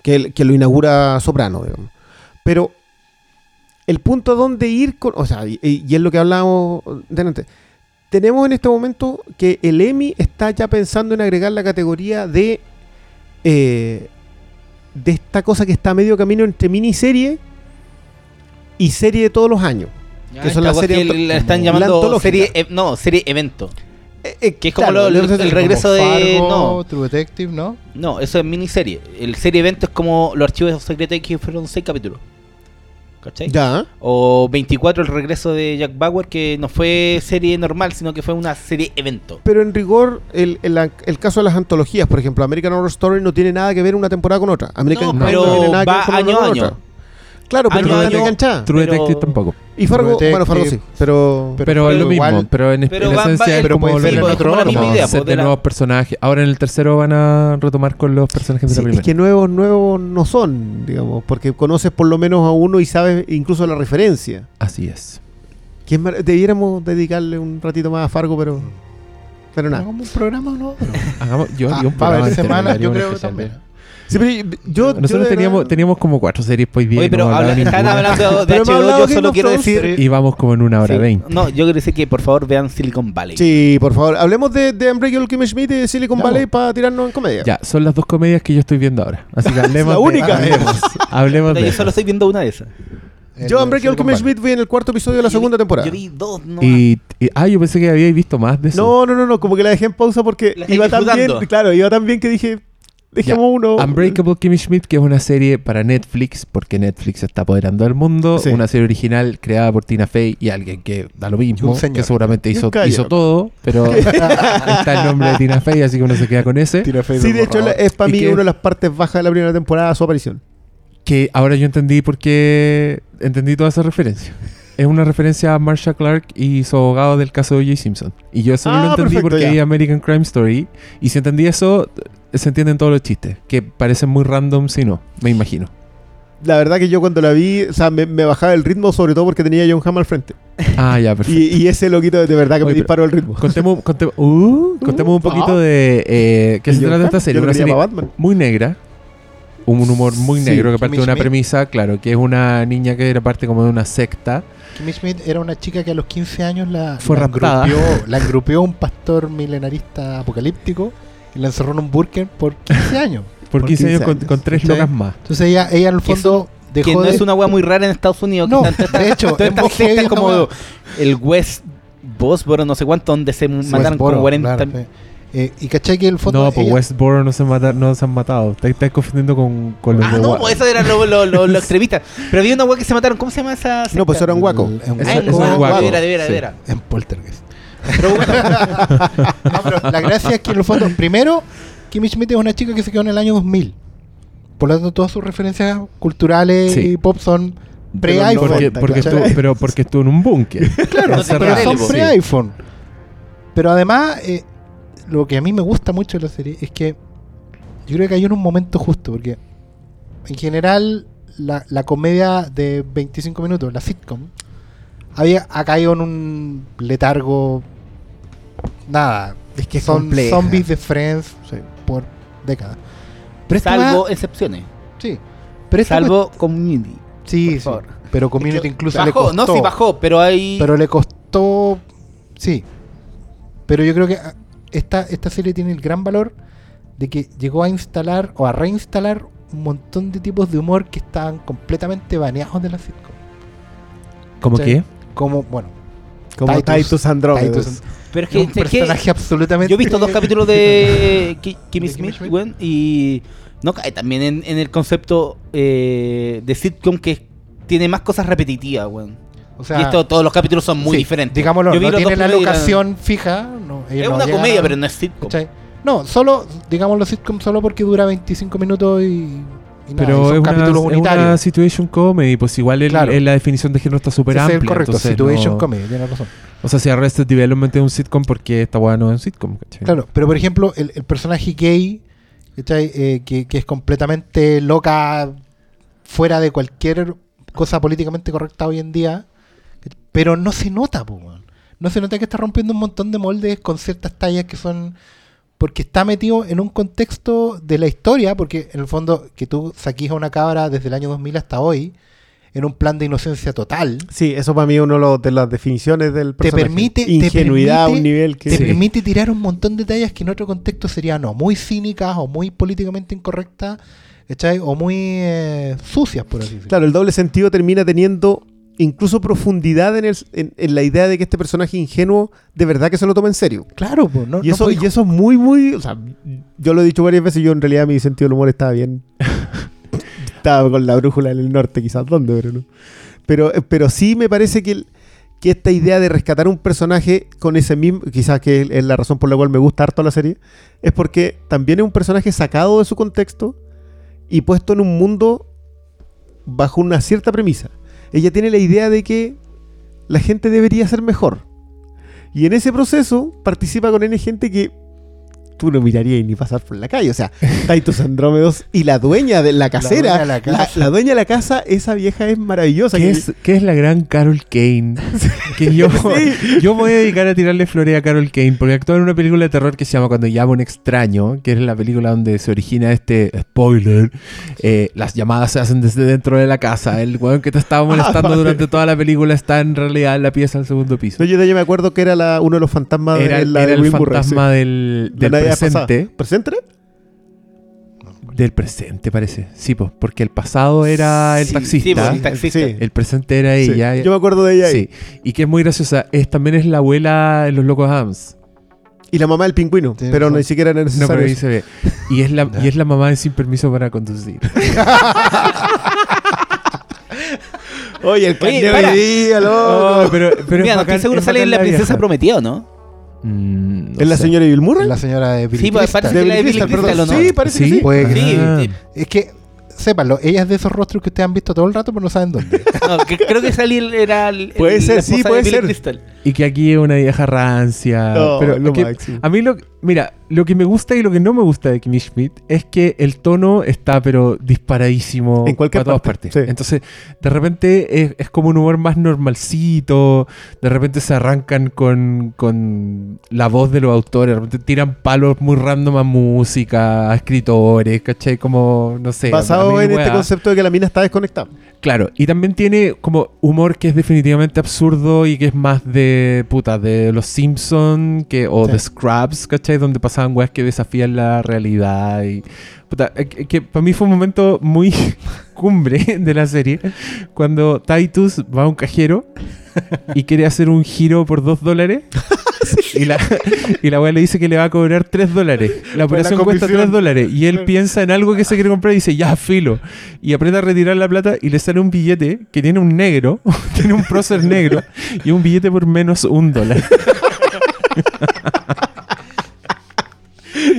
Que, que lo inaugura Soprano, digamos. Pero el punto donde ir con, o sea, y, y es lo que hablábamos delante. Tenemos en este momento que el Emmy está ya pensando en agregar la categoría de eh, de esta cosa que está a medio camino entre miniserie y serie de todos los años. Que son las series cosa que la están llamando serie, e- no, serie evento. Eh, eh, Que es como claro, lo- entonces, el Como regreso de- Fargo, no. True Detective, ¿no? No, eso es miniserie. El serie evento es como los archivos secretos que fueron 6 capítulos. ¿Cachai? Ya. O 24, el regreso de Jack Bauer, que no fue serie normal, sino que fue una serie evento. Pero en rigor, el, el- el caso de las antologías, por ejemplo, American Horror Story no tiene nada que ver una temporada con otra. American No, pero tiene nada que va ver con año a año. otra. Claro, pero no año. enganchada. True Pero- Detective tampoco. Y Fargo, True bueno, Fargo sí, pero... Pero Pero, es lo igual- mismo, pero en, pero en va- esencia es pero como, verlo en otro como orden. misma idea, set de nuevos personajes. Ahora en el tercero van a retomar con los personajes de Sí, la es primera. que nuevos, nuevos no son, digamos, porque conoces por lo menos a uno y sabes incluso la referencia. Así es. Que es mar- debiéramos dedicarle un ratito más a Fargo, pero... Pero No, nada. como un programa no. pero- Hagamos, yo Ah, un va a haber programa semanas, haría yo creo que también. Sí, pero yo, Nosotros teníamos, teníamos como cuatro series pues bien. Oye, pero no hablaba habla- están ninguna. hablando de HBO, hablado yo solo quiero decir... Y vamos como en una hora Sí. veinte. No, yo quiero decir que por favor vean Silicon Valley. Sí, por favor. Hablemos de, de Unbreakable Kimmy Schmidt y de Silicon Ya, Valley para tirarnos en comedia. Ya, son las dos comedias que yo estoy viendo ahora. Así que hablemos la de- única. Hablemos, de Yo eso. solo estoy viendo una de esas. El Yo Unbreakable Kimmy. Schmidt vi en el cuarto episodio de la Yo segunda vi- temporada. Yo vi dos, no. Y, y- ah, yo pensé que habíais visto más de eso. No, no, no, no, como que la dejé en pausa porque La iba tan bien, claro, iba tan bien que dije, dejemos uno. Unbreakable Kimmy Schmidt, que es una serie para Netflix, porque Netflix se está apoderando del mundo. Sí. Una serie original creada por Tina Fey y alguien que da lo mismo, Un señor. que seguramente hizo, hizo todo, pero está el nombre de Tina Fey, así que uno se queda con ese. Tira Facebook, Sí, de hecho es para ¿Y mí una de las partes bajas de la primera temporada su aparición. Que ahora yo entendí por qué entendí toda esa referencia. Es una referencia a Marsha Clark y su abogado del caso de O.J. Simpson. Y yo eso no Ah, lo entendí perfecto, porque ya. hay American Crime Story. Y si entendí eso, se entienden todos los chistes. Que parecen muy random si no, me imagino. la verdad que yo cuando la vi, o sea, me, me bajaba el ritmo, sobre todo porque tenía a John Hamm al frente. Ah, ya, perfecto. Y, y ese loquito de verdad que me Oye, disparó el ritmo. Contemos, contemos, uh, contemos un poquito de eh, qué se trata de esta serie. Una serie Batman. muy negra. Un humor muy Sí, negro que parte de una Schmidt. premisa, claro, que es una niña que era parte como de una secta. Kimmy Schmidt era una chica que a los 15 años la, Fue la, engrupió, la engrupió un pastor milenarista apocalíptico y la encerró en un burger por 15 años. Por, Por 15, años, 15 con, años, con tres locas más. Entonces ella, ella en el fondo dejó que no de... es una weá muy rara en Estados Unidos. No, que de hecho, todas es sectas como el West Bosboro, no sé cuánto, donde se mataron Westboro, como 40 claro, sí. Eh, y cachai que en el fondo No, pues ella- Westboro no se, mata, no se han matado. Te estás confundiendo con, con los Ah, de no, pues eso era lo, lo, lo, lo extremista. Pero había una weá que se mataron. ¿Cómo se llama esa secta? No, pues era un guaco. el- en Ah, Eso- en guaco, de veras, de veras. en Poltergeist. Pero bueno, No, pero la gracia es que en el fondo, primero, Kimmy Schmidt es una chica que se quedó en el año 2000. Por lo tanto, todas sus referencias culturales Sí. y pop son pre-iPhone. Porque, 90, porque ¿cachai? estuvo, pero porque estuvo en un búnker. Claro, No pero son pre-iPhone. Pero además, eh, lo que a mí me gusta mucho de la serie es que yo creo que hay un momento justo, porque en general la, la comedia de 25 minutos, la sitcom, había, ha caído en un letargo. Nada. Es que son compleja. zombies de Friends Sí. por décadas. Pero salvo excepciones. sí. Pero esta Salvo Community. sí, por sí. favor. Pero Community incluso le costó. no, sí bajó, pero hay. Pero le costó. Sí. Pero yo creo que ah, esta, esta serie tiene el gran valor de que llegó a instalar o a reinstalar un montón de tipos de humor que estaban completamente baneados de la sitcom. ¿Cómo qué? Como, bueno, Como Titus- Titus, Andromedas. Titus- pero es es un que, es que personaje absolutamente. yo he visto dos capítulos de Ki- Kimmy ¿De Kimmy Smith, Schmidt? y no cae también en, en el concepto eh, de sitcom que tiene más cosas repetitivas, weón. O sea, y esto, todos los capítulos son muy sí, diferentes. Digámoslo, Yo vi no tiene la eran- locación fija. No, Es no una llegan comedia, a- pero no es sitcom. ¿cachai? No, solo, digámoslo sitcom solo porque dura 25 minutos y. y nada, y Pero es una, es situation comedy, pues igual el- Claro. el- la definición de género está súper es amplia. el correcto, entonces Situation no- Comedy, tiene razón. O sea, si Arrested Development es un sitcom, porque esta weá no es un sitcom? ¿cachai? Claro, pero por ejemplo, el, el personaje gay. Eh, que, que es completamente loca, fuera de cualquier cosa políticamente correcta hoy en día, pero no se nota, po, no se nota que está rompiendo un montón de moldes con ciertas tallas que son. Porque está metido en un contexto de la historia, porque en el fondo, que tú saquís a una cabra desde el año 2000 hasta hoy, en un plan de inocencia total, Sí, eso para mí es una de las definiciones del te personaje. permite, te Ingenuidad a permite- un nivel que... te Sí. permite tirar un montón de tallas que en otro contexto serían o muy cínicas o muy políticamente incorrectas, ¿cachai? O muy eh, sucias, por así decirlo. Claro, el doble sentido termina teniendo incluso profundidad en, el- en- en la idea de que este personaje ingenuo de verdad que se lo toma en serio. Claro, pues, no, y, no eso, podéis- y eso es muy, muy... O sea, yo lo he dicho varias veces, yo en realidad mi sentido del humor estaba bien... estaba con la brújula en el norte, quizás dónde, pero no. Pero, eh, pero sí me parece que, el- que esta idea de rescatar un personaje con ese mismo... Quizás que es la razón por la cual me gusta harto la serie, es porque también es un personaje sacado de su contexto y puesto en un mundo bajo una cierta premisa. Ella tiene la idea de que la gente debería ser mejor. Y en ese proceso participa con N gente que tú no mirarías ni pasar por la calle. O sea, Titus Andrómedos y la dueña de la casera. dueña de la La, casa. la dueña de la casa, esa vieja es maravillosa. ¿Qué que- es, qué es la gran Carol Kane? que yo, yo me voy a dedicar a tirarle flores a Carol Kane porque actúa en una película de terror que se llama Cuando llama un extraño, que es la película donde se origina este spoiler. eh, las llamadas se hacen desde dentro de la casa. El weón que te estaba molestando vale. durante toda la película está en realidad en la pieza del segundo piso. No, yo ella me acuerdo que era la- uno de los fantasmas Era, de la era de el fantasma sí. del. Presente. ¿Presente? Del presente, parece. Sí, pues, porque el pasado era el Sí, taxista. sí, pues, el taxista. Sí. El presente era Sí. ella. Yo me acuerdo de ella ahí. Sí, y que es muy graciosa. Es, también es la abuela en Los Locos Adams. Y la mamá del pingüino, pero razón. ni siquiera era No, necesario. pero ahí se ve. Y es la, y es la mamá de Sin Permiso para Conducir. Oye, el Oye, carnero para. hoy día, loco. Oh, pero, pero Mira, no estoy seguro sale en La Princesa. Prometida, ¿o no? Mm, no ¿Es la sé. señora Bill Murray? la señora de Billy Sí, pues, Crystal. parece que la de Billy Crystal. Sí, parece ¿Sí? que sí. Puede que Sí, Ah. sí. Es que, sépanlo, ella es de esos rostros que ustedes han visto todo el rato, pero no saben dónde. No, que creo que salí el- era el, Puede el- ser, la sí, esposa puede de Billy ser. Crystal. Y que aquí es una vieja rancia. No, pero lo que máximo. a mí lo. Mira, lo que me gusta y lo que no me gusta de Kimmy Schmidt es que el tono está pero disparadísimo En cualquier para todas parte, partes. sí. Entonces, de repente es, es como un humor más normalcito, de repente se arrancan con, con la voz de los autores, de repente tiran palos muy random a música, a escritores, ¿cachai? Como, no sé. Basado en este concepto de que la mina está desconectada. Claro, y también tiene como humor que es definitivamente absurdo y que es más de puta, de los Simpsons que, o Sí. de Scrubs, ¿cachai? Donde pasaban weas que desafían la realidad y. Puta, que, que para mí fue un momento muy cumbre de la serie cuando Titus va a un cajero y quiere hacer un giro por dos dólares. Y la, y la wea le dice que le va a cobrar 3 dólares. La Por la operación cuesta comisión. 3 dólares. Y él piensa en algo que se quiere comprar y dice, ya, filo. Y aprieta a retirar la plata y le sale un billete que tiene un negro, tiene un prócer negro y un billete por menos un dólar.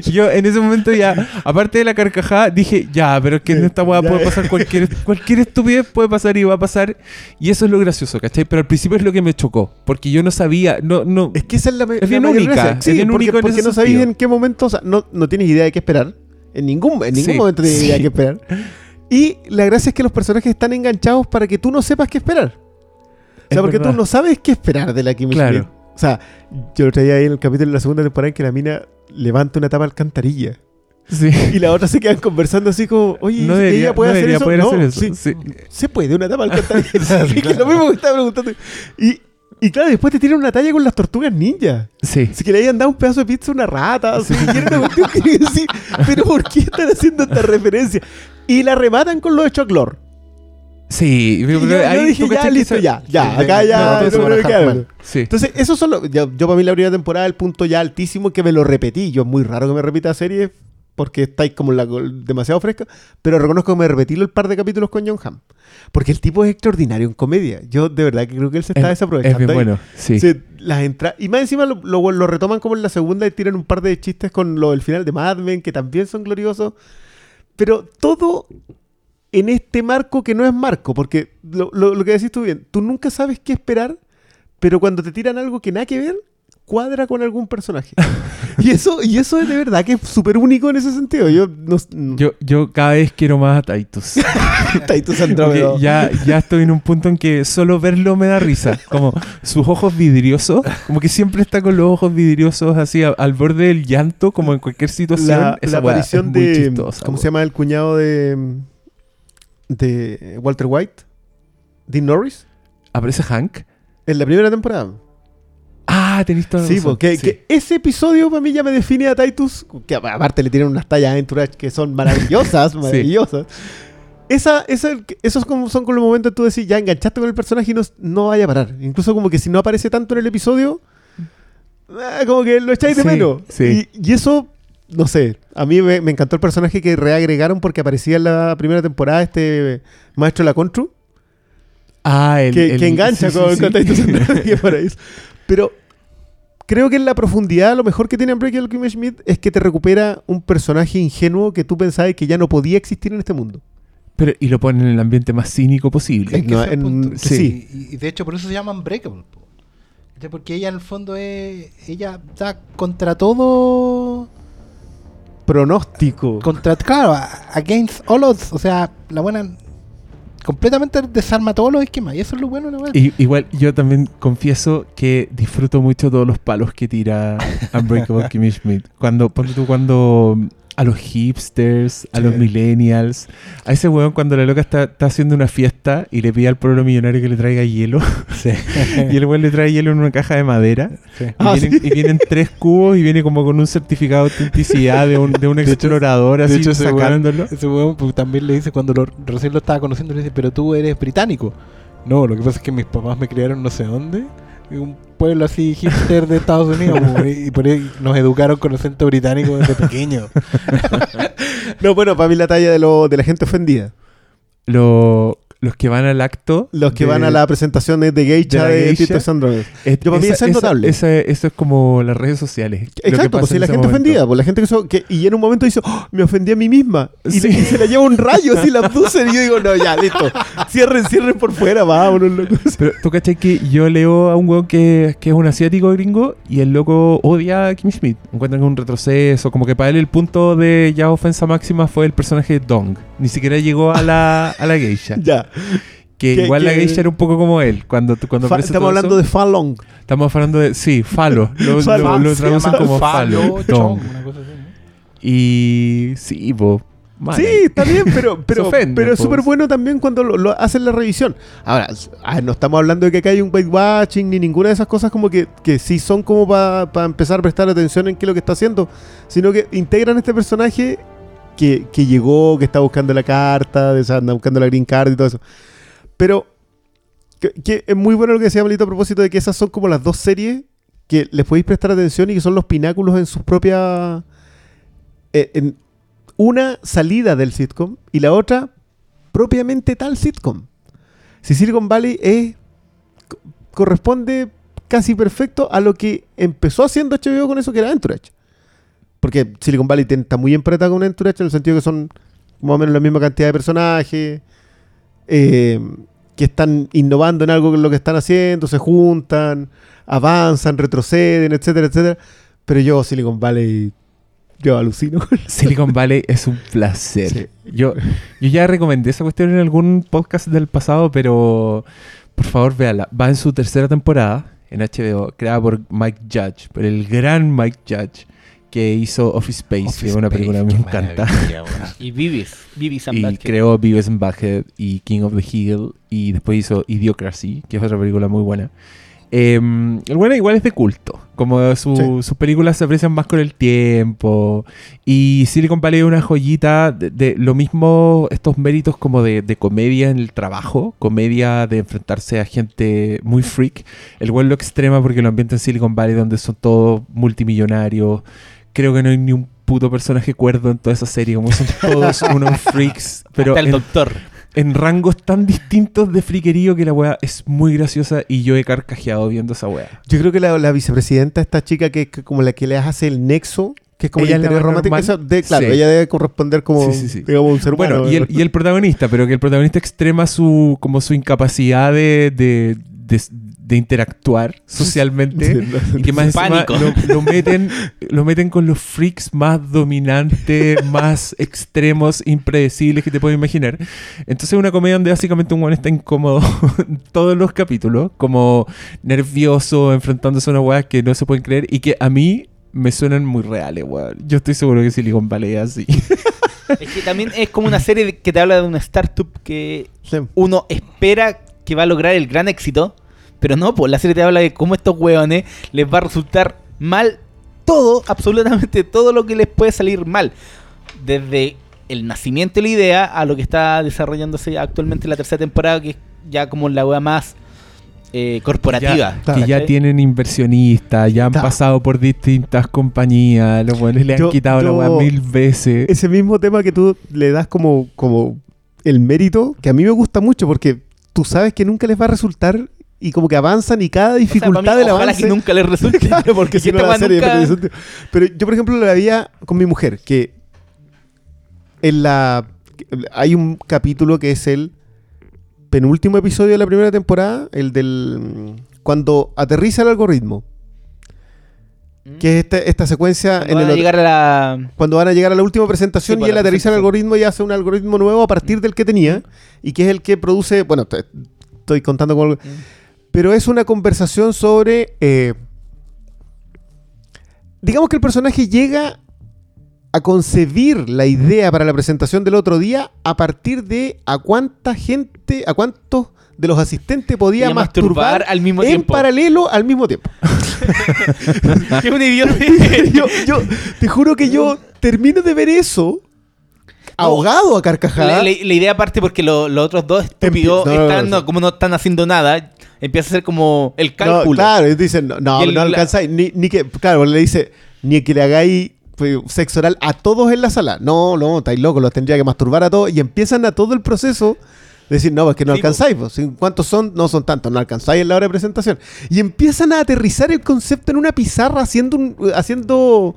Yo en ese momento ya, aparte de la carcajada, dije, ya, pero es que en esta weá puede pasar cualquier, cualquier estupidez, puede pasar y va a pasar. Y eso es lo gracioso, ¿cachai? Pero al principio es lo que me chocó, porque yo no sabía, no, no, Es que esa es la, Es la bien mayor única, gracia. es Sí, bien porque, único en porque no sabéis sentido. en qué momento, o sea, no, no tienes idea de qué esperar. En ningún, en ningún Sí, momento tienes sí. idea de qué esperar. Y la gracia es que los personajes están enganchados para que tú no sepas qué esperar. O Es sea, porque verdad. tú no sabes qué esperar de la Kimmy Claro. O sea, yo lo traía ahí en el capítulo de la segunda temporada en que la mina levanta una tapa alcantarilla. sí. Y la otra se quedan conversando así como, oye, no debería, ella puede no hacer debería eso. poder No, hacer eso. sí, sí. se puede una tapa alcantarilla. Que es lo mismo que estaba preguntando. Y, y claro, después te tiran una talla con las tortugas ninja. Sí. Así que le hayan dado un pedazo de pizza a una rata. Así que una cuestión que decía, pero ¿por qué están haciendo esta referencia? Y la rematan con lo de Choclor. Sí, yo, yo dije, ya, listo, ya, ya, acá de- ya. no haga. mal. Sí. Entonces, esos son los. Yo, yo para mí la primera temporada, el punto ya altísimo que me lo repetí. Yo es muy raro que me repita series porque estáis como la, demasiado fresca, pero reconozco que me repetí el par de capítulos con John Hamm. Porque el tipo es extraordinario en comedia. Yo de verdad que creo que él se está Es, desaprovechando. es bien bueno, sí. Las entra y más encima lo, lo- lo retoman como en la segunda y tiran un par de chistes con lo del final de Mad Men que también son gloriosos. Pero todo en este marco que no es marco, porque lo, lo- lo que decís tú bien, tú nunca sabes qué esperar, pero cuando te tiran algo que nada que ver, cuadra con algún personaje. y eso y eso es de verdad que es súper único en ese sentido. Yo no, no- Yo, yo cada vez quiero más a Titus. Titus Andrómeda. ya, ya estoy en un punto en que solo verlo me da risa. Como sus ojos vidriosos, como que siempre está con los ojos vidriosos así a- al borde del llanto, como en cualquier situación. la, Esa la aparición de chistosa, ¿cómo weón. se llama el cuñado de de Walter White? Dean Norris ¿Aparece Hank? en la primera temporada. Ah, tenés toda la Sí, razón. porque Sí. que ese episodio para mí ya me define a Titus, que aparte le tienen unas tallas Entourage que son maravillosas, maravillosas. Esa, esa, esos como son con los momentos que tú decís, ya enganchaste con el personaje y no, no vaya a parar. Incluso como que si no aparece tanto en el episodio, ah, como que lo echáis de Sí, menos. sí. Y, y eso, no sé, a mí me, me encantó el personaje que reagregaron porque aparecía en la primera temporada este maestro La Contru Ah, el, que, el- que engancha sí, sí, con, sí. con paraíso. Pero creo que en la profundidad lo mejor que tiene Unbreakable Kimmy Schmidt es que te recupera un personaje ingenuo que tú pensabas que ya no podía existir en este mundo. Pero, y lo ponen en el ambiente más cínico posible. Es que No, en- sí. Y, y de hecho por eso se llama Unbreakable. Porque ella en el fondo es... Ella da contra todo... Pronóstico. Contra, claro, against all odds. O sea, la buena... Completamente desarma todos los esquemas. Y eso es lo bueno weá. Y- igual yo también confieso que disfruto mucho todos los palos que tira Unbreakable Kimmy Schmidt. Cuando, ponte tú cuando a los hipsters, a los millennials, a ese weón cuando la loca está, está haciendo una fiesta y le pide al pueblo millonario que le traiga hielo. y el weón le trae hielo en una caja de madera. Sí. Y, Ah, vienen, y vienen tres cubos y viene como con un certificado de autenticidad de un, de un explorador De así hecho, ese weón, sacándolo. ese weón, pues, también le dice cuando lo, recién lo estaba conociendo, le dice, pero tú eres británico. No, lo que pasa es que mis papás me criaron no sé dónde, un pueblo así hipster de Estados Unidos, y por ahí nos educaron con acento británico desde pequeño. No, bueno, para mí la talla de, lo, de la gente ofendida. Lo, los que van al acto. Los que de- van a la presentación de, Geisha de de. Tito Sandrones. es- Yo para mí eso es notable. esa- eso es como las redes sociales. Exacto, pues si la gente momento. ofendida, pues la gente que, so- que- y en un momento dice, "Oh, me ofendí a mí misma. Y, Sí. le- y se la lleva un rayo así la abducen y yo digo, no, ya, listo. Cierren, cierren por fuera, vámonos, loco. Pero tú cachai que yo leo a un weón que, que es un asiático gringo y el loco odia a Kim Schmidt. Encuentran un retroceso. Como que para él el punto de ya ofensa máxima fue el personaje de Dong. Ni siquiera llegó a la, a la geisha. Ya. Que Que- igual la geisha era un poco como él. Cuando, cuando Fa- estamos hablando eso. de Falong. Estamos hablando de. Sí, falo. Lo, traducen como falo. Chong, una cosa así, ¿no? Y. Sí, po. mal. Sí, está bien, pero, pero, pero es súper bueno también cuando lo, lo hacen la revisión. Ahora, ah, no estamos hablando de que acá hay un whitewashing ni ninguna de esas cosas como que, que sí son como para empezar a prestar atención en qué es lo que está haciendo, sino que integran este personaje que, llegó, que está buscando la carta, de, anda buscando la green card y todo eso. Pero que, es muy bueno lo que decía Malito a propósito de que esas son como las dos series que les podéis prestar atención y que son los pináculos en sus propias... eh, en una salida del sitcom y la otra propiamente tal sitcom. Si Silicon Valley es co- corresponde casi perfecto a lo que empezó haciendo HBO con eso que era Entourage. Porque Silicon Valley tiene- está muy empatado con Entourage en el sentido que son más o menos la misma cantidad de personajes eh, que están innovando en algo es lo que están haciendo, se juntan, avanzan, retroceden, etcétera, etcétera. Pero yo, Silicon Valley, yo alucino con Silicon Valley es un placer. Sí. Yo, yo ya recomendé esa cuestión en algún podcast del pasado, pero por favor véala. Va en su tercera temporada en HBO, creada por Mike Judge, por el gran Mike Judge, que hizo Office Space, que es una película que me encanta. Y Vivis, Vivis and Y creó Beavis and Butthead y King of the Hill y después hizo Idiocracy, que es otra película muy buena. Eh, el bueno igual es de culto, como su- Sí. sus películas se aprecian más con el tiempo y Silicon Valley es una joyita de, de lo mismo estos méritos como de, de comedia en el trabajo, comedia de enfrentarse a gente muy freak, el güey lo extrema porque lo ambienta en Silicon Valley donde son todos multimillonarios, creo que no hay ni un puto personaje cuerdo en toda esa serie, como son todos unos freaks, pero Hasta el en, doctor. en rangos tan distintos de friquerío que la weá es muy graciosa y yo he carcajeado viendo esa weá. Yo creo que la, la vicepresidenta, esta chica que, que como la que le hace el nexo, que es como Ella el más romántico, de- claro, Sí. ella debe corresponder como, Sí, sí, sí. digamos, un ser humano. Bueno, y el, y el protagonista, pero que el protagonista extrema su como su incapacidad de, de, de- de interactuar socialmente. Y que más encima lo, lo meten, lo meten con los freaks más dominantes, más extremos, impredecibles que te puedes imaginar. Entonces es una comedia donde básicamente un weón está incómodo en todos los capítulos, como nervioso, enfrentándose a una weá que no se pueden creer y que a mí me suenan muy reales, weón. Yo estoy seguro que Silicon Valley es así. Es que también es como una serie que te habla de una startup que Sí. uno espera que va a lograr el gran éxito, pero no, pues la serie te habla de cómo estos hueones les va a resultar mal todo, absolutamente todo lo que les puede salir mal. Desde el nacimiento de la idea a lo que está desarrollándose actualmente en la tercera temporada, que es ya como la wea más eh, corporativa. Ya- que ya tienen inversionistas, ya han Ta- pasado por distintas compañías, los buenos le han Yo- quitado la weá mil veces. Ese mismo tema que tú le das como, como el mérito, que a mí me gusta mucho porque tú sabes que nunca les va a resultar y como que avanzan y cada O sea, dificultad mí, del ojalá avance... que nunca les resulte. Porque si no la serie nunca-. Pero yo, por ejemplo, lo había con mi mujer, que en la hay un capítulo que es el penúltimo episodio de la primera temporada, el del mm, cuando aterriza el algoritmo, que es esta, esta secuencia Cuando en van el a llegar a la... cuando van a llegar a la última presentación Sí, y él la aterriza el algoritmo y hace un algoritmo nuevo a partir del que tenía y que es el que produce, bueno, estoy contando con algo, pero es una conversación sobre, eh, digamos que el personaje llega a concebir la idea para la presentación del otro día a partir de a cuánta gente, a cuántos de los asistentes podía Y masturbar, masturbar al mismo en tiempo. paralelo al mismo tiempo. es un idiota. yo, yo te juro que yo termino de ver eso ahogado a carcajadas. La, la- la idea parte porque lo- los otros dos estúpidos no, están, no, no, como no están haciendo nada, empieza a ser como el No, cálculo. claro, y dicen, no, no, el- no alcanzáis. Ni, ni que, claro, le dice, ni que le hagáis pues, sexo oral a todos en la sala. No, no, estáis locos, los tendría que masturbar a todos. Y empiezan a todo el proceso Decir, no, es que no Sí, alcanzáis. po. Si- ¿Cuántos son? No son tantos, no alcanzáis en la hora de presentación. Y empiezan a aterrizar el concepto en una pizarra haciendo un, haciendo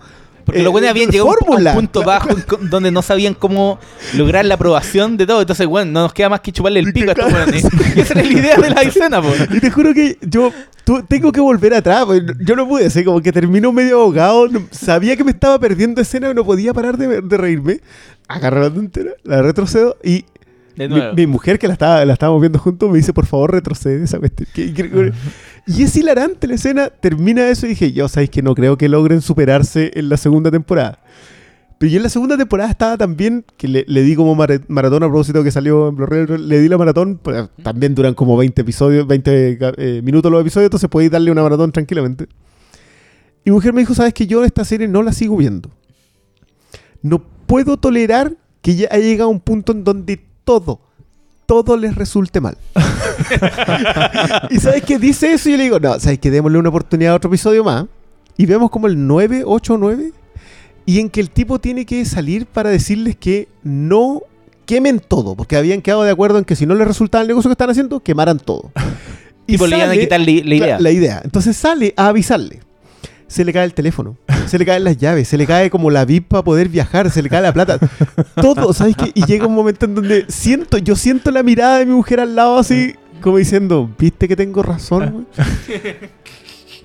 Porque eh, los buenos habían llegado a un- a fórmula. un punto bajo donde no sabían cómo lograr la aprobación de todo. Entonces, bueno, no nos queda más que chuparle el pico a estos buenos. Esa era la idea de la escena, po. Y te juro que yo tu- tengo que volver atrás. porque Yo no pude, así como que termino medio ahogado. no- sabía que me estaba perdiendo escena y no podía parar de, de reírme. Agarro la tontera, la retrocedo y mi mujer, que la, estaba, la estábamos viendo juntos, me dice, por favor, retrocede esa cuestión. Que- que- Y es hilarante la escena, termina eso y dije, yo, sabéis que no creo que logren superarse en la segunda temporada. Pero yo en la segunda temporada estaba también, que le, le di como mara- maratón a propósito que salió en Blu-ray, le di la maratón, pues, también duran como 20 episodios, 20 ca- eh, minutos los episodios, entonces podéis darle una maratón tranquilamente. Y mujer me dijo, sabes que yo esta serie no la sigo viendo. No puedo tolerar que ya haya llegado a un punto en donde todo, todo les resulte mal. y sabes que dice eso y yo le digo, no, sabes que démosle una oportunidad a otro episodio más. Y vemos como el 9, 8 o 9. Y en que el tipo tiene que salir para decirles que no quemen todo. Porque habían quedado de acuerdo en que si no les resultaba el negocio que están haciendo, quemaran todo. Y le iban a quitar la, la idea. la, la idea. Entonces sale a avisarle. Se le cae el teléfono, se le caen las llaves, se le cae como la VIP para poder viajar, se le cae la plata. Todo, ¿sabes qué? Y llega un momento en donde siento, yo siento la mirada de mi mujer al lado así, como diciendo, ¿viste que tengo razón?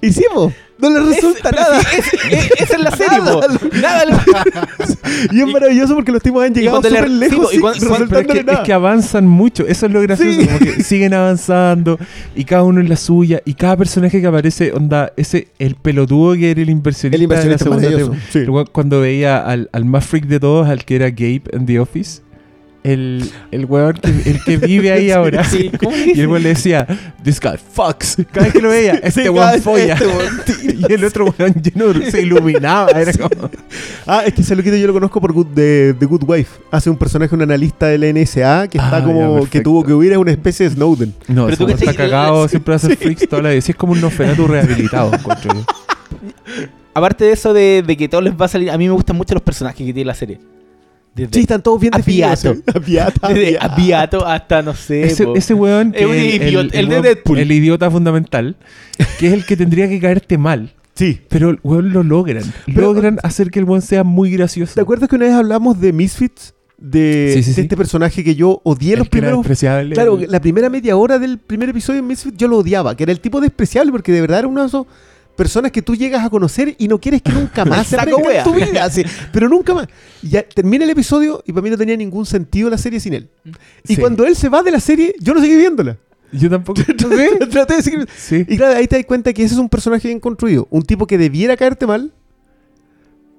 güey?" Y sí, po, no le resulta Es- nada. sí, es- es- esa es la serie, po. Nada le- Y es maravilloso porque los tipos han llegado le- súper sí, lejos po, y cuando- Pero que, nada. es que avanzan mucho, eso es lo gracioso, Sí. como que siguen avanzando y cada uno en la suya y cada personaje que aparece, onda, ese, el pelotudo que era el inversionista, El inversionista de la segunda cuando veía al, al más freak de todos, al que era Gabe en The Office, el, el weón que, el que vive ahí ahora. Sí, ¿cómo le Y el weón le decía, this guy fucks. Cada vez que lo veía, este Sí, weón folla. este weón y el otro weón lleno de- se iluminaba. Era como, Ah, es que ese loquito yo lo conozco por Good, de, The Good Wife. Hace un personaje, un analista del NSA que está Ah, ya, como que tuvo que huir, es una especie de Snowden. No, Pero tú está que- cagado, siempre hace freaks toda la vez. Es como un Nosferatu rehabilitado, encuentro yo. Aparte de eso de, de que todo les va a salir, a mí me gustan mucho los personajes que tiene la serie. Desde, Sí, están todos bien definidos. Apiato. ¿eh? Apiato, desde apiato. Apiato hasta, no sé, Ese, ese weón que Es un el, idiota, el de weón- Deadpool. el idiota fundamental, que es el que tendría que caerte mal. Sí. Pero el weón lo logran. Pero- logran hacer que el weón sea muy gracioso. ¿Te acuerdas que una vez hablamos de Misfits? De, Sí, sí, de sí. este personaje que yo odié El los primeros. Claro, El- la primera media hora del primer episodio de Misfits yo lo odiaba, que era el tipo despreciable, porque de verdad era una de esas personas que tú llegas a conocer y no quieres que nunca más se en tu vida, así, pero nunca más. Y ya termina el episodio y para mí no tenía ningún sentido la serie sin él. Y Sí. cuando él se va de la serie, yo no seguí viéndola. Yo tampoco. Traté de seguir- Sí. Y claro, ahí te das cuenta que ese es un personaje bien construido. Un tipo que debiera caerte mal,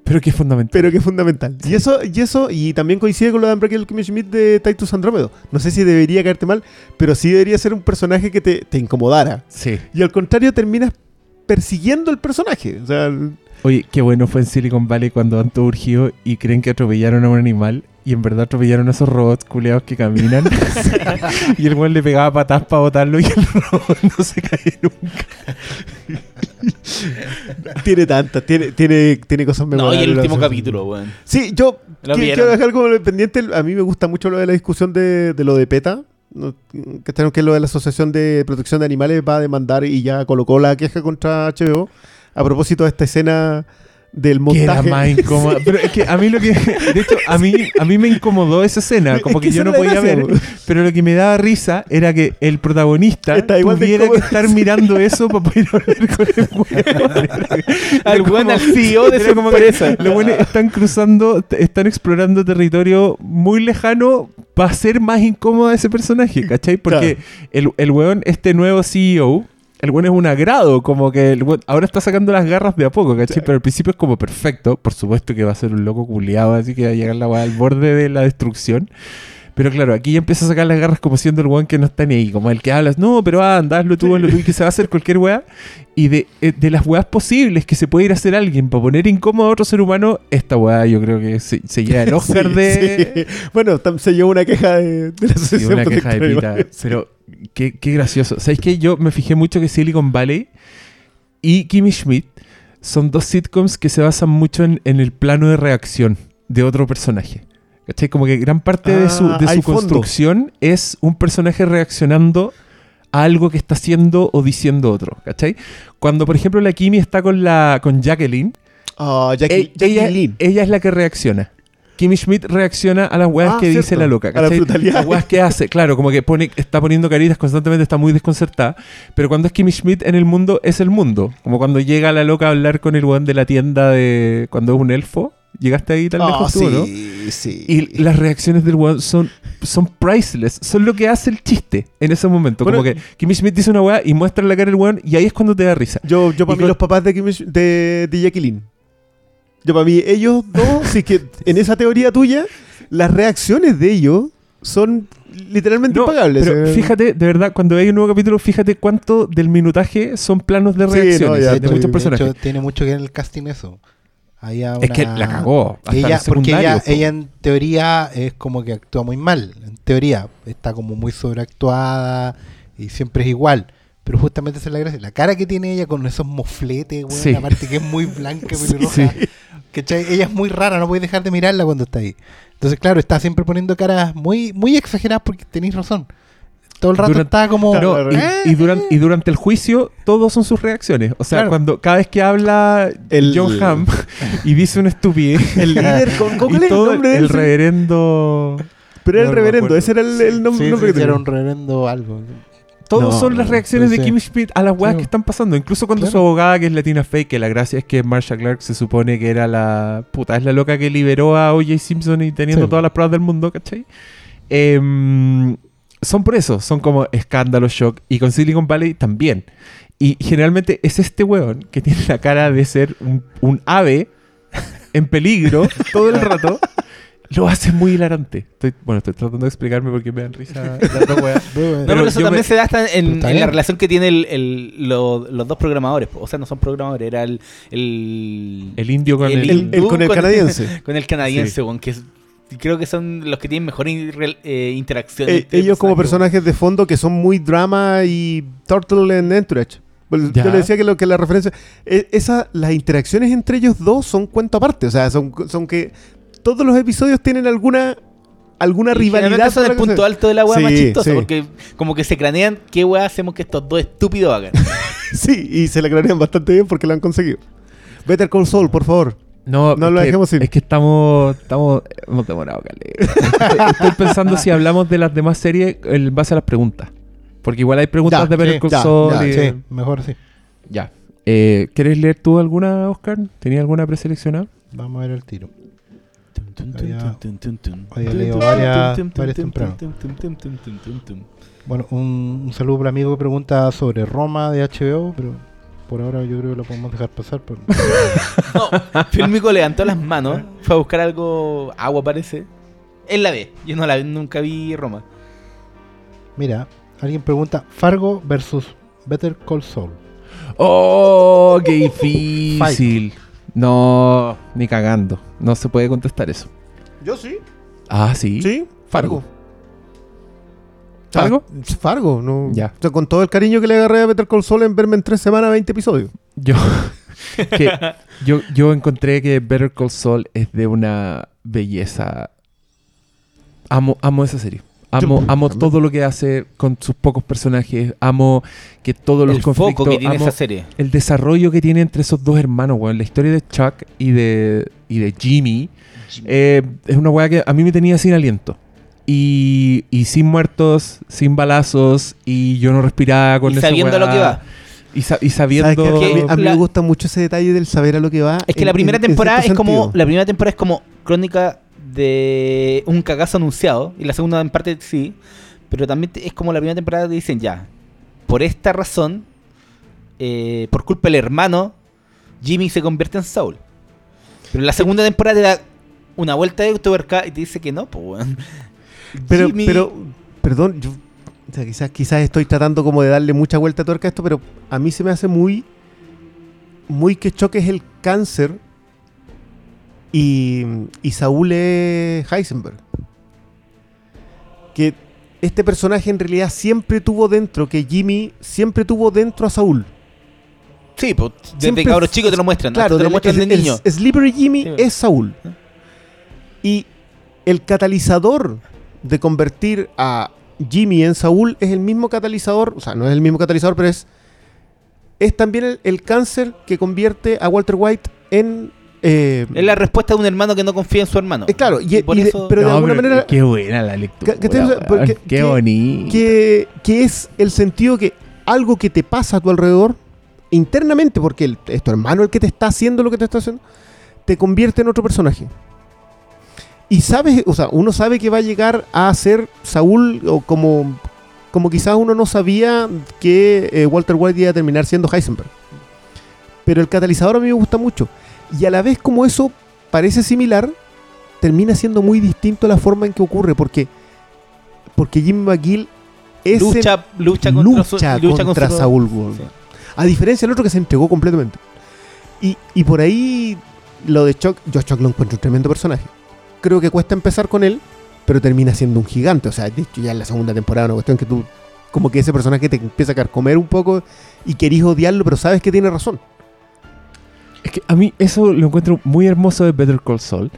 Pero que es fundamental. pero que es fundamental. Y eso, y eso, y también coincide con lo de Unbreakable Kimmy Schmidt de Titus Andrómedo. No sé si debería caerte mal, pero sí debería ser un personaje que te, te incomodara. Sí. Y al contrario, terminas persiguiendo el personaje. O sea, Oye, qué bueno fue en Silicon Valley cuando todos urgidos y creen que atropellaron a un animal y en verdad atropellaron a esos robots culeados que caminan. y el weón le pegaba patas para botarlo y el robot no se cae nunca. tiene tantas, tiene, tiene, tiene cosas No, memorables. y el último capítulo, weón. Sí, yo quiero dejar como pendiente. A mí me gusta mucho lo de la discusión de, de lo de PETA. Tenemos que lo de la Asociación de Protección de Animales va a demandar y ya colocó la queja contra HBO a propósito de esta escena del Que era montaje. más incómoda. Pero es que a mí lo que. De hecho, a mí, a mí me incomodó esa escena. Como Es que, que yo no podía gracia, ver. Pero lo que me daba risa era que el protagonista Está igual de tuviera que incómodo. estar mirando eso para poder hablar con el weón. Al al CEO de su empresa. Los buenos están cruzando, están explorando territorio muy lejano para ser más incómodo a ese personaje, ¿cachai? Porque el, el weón, este nuevo CEO, el weón es un agrado, como que el weón ahora está sacando las garras de a poco, ¿cachai? Pero al principio es como perfecto, por supuesto que va a ser un loco culiado, así que va a llegar la weá al borde de la destrucción. Pero claro, aquí ya empieza a sacar las garras como siendo el weón que no está ni ahí, como el que hablas, no, pero anda, hazlo tú, hazlo tú, y que se va a hacer cualquier weá. Y de, eh, de las weas posibles que se puede ir a hacer alguien para poner incómodo a otro ser humano, esta weá yo creo que se, se lleva el Oscar Sí, de... sí. Bueno, se llevó una queja de, de la Sí, una queja de pita. Pero qué, qué gracioso. ¿Sabéis que yo me fijé mucho que Silicon Valley y Kimmy Schmidt son dos sitcoms que se basan mucho en, en el plano de reacción de otro personaje? ¿Cachai? Como que gran parte de su, Ah, de su fondo. construcción es un personaje reaccionando a algo que está haciendo o diciendo otro. ¿Cachai? Cuando, por ejemplo, la Kimi está con la con Jacqueline, Ah, Jackie, e- Jackie ella, ella es la que reacciona. Kimmy Schmidt reacciona a las weas Ah, que dice cierto. la loca. A la ¿cachai? brutalidad. Las weas que hace, claro, como que pone, está poniendo caritas constantemente, está muy desconcertada. Pero cuando es Kimmy Schmidt en el mundo, es el mundo. Como cuando llega la loca a hablar con el weón de la tienda de. cuando es un elfo. ¿Llegaste ahí tan Ah, lejos tú, no? sí, sí. Y las reacciones del weón son, son priceless. Son lo que hace el chiste en ese momento. Bueno, como que Kimmy Schmidt dice una wea y muestra la cara del weón y ahí es cuando te da risa. Yo, yo para mí con- los papás de, Kim Sch- de, Lynn. Yo para mí ellos dos, sí que en esa teoría tuya, las reacciones de ellos son literalmente No, impagables. pero eh. fíjate, de verdad, cuando hay un nuevo capítulo, fíjate cuánto del minutaje son planos de Sí, reacciones no, ya, de muchos de personajes. hecho, tiene mucho que ver en el casting eso. Había es que la cagó. Hasta ella, porque ella, po. ella en teoría es como que actúa muy mal. En teoría, está como muy sobreactuada y siempre es igual. Pero justamente esa es la gracia. La cara que tiene ella con esos mofletes, weón, Sí. aparte que es muy blanca, Sí, pelirroja. ¿cachai? Ella es muy rara, no puedes dejar de mirarla cuando está ahí. Entonces, claro, está siempre poniendo caras muy, muy exageradas porque tenéis razón. Todo el rato Durante- está como. No, y, ¿Eh? y duran- y durante el juicio, todos son sus reacciones. O sea, Claro. cuando cada vez que habla El- John Hamm y dice una estupidez, el líder con ¿cómo y es el todo nombre de el reverendo. Pero era no el reverendo, ese era el, el nom- Sí, nombre sí, que era un reverendo algo. Todos No, son las no, reacciones de Kimmy Schmidt a las weas Sí. que están pasando. Incluso cuando Claro. su abogada, que es Latina Fake, que la gracia es que Marsha Clark se supone que era la puta, es la loca que liberó a O.J. Simpson y teniendo Sí. todas las pruebas del mundo, ¿cachai? Em, son por eso, son como escándalo, shock. Y con Silicon Valley también. Y generalmente es este weón que tiene la cara de ser un, un ave en peligro todo el rato. Lo hace muy hilarante. Estoy, bueno, estoy tratando de explicarme por qué me dan risa. No, Pero pero eso también me- se da hasta en, la relación que tienen el, el- lo- los dos programadores. O sea, no son programadores, era el. El, El indio con el... el El- hindú el con el canadiense. con el canadiense, Sí. weón, que es- creo que son los que tienen mejor in- eh, interacción. Eh, entre ellos como personajes, de fondo que son muy drama y Turtle en Entourage. Pues. Yo le decía que, lo, que la referencia... eh, esa, las interacciones entre ellos dos son cuento aparte. O sea, son, son que todos los episodios tienen alguna alguna Y rivalidad. son con el punto alto de la weá más chistosa, sí. porque como que se cranean qué weá hacemos que estos dos estúpidos hagan. Sí, y se la crearían bastante bien porque lo han conseguido. Better Call Saul, por favor. No, No es lo que- dejemos ir. Es que estamos, estamos hemos demorado, estoy, estoy pensando si hablamos de las demás series en base a las preguntas. Porque igual hay preguntas Ya, de Better sí, ya, Saul ya, y- sí, mejor sí. Ya. Eh, ¿Quieres leer tú alguna, Oscar? ¿Tenías alguna preseleccionada? Vamos a ver el tiro. Había- había leído varias- varias temprano. Bueno, un, un saludo para el amigo que pregunta sobre Roma de HBO, pero por ahora yo creo que lo podemos dejar pasar. pero- No, Filmico levantó las manos, fue a buscar algo, agua parece. Él la ve, yo no la nunca vi Roma. Mira, alguien pregunta Fargo versus Better Call Saul. ¡Oh, qué difícil! No, ni cagando. No se puede contestar eso. Yo sí. Ah, sí. Sí, Fargo. Ah, ¿Fargo? Fargo, no. Ya. O sea, con todo el cariño que le agarré a Better Call Saul en verme en tres semanas 20 episodios. Yo, que, yo, yo encontré que Better Call Saul es de una belleza. Amo, amo esa serie. Amo, amo todo lo que hace con sus pocos personajes. Amo que todos los El conflictos. foco que tiene amo esa serie. el desarrollo que tiene entre esos dos hermanos, weón. La historia de Chuck y de, y de Jimmy eh, es una weá que a mí me tenía sin aliento. Y, y sin muertos, sin balazos, y yo no respiraba con Y esa sabiendo weá. lo que va. Y, sa- y ¿Sabes sabiendo. A mí, a mí La- me gusta mucho ese detalle del saber a lo que va. Es que en- la primera en- en temporada es como sentido. la primera temporada es como crónica de un cagazo anunciado y la segunda en parte sí, pero también es como la primera temporada te dicen ya, por esta razón, eh, por culpa del hermano, Jimmy se convierte en Saul. Pero en la segunda temporada te da una vuelta de tuerca y te dice que no, pues weón. Pero, Jimmy- pero, perdón, yo, o sea, quizás, quizás estoy tratando como de darle mucha vuelta a tuerca a esto, pero a mí se me hace muy, muy que Choque es el cáncer y, y Saúl es Heisenberg. Que este personaje en realidad siempre tuvo dentro, que Jimmy siempre tuvo dentro a Saúl. Sí, pues desde Siempre cabros chicos te lo muestran, Claro, te lo muestran de niño. Slippery Jimmy Sí, es Saúl. ¿Eh? Y el catalizador de convertir a Jimmy en Saúl es el mismo catalizador, o sea, no es el mismo catalizador, pero es, es también el, el cáncer que convierte a Walter White en... eh, Es la respuesta de un hermano que no confía en su hermano. eh, claro, y, Y por y de- eso- pero de alguna pero manera Qué buena la lectura. Que- qué que- bonito. que, que es el sentido que algo que te pasa a tu alrededor internamente, porque el- es tu hermano el que te está haciendo lo que te está haciendo, te convierte en otro personaje. Y sabes, o sea, uno sabe que va a llegar a ser Saúl o como, como quizás uno no sabía que eh, Walter White iba a terminar siendo Heisenberg. Pero el catalizador a mí me gusta mucho. Y a la vez como eso parece similar, termina siendo muy distinto la forma en que ocurre, porque, porque Jimmy McGill es lucha, lucha contra, su- Saúl Goldman. Sí. A diferencia del otro que se entregó completamente. Y, y por ahí lo de Chuck, yo a Chuck lo encuentro un tremendo personaje. Creo que cuesta empezar con él, pero termina siendo un gigante. O sea, de hecho ya en la segunda temporada una cuestión que tú, como que ese personaje te empieza a carcomer un poco y querís odiarlo, pero sabes que tiene razón. Es que a mí eso lo encuentro muy hermoso de Better Call Saul.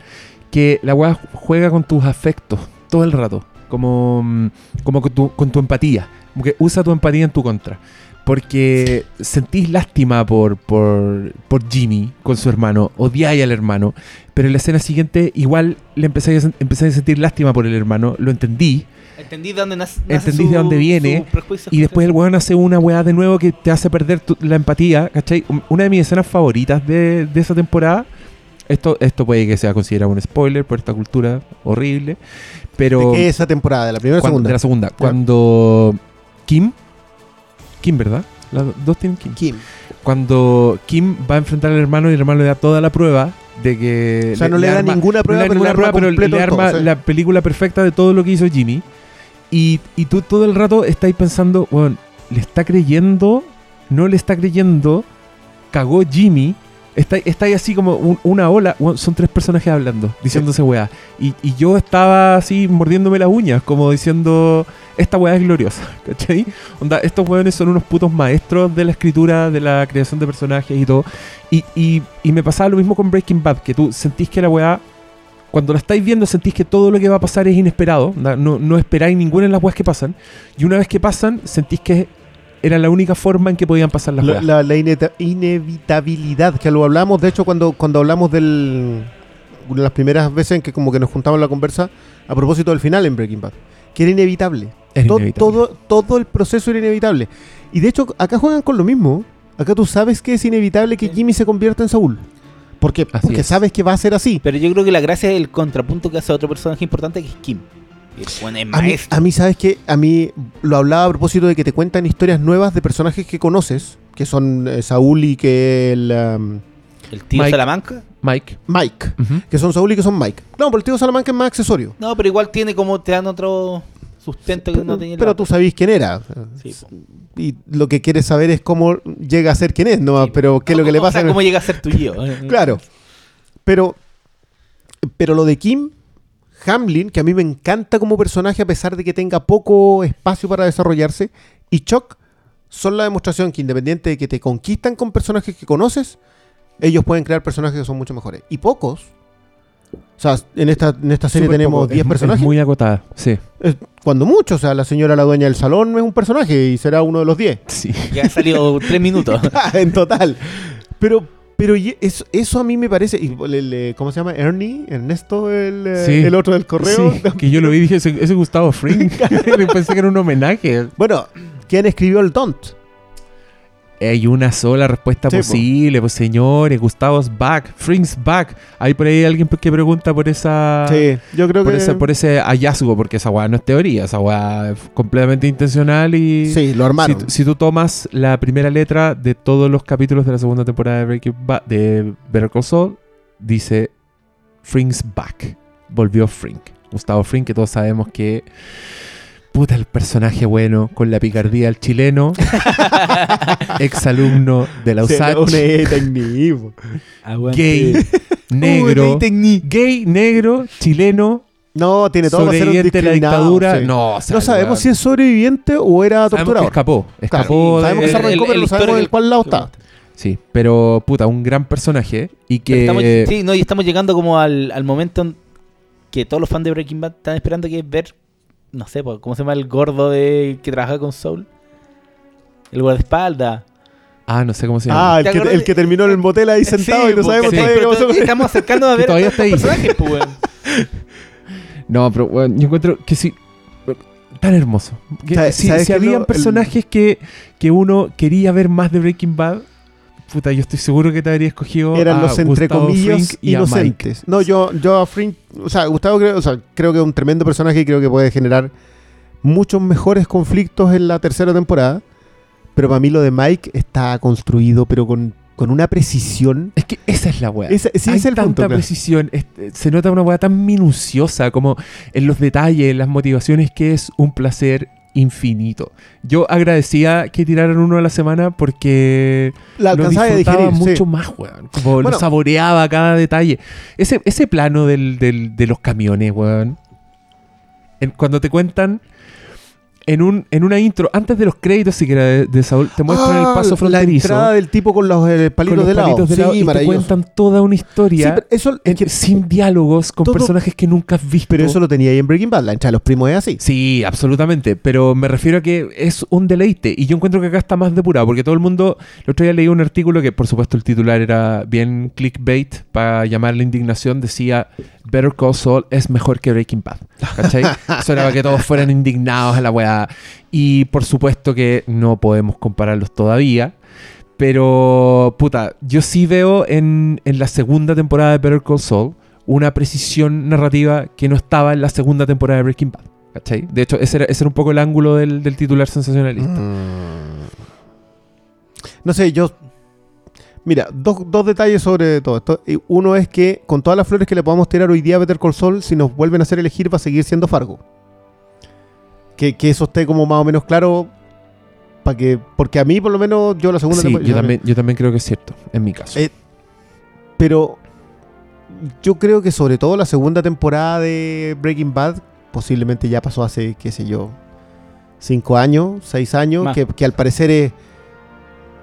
Que la weá juega con tus afectos todo el rato. Como, mm, como con, tu, con tu empatía. Como que usa tu empatía en tu contra. Porque sentís lástima por, por, por Jimmy con su hermano. Odiáis al hermano. Pero en la escena siguiente igual le empezáis a, a sentir lástima por el hermano. Lo entendí. Entendí de dónde nace, nace Entendí su- de dónde viene, Y después el weón hace una weá de nuevo que te hace perder tu- la empatía, ¿cachai? Una de mis escenas favoritas de, de esa temporada, esto, esto puede que sea considerado un spoiler por esta cultura horrible, pero... ¿De qué esa temporada? ¿De la primera o segunda? De la segunda. Cuando Kim, Kim, ¿verdad? Las dos tienen Kim. Kim. Cuando Kim va a enfrentar al hermano y el hermano le da toda la prueba de que... O sea, no le, da arma- ninguna no prueba, le da pero prueba, pero le todo, arma sí. la película perfecta de todo lo que hizo Jimmy. Y, y tú todo el rato estáis pensando, bueno, ¿le está creyendo? ¿No le está creyendo? ¿Cagó Jimmy? Está, está ahí así como un- una ola. son tres personajes hablando, diciéndose weá. Y, y yo estaba así mordiéndome las uñas, como diciendo, esta weá es gloriosa. ¿Cachai? Onda, estos weones son unos putos maestros de la escritura, de la creación de personajes y todo. Y, y, me pasaba lo mismo con Breaking Bad, que tú sentís que la weá, cuando la estáis viendo, sentís que todo lo que va a pasar es inesperado. No, no esperáis ninguna de las weas que pasan. Y una vez que pasan, sentís que era la única forma en que podían pasar las La, weas. la- inevitabilidad, que lo hablamos, de hecho, cuando, cuando hablamos del. Las primeras veces en que como que nos juntamos la conversa a propósito del final en Breaking Bad, que era inevitable. Era To- inevitable. Todo, todo el proceso era inevitable. Y de hecho, acá juegan con lo mismo. Acá tú sabes que es inevitable que Jimmy se convierta en Saúl. Porque, Así porque es. sabes que va a ser así. Pero yo creo que la gracia es el contrapunto que hace otro personaje importante que es Kim. Es A mí, maestro. a mí, ¿sabes que A mí lo hablaba a propósito de que te cuentan historias nuevas de personajes que conoces, que son eh, Saúl y que el um, el tío Mike. Salamanca. Mike. Mike. Que son Saúl y que son Mike. No, pero el tío Salamanca es más accesorio. No, pero igual tiene como te dan otro sustento que no tenía Pero tú sabís quién era. Sí. Y lo que quieres saber es cómo llega a ser quién es, ¿no? Sí, pero qué es lo que le O pasa. sea, cómo llega a ser tuyo. Claro. Pero, pero lo de Kim Hamlin, que a mí me encanta como personaje a pesar de que tenga poco espacio para desarrollarse, y Chuck son la demostración que independiente de que te conquistan con personajes que conoces, ellos pueden crear personajes que son mucho mejores. Y pocos. O sea, en esta, en esta serie tenemos poco. 10 Es- personajes. Es muy acotada, sí. Es- cuando mucho, o sea, la señora la dueña del salón es un personaje y será uno de los 10. Sí. Ya ha salido tres minutos. en total. Pero, pero eso, eso a mí me parece. y el- el, eh, ¿Cómo se llama? Ernie, Ernesto, el, eh, Sí. el otro del correo. Sí, que yo lo vi y dije, ese, ese es Gustavo Fring. Pensé que era un homenaje. Bueno, ¿quién escribió el Don't? Hay una sola respuesta Sí, posible, pues señores, Gustavo's back, Fring's back. Hay por ahí alguien que pregunta por esa... sí, yo creo Por que. ese, por ese hallazgo, porque esa weá no es teoría, esa weá es completamente intencional y... Sí, lo armaron. si tú tomas la primera letra de todos los capítulos de la segunda temporada de Breaking Bad, de Better Call Saul, dice Fring's back. Volvió Frink. Gustavo Frink, que todos sabemos que. Puta, el personaje bueno, con la picardía del chileno, exalumno de la USACH, gay, negro, gay, negro, chileno, No, tiene todo para ser un sobreviviente de la discriminado, dictadura. sí. No, no sabemos si es sobreviviente o era que torturador. escapó. Claro, Escapó sabemos que se arrancó, el- pero el no sabemos historia de que- cuál lado está. Sí, pero puta, un gran personaje y que estamos, sí, no, y estamos llegando como al, al momento en que todos los fans de Breaking Bad están esperando, que es ver, no sé, ¿cómo se llama el gordo de que trabaja con Soul? El guardaespaldas. Ah, no sé cómo se llama. Ah, el ¿Te que, el terminó en el motel ahí sentado Sí, y no sabemos sí, todavía con él. Estamos acercando a Que ver todavía está ahí. personajes, pues, weón. No, pero weón, yo encuentro que sí. Tan hermoso. Que ¿Sabes- si sabes si qué es lo- habían el- personajes que, que uno quería ver más de Breaking Bad, puta, yo estoy seguro que te habría escogido. Eran a los entre Gustavo comillas y a inocentes. No, yo, yo a Frink, o sea, Gustavo creo, o sea, creo que es un tremendo personaje y creo que puede generar muchos mejores conflictos en la tercera temporada. Pero para mí lo de Mike está construido, pero con, con una precisión. Es que esa es la weá. Ese- sí, Hay es el tanta punto, claro. precisión. es- se nota una weá tan minuciosa como en los detalles, en las motivaciones, que es un placer infinito. Yo agradecía que tiraran uno a la semana porque La lo alcanzaba disfrutaba digerir. sí. mucho más, weón. Como Bueno. lo saboreaba cada detalle. Ese, ese plano del, del- de los camiones, weón. En- cuando te cuentan en, un, en una intro, antes de los créditos siquiera de, de Saúl, te muestran Ah, el paso La fronterizo. entrada del tipo con los eh, con palitos los de lado. palitos de lado sí, y te cuentan toda una Sí, historia pero eso, es en- que- sin diálogos con todo- personajes que nunca has visto. pero eso lo tenía ahí en Breaking Bad. La entrada de los primos es así. Sí, absolutamente. Pero me refiero a que es un deleite. Y yo encuentro que acá está más depurado. Porque todo el mundo. El otro día leí un artículo que, por supuesto, el titular era bien clickbait. Para llamar la indignación. Decía: Better Call Saul es mejor que Breaking Bad. ¿Cachai? Eso era para que todos fueran indignados a la weá. Y por supuesto que no podemos compararlos todavía. Pero, puta, yo sí veo en, en la segunda temporada de Better Call Saul una precisión narrativa que no estaba en la segunda temporada de Breaking Bad. De hecho, ese era, un poco el ángulo del, del titular sensacionalista. No sé, yo. Mira, dos, dos detalles sobre todo esto. Uno es que con todas las flores que le podamos tirar hoy día a Better Call Saul, si nos vuelven a hacer elegir, va a seguir siendo Fargo. Que, que eso esté como más o menos claro. Para que. Porque a mí, por lo menos, yo la segunda Sí, temporada- yo también, yo también creo que es cierto, en mi caso. Eh, Pero yo creo que sobre todo la segunda temporada de Breaking Bad, posiblemente ya pasó hace, qué sé yo, cinco años, seis años, que, que al parecer es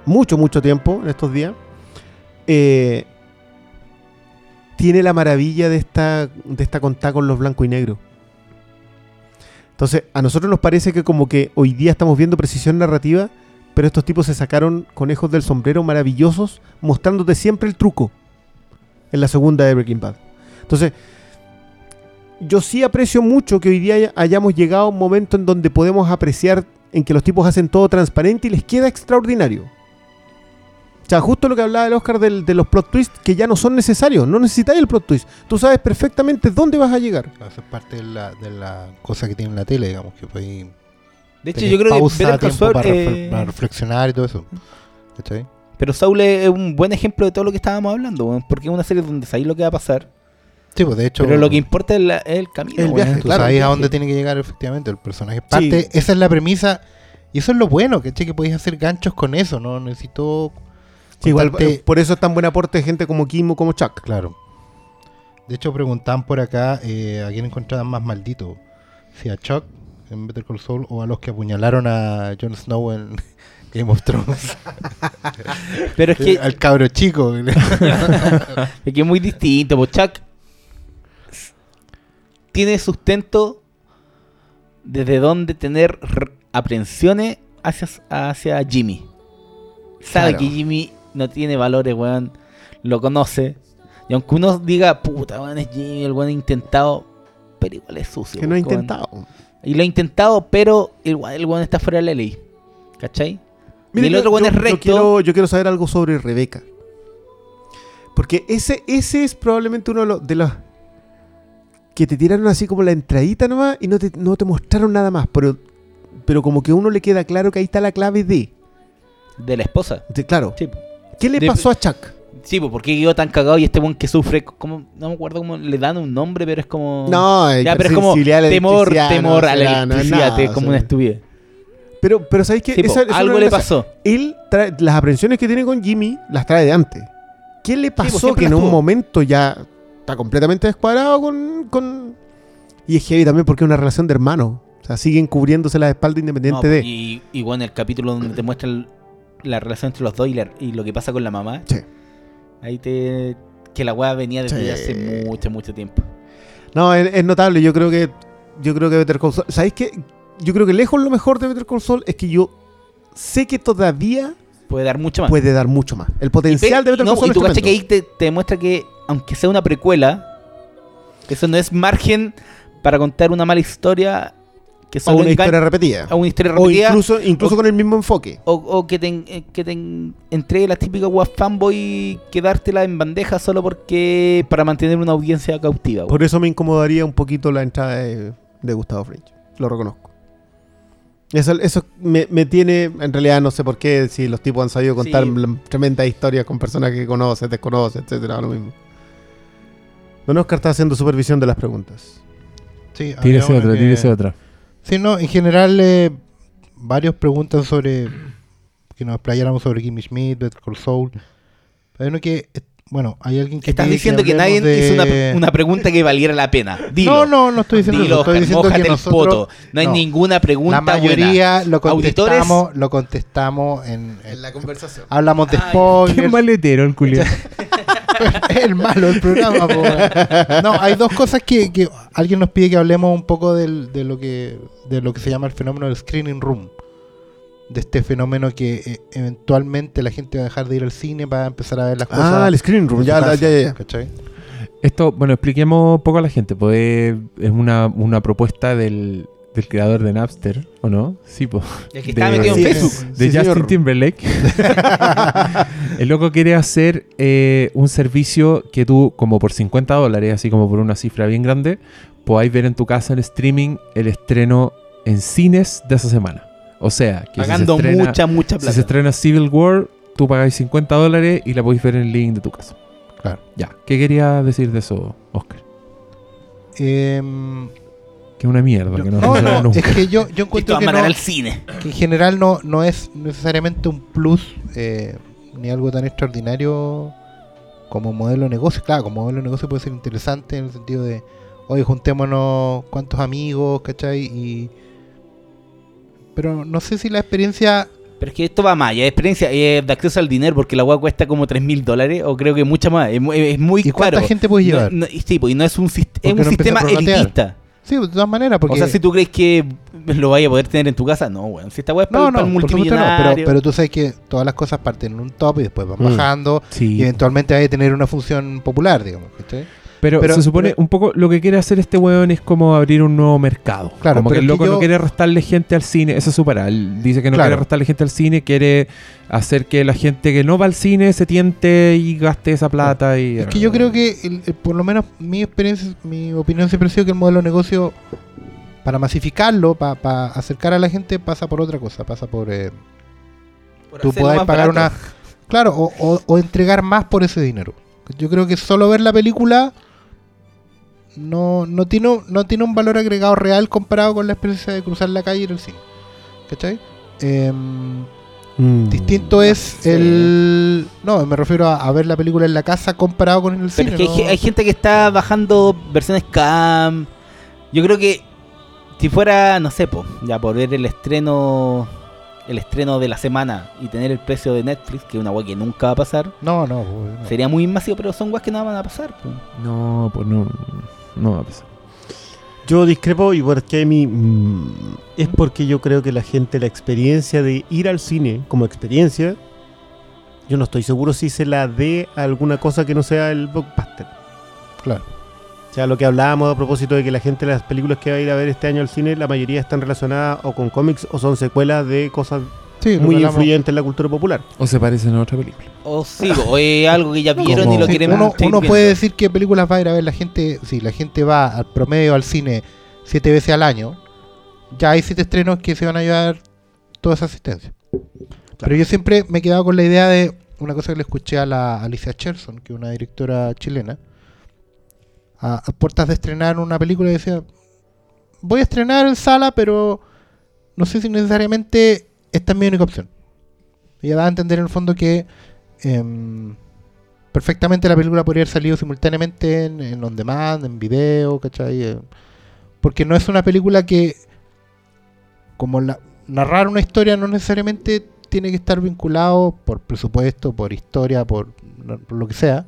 mucho, mucho tiempo en estos días. eh, tiene la maravilla de esta, de esta contada con los blancos y negros. Entonces, a nosotros nos parece que como que hoy día estamos viendo precisión narrativa, pero estos tipos se sacaron conejos del sombrero maravillosos, mostrándote siempre el truco en la segunda de Breaking Bad. Entonces, yo sí aprecio mucho que hoy día haya- hayamos llegado a un momento en donde podemos apreciar en que los tipos hacen todo transparente y les queda extraordinario. O sea, justo lo que hablaba el Oscar del- de los plot twists que ya no son necesarios, no necesitáis el plot twist. Tú sabes perfectamente dónde vas a llegar. Eso es parte de la, de la cosa que tiene la tele, digamos, que fue De hecho, yo creo que Better Call Saul, para, eh, para reflexionar y todo eso. ¿Cachai? Pero Saul es un buen ejemplo de todo lo que estábamos hablando, porque es una serie donde sabéis lo que va a pasar, Sí, pues de hecho. pero lo que importa es, la- es el camino. El viaje, Tú claro, sabes el a dónde tiene que llegar efectivamente el personaje. Parte, esa es la premisa. Y eso es lo bueno, ¿cachai? Que podéis hacer ganchos con eso, ¿no? Necesito. Sí, igual, eh, por eso es tan buen aporte de gente como Kim o como Chuck. Claro. De hecho, preguntaban por acá eh, a quién encontraban más maldito. Si a Chuck en Better Call Saul o a los que apuñalaron a Jon Snow en Game of Thrones. Pero es que, Al cabro chico. es que es muy distinto, pues Chuck tiene sustento desde donde tener aprensiones hacia, hacia Jimmy. Sabe Claro. que Jimmy no tiene valores, weón. Lo conoce. Y aunque uno diga, puta, weón, es Jimmy, el weón ha intentado, pero igual es sucio. Que no ha intentado. Y lo ha intentado, pero igual el weón está fuera de la ley. ¿Cachai? Mira, y el yo- otro weón yo- es yo recto. quiero, yo quiero saber algo sobre Rebeca. Porque ese, ese es probablemente uno de los, de los que te tiraron así como la entradita nomás y no te, no te mostraron nada más. Pero, pero como que a uno le queda claro que ahí está la clave de. De la esposa. de- claro. Sí, ¿Qué le De- pasó a Chuck? sí pues porque quedó tan cagado y este weón que sufre, como, no me acuerdo cómo le dan un nombre, pero es como... No, Ya, pero es como temor, temor no, a la no es electricidad, nada, es o como sea. una estupidez. Pero, pero ¿sabéis qué? Sí, Esa- es algo le pasó. Él trae, las aprensiones que tiene con Jimmy las trae de antes. ¿Qué le pasó siempre que en un momento ya está completamente descuadrado con, con- Y es heavy también porque es una relación de hermanos. O sea, siguen cubriéndose la espalda independiente No, de... Y, y bueno, el capítulo donde te muestran la relación entre los dos y, lo que pasa con la mamá. Sí. Ahí te... Que la weá venía desde Sí. hace mucho, mucho tiempo. No, es, es notable. Yo creo que. Yo creo que Better Call Saul. ¿Sabéis qué? Yo creo que lejos lo mejor de Better Call Saul es que yo sé que todavía Puede dar mucho más. puede dar mucho más. El potencial de Better no, Call Saul y es tú caché que ahí te, te demuestra que, aunque sea una precuela, eso no es margen para contar una mala historia que O solo una historia repetida. a una historia O repetida. incluso, incluso o- con el mismo enfoque. O, o que te, eh, que te en- entregue la típica web fanboy que dártela en bandeja solo porque para mantener una audiencia cautiva. Por eso me incomodaría un poquito la entrada de, de Gustavo Fringe. Lo reconozco. Eso, eso me, me tiene, en realidad no sé por qué, si los tipos han sabido contar Sí. tremendas historias con personas que conoces, desconoces, etcétera, lo mismo. Don Oscar está haciendo supervisión de las preguntas. Sí, Tírese otra, que- tírese otra. Sí, no, en general, eh, varios preguntan sobre que nos explayáramos sobre Kimmy Schmidt, Better Call. Hay uno que, eh, bueno, hay alguien que. Estás diciendo que, nadie hablemos hizo de- una, una pregunta que valiera la pena. Dilo. No, no, no estoy diciendo Dilo, eso. Estoy Oscar, diciendo que el nosotros, poto. No hay no. ninguna pregunta la mayoría buena. lo Auditores- contestamos, lo contestamos en, en- la conversación. hablamos de Ay, Qué spoilers. maletero el culiao. el malo del programa. po, no, hay dos cosas que, que alguien nos pide que hablemos un poco del- de lo que de lo que se llama el fenómeno del screening room. De este fenómeno que eh, eventualmente la gente va a dejar de ir al cine para empezar a ver las cosas. Ah, el screen room, ya, casa, ya, ya. ¿cachai? Esto, bueno, expliquemos un poco a la gente. Pues eh, es una, una propuesta del, del creador de Napster, ¿o no? Sí, pues. El que estaba de- metido en Sí, Facebook. de Sí, Justin señor. Timberlake. el loco quiere hacer eh, un servicio que tú, como por 50 dólares, así como por una cifra bien grande, podáis ver en tu casa en streaming el estreno en cines de esa semana. O sea, que si se Pagando estrena- mucha, mucha si plata. se estrena Civil War, tú pagáis 50 dólares y la podéis ver en el link de tu casa. Claro. Ya. ¿Qué quería decir de eso, Oscar? Em, Que es una mierda. que no, no, no, nunca. es que yo, yo encuentro que, mandar no- al cine. que en general no, no es necesariamente un plus eh, ni algo tan extraordinario como modelo de negocio. Claro, como modelo de negocio puede ser interesante en el sentido de, oye, juntémonos cuantos amigos, ¿cachai? Y... Pero no sé si la experiencia... Pero es que esto va más, ya experiencia eh, de acceso al dinero, porque la weá cuesta como 3 mil dólares, o creo que mucha más. Es, mu- es muy ¿Y cuánta caro. gente puedes No- llevar? no- y sí, pues, y no es un, sist- ¿Por es qué un no empieza sistema elitista. Sí, de todas maneras, porque... O sea, si tú crees que lo vaya a poder tener en tu casa, no, weón. Si esta weá es para, No, para no, el por supuesto no, pero, pero tú sabes que todas las cosas parten en un top y después van Mm. bajando y Sí. eventualmente hay que tener una función popular, digamos. ¿cachai? Pero, pero- se supone pero- un poco lo que quiere hacer este weón es como abrir un nuevo mercado. Claro, como que el que loco yo- no quiere restarle gente al cine. Eso es su parada. Él dice que no Claro. quiere restarle gente al cine, quiere hacer que la gente que no va al cine se tiente y gaste esa plata. Y, Es que yo creo que, el- el- por lo menos mi experiencia, mi opinión siempre ha sido que el modelo de negocio, para masificarlo, para acercar a la gente, pasa por otra cosa. Pasa por. eh, Por tú puedas pagar barato. una. Claro, o, o- o entregar más por ese dinero. Yo creo que solo ver la película no, no, tiene, no tiene un valor agregado real comparado con la experiencia de cruzar la calle y ir al cine. ¿Cachai? Em, Mm. distinto es el. No, me refiero a, a ver la película en la casa comparado con el Pero cine. es que hay, ¿no? ge- hay gente que está bajando versiones cam. Yo creo que si fuera, no sé, po, ya por ver el estreno el estreno de la semana y tener el precio de Netflix, que es una weá que nunca va a pasar, No, no, no. sería muy masivo, pero son weas que no van a pasar. po. No, pues no. No va a pasar. Yo discrepo y porque mi mm, es porque yo creo que la gente la experiencia de ir al cine como experiencia yo no estoy seguro si se la dé a alguna cosa que no sea el blockbuster. Claro. O sea, lo que hablábamos a propósito de que la gente las películas que va a ir a ver este año al cine, la mayoría están relacionadas o con cómics o son secuelas de cosas Sí, muy que hablamos. influyentes en la cultura popular. O se parecen a otra película. O sí, o es algo que ya vieron y lo Sí, quieren uno puede decir qué películas va a ir a ver la gente. Si la gente va al promedio al cine siete veces al año, ya hay siete estrenos que se van a llevar toda esa asistencia. Pero yo siempre me he quedado con la idea de una cosa que le escuché a la Alicia Cherson, que es una directora chilena, a, a puertas de estrenar una película y decía, voy a estrenar en sala, pero no sé si necesariamente esta es mi única opción. Ella da a entender en el fondo que em, perfectamente la película podría haber salido simultáneamente en, en on demand, en video, ¿cachai? Eh, porque no es una película que, como la- narrar una historia no necesariamente tiene que estar vinculado por presupuesto, por historia, por, por lo que sea,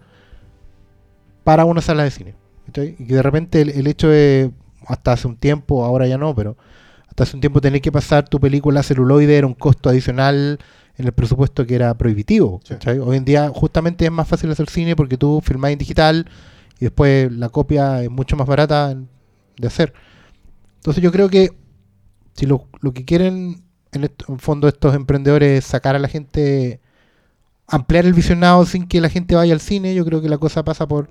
para una sala de cine. ¿cachai? Y que de repente el, el hecho de, hasta hace un tiempo, ahora ya no, pero hasta hace un tiempo tener que pasar tu película a celuloide era un costo adicional en el presupuesto que era prohibitivo. Hoy en día justamente es más fácil hacer cine porque tú filmás en digital y después la copia es mucho más barata de hacer. Entonces yo creo que si lo, lo que quieren en, esto- en fondo estos emprendedores es sacar a la gente, ampliar el visionado sin que la gente vaya al cine, yo creo que la cosa pasa por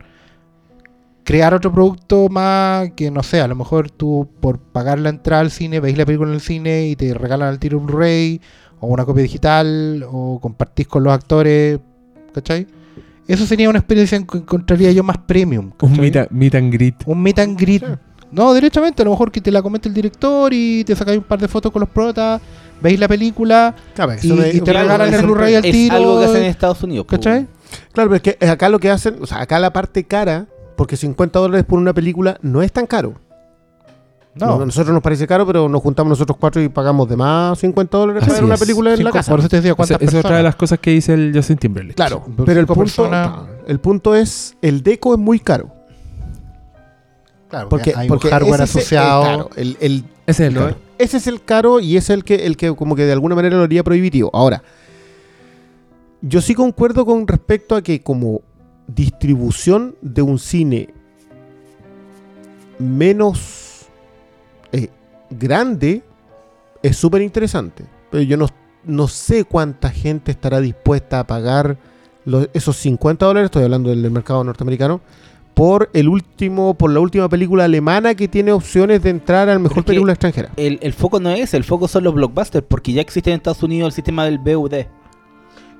crear otro producto más que no sé, a lo mejor tú por pagar la entrada al cine, veis la película en el cine y te regalan al tiro un Blu-ray o una copia digital o compartís con los actores, ¿cachai? Eso sería una experiencia que encontraría yo más premium. Un meet, a- meet and greet. Un meet and greet. Sí. No, derechamente, a lo mejor que te la comente el director y te sacáis un par de fotos con los protas, veis la película, Claro, Y- es- te claro, regalan el Blu-ray al es tiro, algo que hacen en Estados Unidos. ¿cachai? Claro, pero es que acá lo que hacen, o sea, acá la parte cara, porque 50 dólares por una película no es tan caro. No, A nosotros nos parece caro, pero nos juntamos nosotros cuatro y pagamos de más 50 dólares Así para ver una es. película en la casa. por eso te decía Esa cuántas esa es otra de las cosas que dice el Justin Timberlake. Claro, Cinco pero el punto, personas. el punto es, el deco es muy caro. Claro, Porque, hay porque un hardware ese es el- asociado. claro, el- el- Ese es el caro. ese es el caro y es el que, el que como que de alguna manera lo haría prohibitivo. Ahora, yo sí concuerdo con respecto a que como distribución de un cine menos eh, grande es súper interesante. Pero yo no, no sé cuánta gente estará dispuesta a pagar los- esos 50 dólares, estoy hablando del, del mercado norteamericano, por el último, por la última película alemana que tiene opciones de entrar al mejor película extranjera. El, el foco no es, el foco son los blockbusters, porque ya existe en Estados Unidos el sistema del BUD.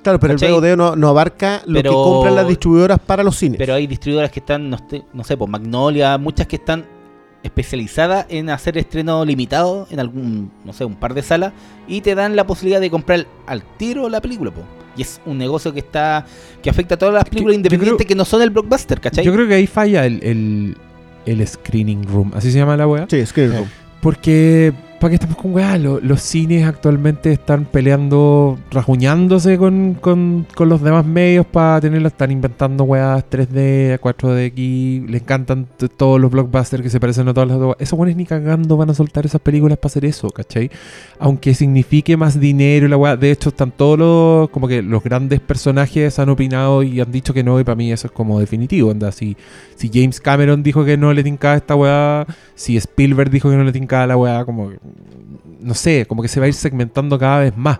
Claro, pero ¿cachai? el VOD no, no abarca lo Pero- que compran las distribuidoras para los cines. Pero hay distribuidoras que están, no, sé- no sé, pues Magnolia, muchas que están especializadas en hacer estreno limitado en algún, no sé, un par de salas y te dan la posibilidad de comprar al tiro la película, po. Y es un negocio que está que afecta a todas las películas yo independientes creo- que no son el blockbuster, ¿cachai? Yo creo que ahí falla el, el, el screening room. ¿Así se llama la weá? sí, Screen Room. Porque, ¿para qué estamos con weá? Lo- los cines actualmente están peleando, rajuñándose con, con, con los demás medios para tenerlo. Están inventando weas 3D, 4DX. Le encantan todos los blockbusters que se parecen a todas las otras. Esos weones ni cagando van a soltar esas películas para hacer eso, ¿cachai? Aunque signifique más dinero y la weá. De hecho, están todos los, como que los grandes personajes han opinado y han dicho que no. Y para mí eso es como definitivo. Anda, si, si James Cameron dijo que no le tincaba esta weá, si Spielberg dijo que no le tincaba la weá, como que, no sé, como que se va a ir segmentando cada vez más.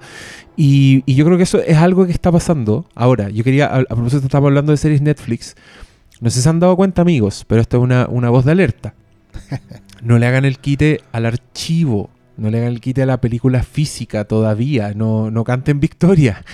Y, y yo creo que eso es algo que está pasando. Ahora, yo quería, a, a propósito, estamos hablando de series Netflix. No sé si se han dado cuenta, amigos, pero esto es una, una voz de alerta. No le hagan el quite al archivo. No le hagan el quite a la película física todavía. No, no canten victoria.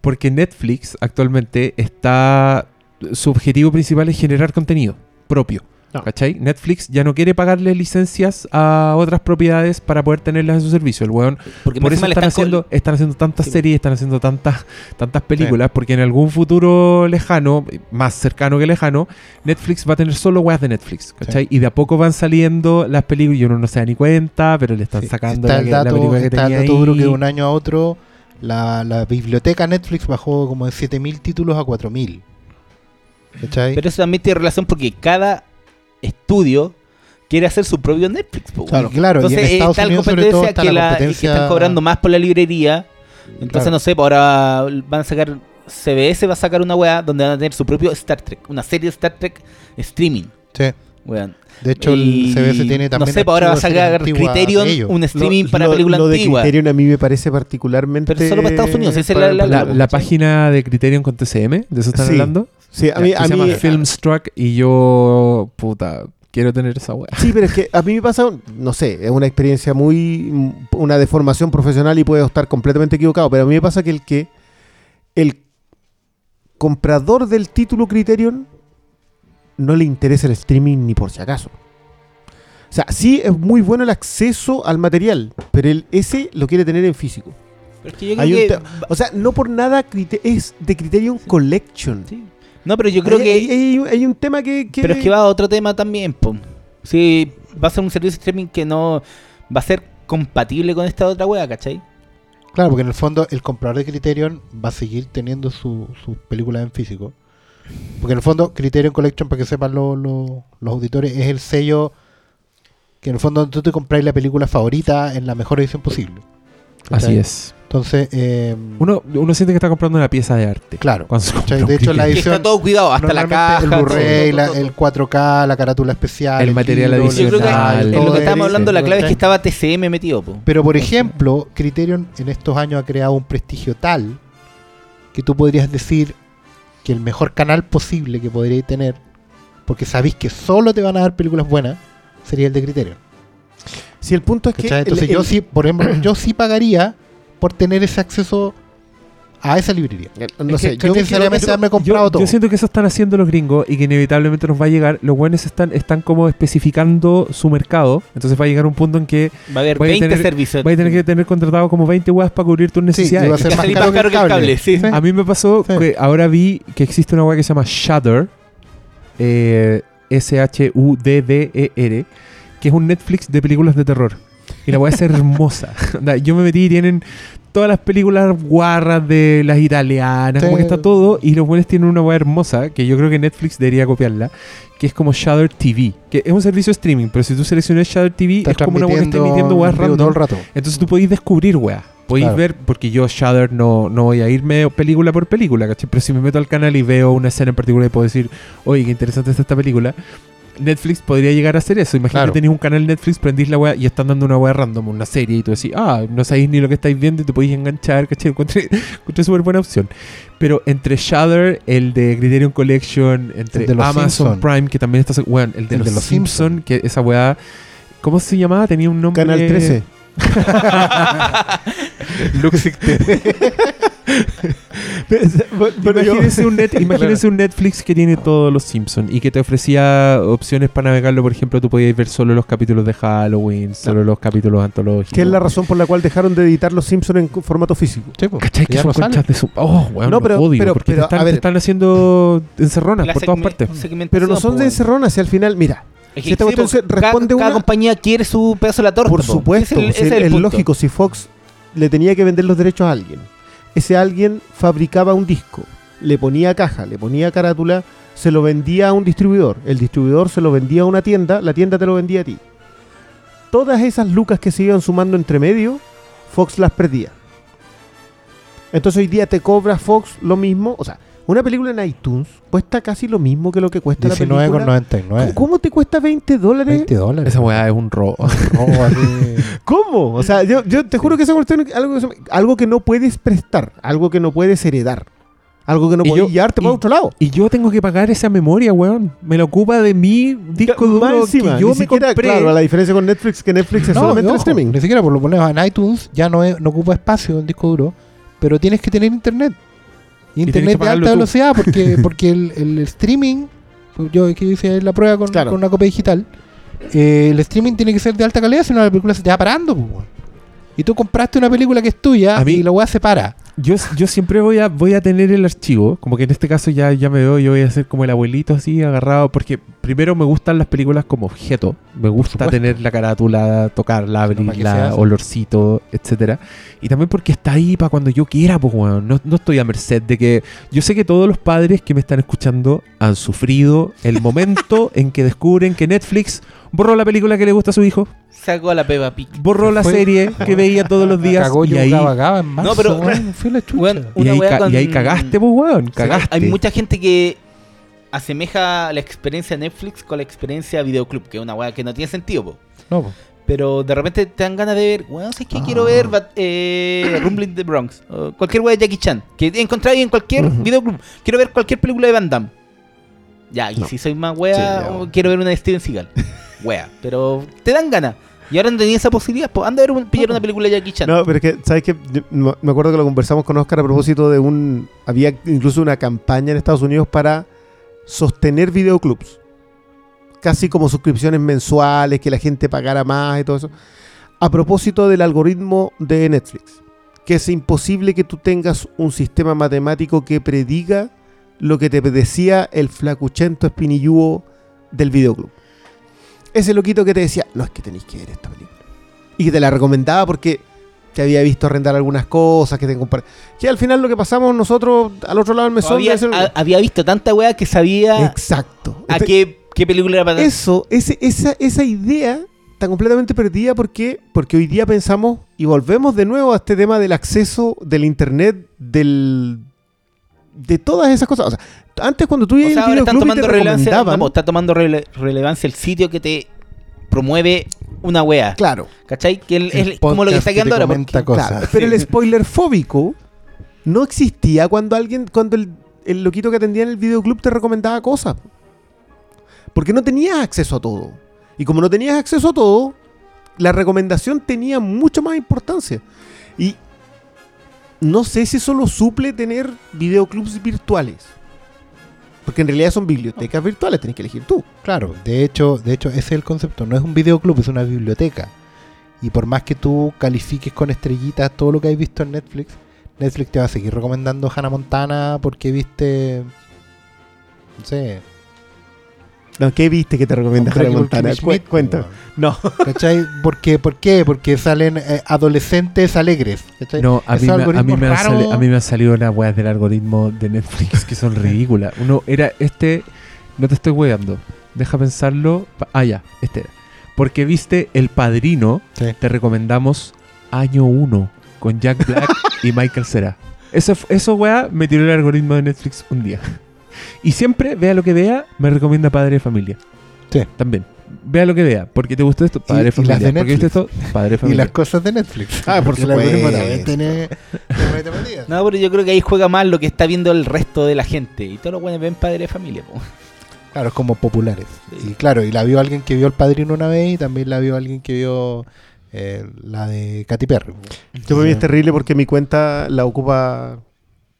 Porque Netflix actualmente está. Su objetivo principal es generar contenido propio. No. ¿Cachai? Netflix ya no quiere pagarle licencias a otras propiedades para poder tenerlas en su servicio. El weón Porque por eso están están haciendo, están haciendo tantas Sí. series, están haciendo tantas, tantas películas, porque en algún futuro lejano, más cercano que lejano, Netflix va a tener solo weas de Netflix, ¿cachai? Y de a poco van saliendo las películas y uno no se da ni cuenta, pero le están Sí, sacando está la, el la dato, película que está el tenía dato duro ahí. que de un año a otro la, la biblioteca Netflix bajó como de 7000 títulos a 4000. ¿Cachai? Pero eso también tiene relación porque cada estudio quiere hacer su propio Netflix. po, Claro, claro, y en Entonces Estados está la Unidos sobre todo competencia está que, la la- que competencia- están cobrando más por la librería. Entonces, Claro. no sé, pues ahora van a sacar. CBS va a sacar una weá donde van a tener su propio Star Trek, una serie de Star Trek streaming. Sí. weón. De hecho, Y el CBS tiene No también. sé, pues ahora va a sacar antiguas Criterion, un streaming Lo- para películas lo de antiguas. Criterion a mí me parece particularmente. Pero solo para Estados Unidos, esa es la- la- La, para- la página de Criterion con TCM, ¿de eso están Sí. hablando? Sí, a mí, a se mí- llama Filmstruck y yo, puta, quiero tener esa wea. Sí, pero es que a mí me pasa, no sé, es una experiencia muy. una deformación profesional y puedo estar completamente equivocado, pero a mí me pasa que el que. el comprador del título Criterion no le interesa el streaming ni por si acaso. O sea, sí es muy bueno el acceso al material, pero el, ese lo quiere tener en físico. Pero es que yo creo Hay un que- te- o sea, no por nada es de Criterion Collection. Sí. No, pero yo creo Hay- que. hay, hay un- hay un tema que, que- Pero es que va a otro tema también, po. Sí, va a ser un servicio de streaming que no va a ser compatible con esta otra wea, ¿cachai? Claro, porque en el fondo el comprador de Criterion va a seguir teniendo su- sus películas en físico. Porque en el fondo, Criterion Collection, para que sepan lo- lo- los auditores, es el sello que en el fondo tú te compras la película favorita en la mejor edición posible. Así es. Entonces, eh, Uno, uno siente que está comprando una pieza de arte. claro. Cuando se compra ¿cachai? un De hecho, la Criterion. Que está edición. todo cuidado, hasta la caja. El Blu-ray, el todo. 4K, la carátula especial. El material Yo creo que adicional, en lo que estábamos hablando, la clave es que estaba TCM metido. po. Pero por ejemplo, Criterion en estos años ha creado un prestigio tal que tú podrías decir que el mejor canal posible que podríais tener, porque sabéis que solo te van a dar películas buenas, sería el de Criterion. Si el punto es que. ¿cachai? el- Entonces el- yo sí, por ejemplo, yo sí pagaría por tener ese acceso a esa librería. No Es sé, que- que yo necesariamente haberme comprado yo, todo. yo siento que eso están haciendo los gringos y que inevitablemente nos va a llegar. Los buenos están, están como especificando su mercado. Entonces va a llegar un punto en que Va a haber Voy a 20 tener- servicios. vais a tener que tener contratado como 20 weas para cubrir tus Sí, necesidades. a ser Que más salí caro, más caro que el cable, sí. A mí me pasó Sí. que ahora vi que existe una wea que se llama Shudder, eh, S-H-U-D-D-E-R, que es un Netflix de películas de terror. Y la wea es hermosa. Yo me metí y tienen todas las películas guarras de las italianas, como Sí. que está todo. Y los buenos tienen una wea hermosa que yo creo que Netflix debería copiarla, que es como Shudder TV, que es un servicio de streaming, pero si tú seleccionas Shudder TV, es como una wea que está emitiendo weas random. todo el rato. Entonces tú podéis descubrir, weá. Podéis Claro. ver, porque yo Shudder no, no voy a irme película por película, ¿cachai? Pero si me meto al canal y veo una escena en particular y puedo decir, oye, qué interesante está esta película, Netflix podría llegar a hacer eso. Imagínate Claro. que tenéis un canal Netflix, prendís la weá y están dando una weá random, una serie, y tú decís, ah, no sabéis ni lo que estáis viendo y te podéis enganchar, ¿cachai? Encontré, encontré súper buena opción. Pero entre Shudder, el de Criterion Collection, entre El de los Amazon Simpson. Prime, que también está, weón, el de, El los, de los Simpson, Simpson. que esa weá, ¿cómo se llamaba? Tenía un nombre. Canal 13. Luxic Pero yo- imagínense, un net- imagínense un Netflix que tiene todos los Simpsons y que te ofrecía opciones para navegarlo. Por ejemplo, tú podías ver solo los capítulos de Halloween, solo los capítulos antológicos. que es la razón por la cual dejaron de editar Los Simpsons en formato físico. Sí. ¿Cachai? Que son no de su. Oh, weón, No, pero- odio, pero- porque pero, te, están, a ver. te están haciendo encerronas por todas partes. Pero no son de encerronas, si al final, mira, Si esta sí, cada- responde cada, una- compañía quiere su pedazo de la torta. por po. supuesto, es, lógico, si Fox le tenía que vender los derechos a alguien, ese alguien fabricaba un disco, le ponía caja, le ponía carátula, se lo vendía a un distribuidor, el distribuidor se lo vendía a una tienda, la tienda te lo vendía a ti. Todas esas lucas que se iban sumando entre medio, Fox las perdía. Entonces hoy día te cobra Fox lo mismo, o sea, una película en iTunes cuesta casi lo mismo que lo que cuesta la película. 19,99. ¿Cómo, cómo te cuesta 20 dólares? 20 dólares. Esa weá es un robo. Robo así. ¿Cómo? O sea, yo, yo te juro que esa cuestión es algo que, algo no puedes prestar, algo que no puedes heredar, algo que no yo- llevarte para otro lado. Y yo tengo que pagar esa memoria, weón. Me la ocupa de mi disco duro encima, que yo ni me siquiera, compré. Claro, la diferencia con Netflix que Netflix es No, solamente el ojo, streaming. Ni siquiera por lo pones en iTunes, ya no, es- no ocupa espacio en disco duro, pero tienes que tener internet. Internet de alta tú. velocidad porque, porque el, el streaming, yo que hice la prueba con, Claro. con una copia digital, eh, el streaming tiene que ser de alta calidad, si no la película se te va parando. pues. Y tú compraste una película que es tuya mí- y la weá se para. Yo, yo siempre voy a, voy a tener el archivo, como que en este caso ya, ya me veo, yo voy a ser como el abuelito así agarrado, porque primero me gustan las películas como objeto, me gusta tener la carátula, tocarla, no, abrirla, hace. olorcito, etcétera. Y también porque está ahí para cuando yo quiera, pues weón, no, no estoy a merced de que... Yo sé que todos los padres que me están escuchando han sufrido el momento en que descubren que Netflix borró la película que le gusta a su hijo, Sacó a la Peppa Pig. borró la Fue- serie que veía todos los días Cagó y ahí... Gaba Gaba en marzo, No, pero- la chucha. Y ahí, weá ca- con- y ahí cagaste, pues, weón. Cagaste. Hay mucha gente que asemeja la experiencia Netflix con la experiencia Videoclub, que es una weá que no tiene sentido, po. No, po. Pero de repente te dan ganas de ver, weón, ¿sabes qué? Ah. Quiero ver eh, Rumbling the Bronx, o cualquier weá de Jackie Chan, que encontráis en cualquier Ujú. videoclub. Quiero ver cualquier película de Van Damme. Ya, y No. si soy más weá, Sí, quiero ver una de Steven Seagal. Weá, pero te dan ganas. Y ahora no tenía esa posibilidad, pues anda a ver un, pillar una película de Jackie Chan. No, pero es que, ¿sabes qué? Yo Me me acuerdo que lo conversamos con Oscar a propósito de un... Había incluso una campaña en Estados Unidos para sostener videoclubs. Casi como suscripciones mensuales, que la gente pagara más y todo eso. A propósito del algoritmo de Netflix. Que es imposible que tú tengas un sistema matemático que prediga lo que te decía el flacuchento espinillúo del videoclub. Ese loquito que te decía, no es que tenéis que ver esta película. Y que te la recomendaba porque que había visto arrendar algunas cosas, que te compar- Que al final lo que pasamos nosotros al otro lado del mesón. había, había visto tanta weá que sabía Exacto. a Este- qué, qué película era para Eso, ese- esa, esa idea está completamente perdida porque, porque hoy día pensamos y volvemos de nuevo a este tema del acceso del internet, del de todas esas cosas. O sea, antes cuando tú O ibas sea, al ahora están videoclub y te tomando relevancia, recomendaban- no, po, está tomando rele- relevancia el sitio que te promueve una wea. Claro, ¿Cachai? Que el- El es como lo que está que quedando ahora. porque- cosas. claro. Pero el spoiler fóbico no existía cuando alguien, cuando el, el loquito que atendía en el videoclub te recomendaba cosas. Porque no tenías acceso a todo. Y como no tenías acceso a todo, la recomendación tenía mucho más importancia. Y no sé si eso lo suple tener videoclubs virtuales. Porque en realidad son bibliotecas virtuales, tenés que elegir tú. Claro, de hecho, de hecho ese es el concepto. No es un videoclub, es una biblioteca. Y por más que tú califiques con estrellitas todo lo que has visto en Netflix, Netflix te va a seguir recomendando Hannah Montana porque viste, no sé, No, ¿Qué viste que te recomienda Hannah Montana? Schmidt, Cu- Cuenta. No. ¿Cachai? ¿Por qué? ¿Por qué? Porque salen eh, adolescentes alegres. ¿cachai? No, a mí, me, a, mí algoritmos me han raros- sali- a mí me han salido las weas del algoritmo de Netflix que son ridículas. Uno era este, no te estoy weando, deja pensarlo. Ah, ya, este era. Porque viste El Padrino, Sí. te recomendamos Año 1 con Jack Black y Michael Cera. Eso, eso wea, me tiró el algoritmo de Netflix un día. Y siempre, vea lo que vea, me recomienda Padre de Familia. Sí. También. Vea lo que vea. Porque te gustó esto, Padre de y Familia. las de esto, Padre de Y Familia. las cosas de Netflix. Ah, por supuesto. también tiene-. No, pero yo creo que ahí juega más lo que está viendo el resto de la gente. Y todos los buenos ven padre de familia. po. Claro, como populares. Sí. Y claro, y la vio alguien que vio El Padrino una vez y también la vio alguien que vio eh, la de Katy Perry. Yo para mí es terrible porque mi cuenta la ocupa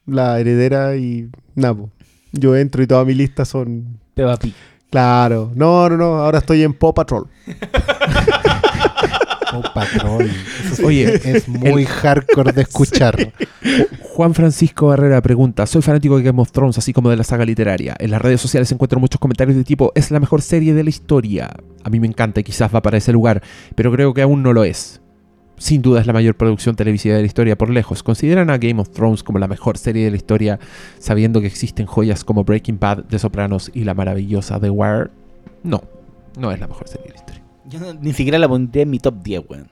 la heredera y Napo. Yo entro y toda mi lista son. Peppa Pig. Claro. No, no, no. Ahora estoy en Paw Patrol. Oh, Patrol. Eso Oye, es muy hardcore de escuchar. Juan Francisco Barrera pregunta, soy fanático de Game of Thrones, así como de la saga literaria. En las redes sociales encuentro muchos comentarios de tipo, es la mejor serie de la historia. A mí me encanta y quizás va para ese lugar, pero creo que aún no lo es. Sin duda es la mayor producción televisiva de la historia por lejos. ¿Consideran a Game of Thrones como la mejor serie de la historia, sabiendo que existen joyas como Breaking Bad, The Sopranos y la maravillosa The Wire? No, no es la mejor serie de la historia. Yo no- ni siquiera la pondría en mi top 10, weón.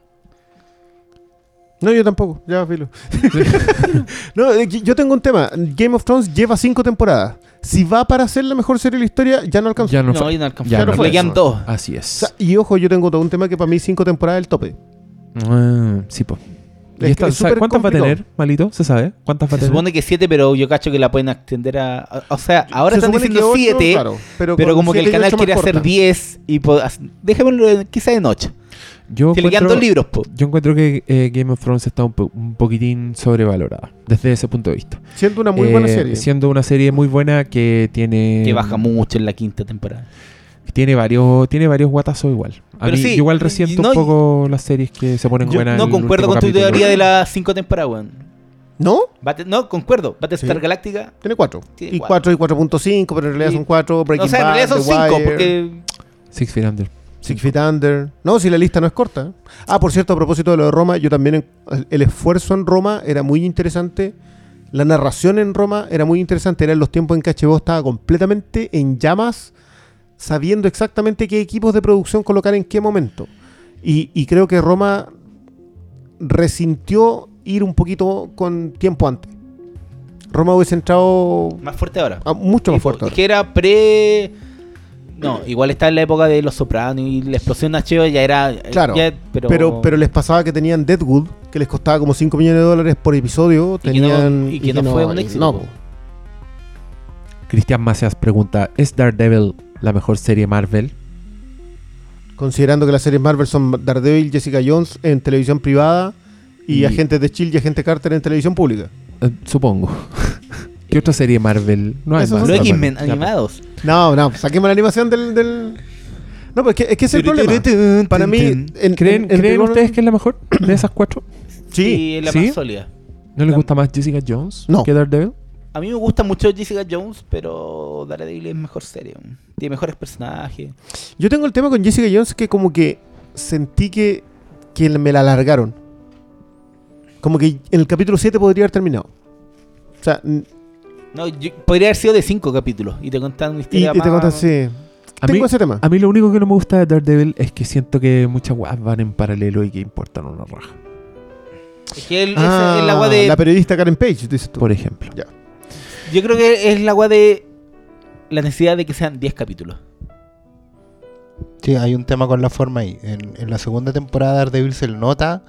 No, yo tampoco. Ya, filo. no, eh, yo tengo un tema. Game of Thrones lleva cinco temporadas. Si va para ser la mejor serie de la historia, ya no alcanza. Ya no, No, ya no fue quedan eso. dos. Así O es. sea, y ojo, yo tengo todo un tema que para mí cinco temporadas es el tope. Ah, sí, pues. Es ¿Cuántas va a tener, Malito? ¿Se sabe? ¿Cuántas va a Se tener? supone que 7, pero yo cacho que la pueden extender a. a- O sea, ahora Se están diciendo que ocho, 7, claro, pero, como que el siete canal quiere hacer corta. 10 y dejémoslo en- quizá en 8. Yo Si le quedan encuentro- dos libros, po. Yo encuentro que eh, Game of Thrones está un, po- un poquitín sobrevalorada desde ese punto de vista. Siendo una muy buena Eh, serie. Siendo una serie muy buena que tiene Que baja mucho en la quinta temporada. Tiene varios tiene varios guatazos igual. A Pero mí sí, yo igual resiento no, un poco las series que se ponen Yo buenas. no concuerdo con tu capítulo. teoría de las 5 temporadas, weón. ¿No? Bate- no, concuerdo. Battlestar Sí. Galáctica. Tiene cuatro. Tiene y cuatro. cuatro y 4.5, pero en realidad son cuatro. Breaking o sea, en realidad son The 5, Wire, porque. Six Feet Under. Six Feet Under. No, si la lista no es corta. Ah, por cierto, a propósito de lo de Roma, yo también. el esfuerzo en Roma era muy interesante. La narración en Roma era muy interesante. Eran los tiempos en que HBO estaba completamente en llamas, sabiendo exactamente qué equipos de producción colocar en qué momento. Y, y creo que Roma resintió ir un poquito con tiempo antes. Roma hubiese entrado Más fuerte ahora. ah, mucho más fuerte. po, ahora. Es que era pre. No, igual está en la época de Los Sopranos y la explosión de HBO ya era. eh, Claro, ya- pero, Pero, pero les pasaba que tenían Deadwood, que les costaba como 5 millones de dólares por episodio. Y que no- Tenían, y que no fue un éxito, No. Cristian Macias pregunta, ¿es Daredevil la mejor serie Marvel? considerando que las series Marvel son Daredevil, Jessica Jones en televisión privada y, Y- Agentes de Shield y Agente Carter en televisión pública. Eh, supongo. ¿Qué otra serie Marvel? No hay Esos más. Los X-Men ya, animados. No, no, saquemos la animación del. del- No, pues es que, es que es el problema. Para mí, en- en- ¿Creen, en- en ¿creen ustedes que es la mejor de esas cuatro? Sí, es la ¿Sí? más sólida. ¿No les La- gusta más Jessica Jones No. que Daredevil? A mí me gusta mucho Jessica Jones, pero Daredevil es mejor serie. Tiene mejores personajes. Yo tengo el tema con Jessica Jones que como que sentí que, que me la alargaron. como que en el capítulo 7 podría haber terminado. O sea, n- No, yo- podría haber sido de cinco capítulos y te contan una y, historia y te más- contan, sí. A Tengo mí, ese tema. a mí lo único que no me gusta de Daredevil es que siento que muchas weas van en paralelo y que importan una raja. Es que él- Ah, es el agua de... La periodista Karen Page, dices tú. Por ejemplo. Yo creo que es la agua de la necesidad de que sean 10 capítulos. Sí, hay un tema con la forma ahí. En, en la segunda temporada de Daredevil se nota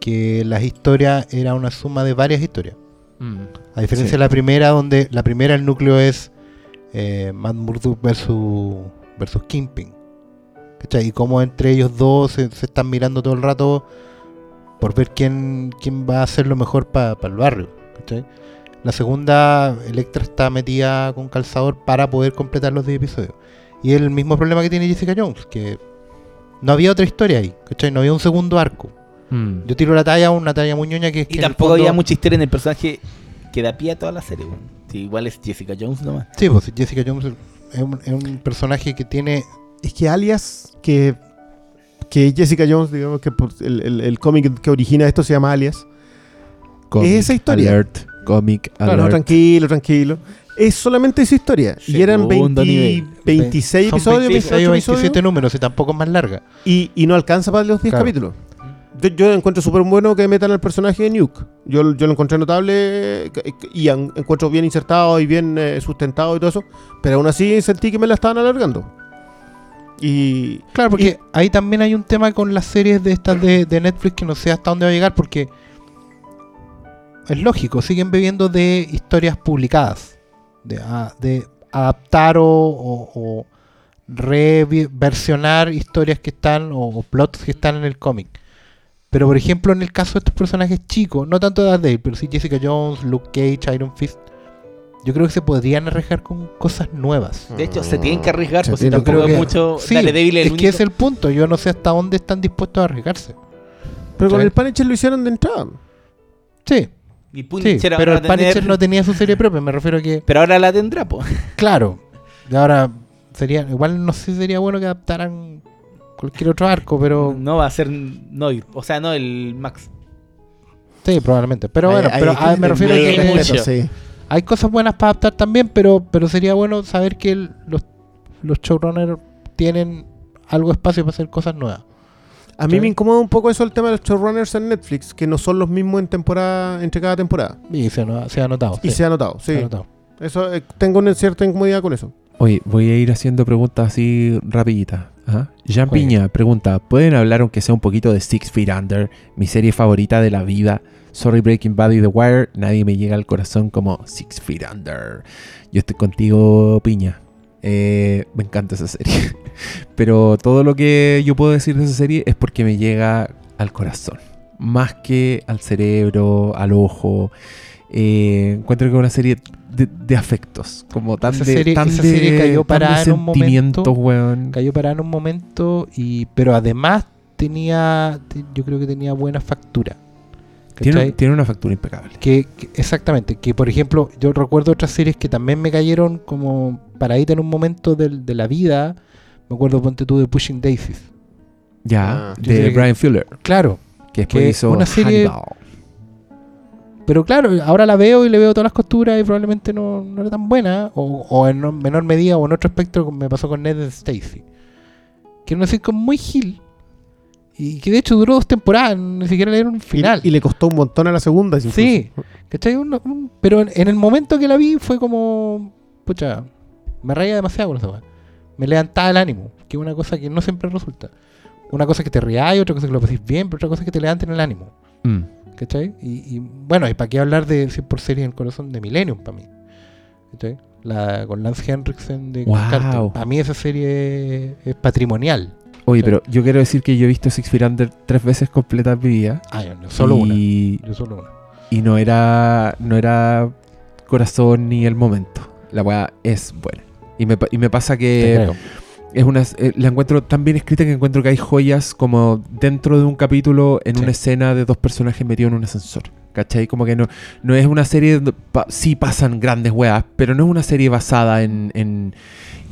que las historias era una suma de varias historias. A diferencia Sí. de la primera, donde la primera el núcleo es eh, Matt Murdock versus, versus Kingpin. ¿Cachai? Y como entre ellos dos se, se están mirando todo el rato por ver quién, quién va a hacer lo mejor para el barrio. ¿cachai? La segunda, Electra está metida con calzador para poder completar los 10 episodios. Y es el mismo problema que tiene Jessica Jones, que no había otra historia ahí, ¿cachai? No había un segundo arco. Mm. Yo tiro la talla, una talla muy ñoña que es que Y el tampoco fondo- había mucha historia en el personaje que da pie a toda la serie. Sí, igual es Jessica Jones nomás. Sí, pues Jessica Jones es un, es un personaje que tiene. Es que Alias, que, que Jessica Jones, digamos que pues, el, el- el cómic que origina esto se llama Alias. Comic esa historia. Alert. Comic Claro, alert. tranquilo, tranquilo. Es solamente esa historia. y eran 20 Segundo nivel. 26 son episodios, 26 28 o 27 episodios, números y tampoco es más larga. y, y no alcanza para los 10 Claro. capítulos. Yo, yo encuentro súper bueno que metan al personaje de Nuke. Yo, yo lo encontré notable eh, y en- encuentro bien insertado y bien eh, sustentado y todo eso. Pero aún así sentí que me la estaban alargando. Y Claro, porque ahí también hay un tema con las series de estas de, de Netflix que no sé hasta dónde va a llegar, porque es lógico, siguen bebiendo de historias publicadas, de, a- de adaptar o, o- o reversionar historias que están o, o plots que están en el cómic. Pero por ejemplo, en el caso de estos personajes chicos, no tanto de Daredevil, pero sí Jessica Jones, Luke Cage, Iron Fist, yo creo que se podrían arriesgar con cosas nuevas. De hecho, se tienen que arriesgar, Se pues tienen si que tampoco es arriesgar. mucho. Sí, Daredevil es el que único- es el punto. Yo no sé hasta dónde están dispuestos a arriesgarse. Pero con el Punisher lo hicieron de entrada. Sí, Y sí, pero el tener- Punisher no tenía su serie propia. Me refiero a que, Pero ahora la tendrá, pues. claro, y ahora sería, igual no sé si sería bueno que adaptaran cualquier otro arco, pero No va a ser Noir. O sea, no el Max. sí, probablemente. Pero bueno, Hay- pero hay a- que me refiero a que mucho. Sí. hay cosas buenas para adaptar también, pero, pero sería bueno saber que el- los, los showrunners tienen algo de espacio para hacer cosas nuevas. A mí me incomoda un poco eso el tema de los showrunners en Netflix, que no son los mismos en temporada, entre cada temporada. Y se, no- se ha notado. Y sí, se ha notado, sí. se ha notado. Eso eh, tengo una cierta incomodidad con eso. Oye, voy a ir haciendo preguntas así rapiditas. Ajá. Jean Juegue. Piña pregunta, ¿pueden hablar aunque sea un poquito de Six Feet Under, mi serie favorita de la vida? Sorry Breaking Bad y The Wire, nadie me llega al corazón como Six Feet Under. Yo estoy contigo, Piña. Eh, me encanta esa serie. Pero todo lo que yo puedo decir de esa serie es porque me llega al corazón. Más que al cerebro, al ojo. Eh, encuentro que es una serie de, de afectos. Como tan Esa de, serie- tan esa de- serie cayó parada en un momento. sentimientos, weón. cayó parada en un momento y pero además tenía te- yo creo que tenía buena factura Tiene, tiene una factura impecable. que, que- exactamente que por ejemplo yo recuerdo otras series que también me cayeron como paradita en un momento del- de, la vida. Me acuerdo ponte tú de Pushing Daisies. Ya, Ah, de que- Brian Fuller, claro que después que hizo una serie- pero claro ahora la veo y le veo todas las costuras y probablemente no, no era tan buena o, o en menor medida o en otro espectro como me pasó con Ned Stacy que era una sitcom muy gil y que de hecho duró dos temporadas ni siquiera le dieron un final Y, le costó un montón a la segunda. incluso. Sí, ¿cachai? Un- un- pero en, en el momento que la vi fue como. Pucha, me reía demasiado con esa weá. Me levantaba el ánimo, que es una cosa que no siempre resulta. Una cosa es que te rías, otra cosa es que lo pases bien, pero otra cosa es que te levanten el ánimo. Mm. ¿Cachai? Y, y, bueno, ¿y para qué hablar de 100 por serie en el corazón de Millennium para mí? ¿Cachai? La, con Lance Henriksen de Wow. Carter. Para mí esa serie es patrimonial. Oye, pero yo quiero decir que yo he visto Six Feet Under tres veces completas mi vida. Ah, yo solo una. y, Yo solo una. y no era no era corazón ni el momento. La weá es buena. Y me, pa- y me pasa que es una eh, la encuentro tan bien escrita que encuentro que hay joyas como dentro de un capítulo en Sí. una escena de dos personajes metidos en un ascensor. ¿Cachai? Como que no, no es una serie pa- sí pasan grandes weas, pero no es una serie basada en, en,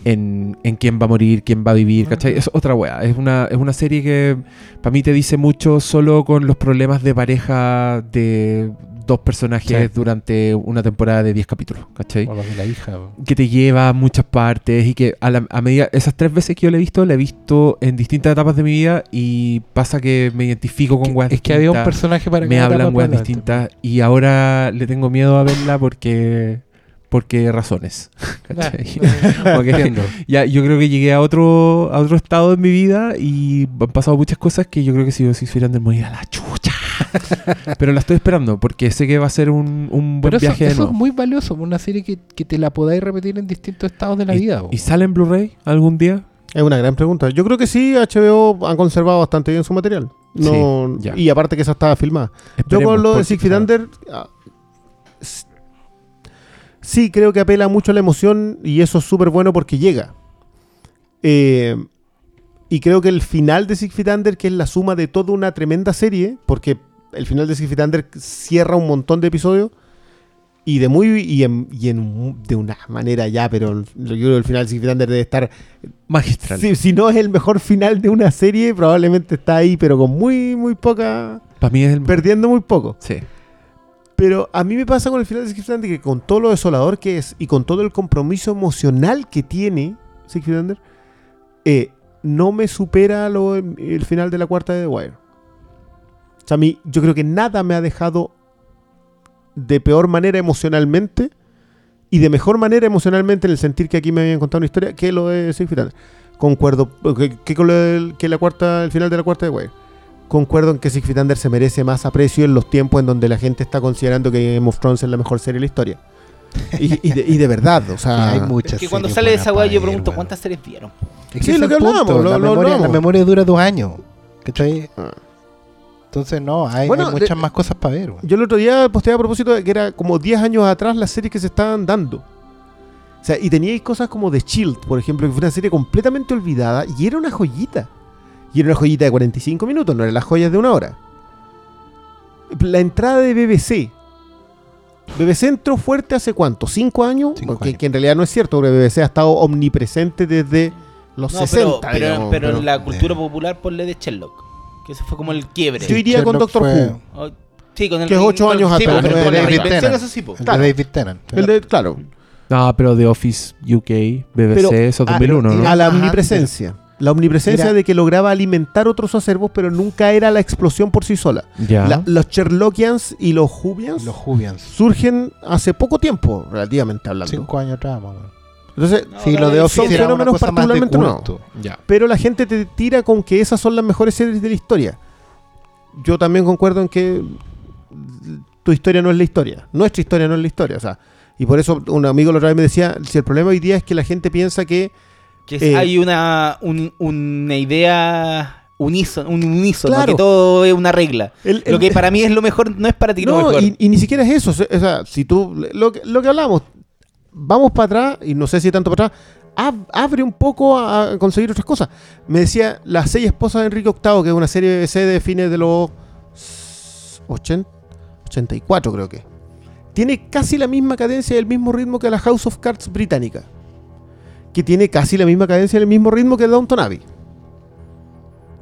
en, en quién va a morir, quién va a vivir, ¿cachai? Es otra wea. Es una, es una serie que para mí te dice mucho solo con los problemas de pareja de dos personajes Sí. durante una temporada de 10 capítulos, ¿cachai? O los de la hija. que te lleva a muchas partes y que a, la- a medida, esas tres veces que yo la he visto, la he visto en distintas etapas de mi vida y pasa que me identifico con weas Es que había un personaje para me cada hablan weas distintas y ahora le tengo miedo a verla porque porque razones. ¿cachai? Como que Entiendo. ya, yo creo que llegué a otro, a otro estado en mi vida y han pasado muchas cosas que yo creo que si si hubieran de morir a la chucha. Pero la estoy esperando porque sé que va a ser un, un buen Pero eso, viaje eso es muy valioso, una serie que, que te la podáis repetir en distintos estados de la ¿Y- vida. po. ¿Y sale en Blu-ray algún día? Es una gran pregunta. Yo creo que sí, HBO han conservado bastante bien su material. No, Sí, ya. y aparte que esa estaba filmada. Yo con lo de porque- Six Feet Under, ah, sí creo que apela mucho a la emoción y eso es súper bueno porque llega. Eh, y creo que el final de Six Feet Under, que es la suma de toda una tremenda serie, porque el final de Six Feet Under cierra un montón de episodios y de muy y en, y en- de una manera ya, pero yo creo que el final de Six Feet Under debe estar Magistral. si, si no es el mejor final de una serie, probablemente está ahí, pero con muy, muy poca. Para mí es el perdiendo muy poco. Sí. Pero a mí me pasa con el final de Six que con todo lo desolador que es y con todo el compromiso emocional que tiene Six eh, no me supera lo- el final de la cuarta de The Wire. O sea, a mí, yo creo que nada me ha dejado de peor manera emocionalmente y de mejor manera emocionalmente en el sentir que aquí me habían contado una historia que lo de Six. Concuerdo que, que con lo del- que la cuarta, el final de la cuarta de Wire. Concuerdo en que Six Feet Under se merece más aprecio en los tiempos en donde la gente está considerando que Game of Thrones es la mejor serie de la historia. Y, y de, y de verdad, o sea. hay muchas Es que cuando sale de esa weá para yo pregunto cuántas series vieron. Es Sí, lo que lo- la, lo memoria, la memoria dura dos años. ¿Cachai? Ah. Entonces, no, hay, Bueno, hay muchas de- más cosas para ver. Yo el otro día posteé a propósito de que era como 10 años atrás las series que se estaban dando. O sea, y teníais cosas como The Shield, por ejemplo, que fue una serie completamente olvidada y era una joyita. Y era una joyita de 45 minutos, no eran las joyas de una hora. La entrada de BBC. BBC entró fuerte hace cuánto? ¿Cinco años? Cinco Porque- años. Que en realidad no es cierto, porque BBC ha estado omnipresente desde los No, 60. pero, pero, digamos, pero pero- en la cultura popular ponle de Sherlock. Que ese fue como el quiebre. Yo iría con Doctor fue- Who. Oh, Sí, con el Que es ocho años sí, atrás, David Tennant. sí. El claro. de David Tennant. El de- claro. No, pero The Office UK, BBC, Pero, eso es ah, 2001, ¿no? A la Ajá, omnipresencia. La omnipresencia Mira. de que lograba alimentar otros acervos, pero nunca era la explosión por sí sola. Ya. La- los Sherlockians y los Whovians Los Jubians. surgen hace poco tiempo, relativamente hablando. Cinco años atrás, más o menos. Entonces, No, Sí, lo de son fenómenos particularmente nuevos. pero la gente te tira con que esas son las mejores series de la historia. Yo también concuerdo en que tu historia no es la historia. Nuestra historia no es la historia. O sea, y por eso un amigo la otra vez me decía, si el problema hoy día es que la gente piensa que Que Eh, hay una, un- una idea unísono, un unísono, Claro. que todo es una regla. el- Lo que para mí es lo mejor, no es para ti lo No, mejor. y, y ni siquiera es eso. O sea, si tú. Lo, que- lo que hablamos, vamos para atrás, y no sé si tanto para atrás, ab- abre un poco a, a conseguir otras cosas. Me decía Las seis esposas de Enrique VIII, que es una serie de BBC de fines de los 80, 84, creo que. Tiene casi la misma cadencia y el mismo ritmo que la House of Cards británica. Que tiene casi la misma cadencia y el mismo ritmo que Downton Abbey.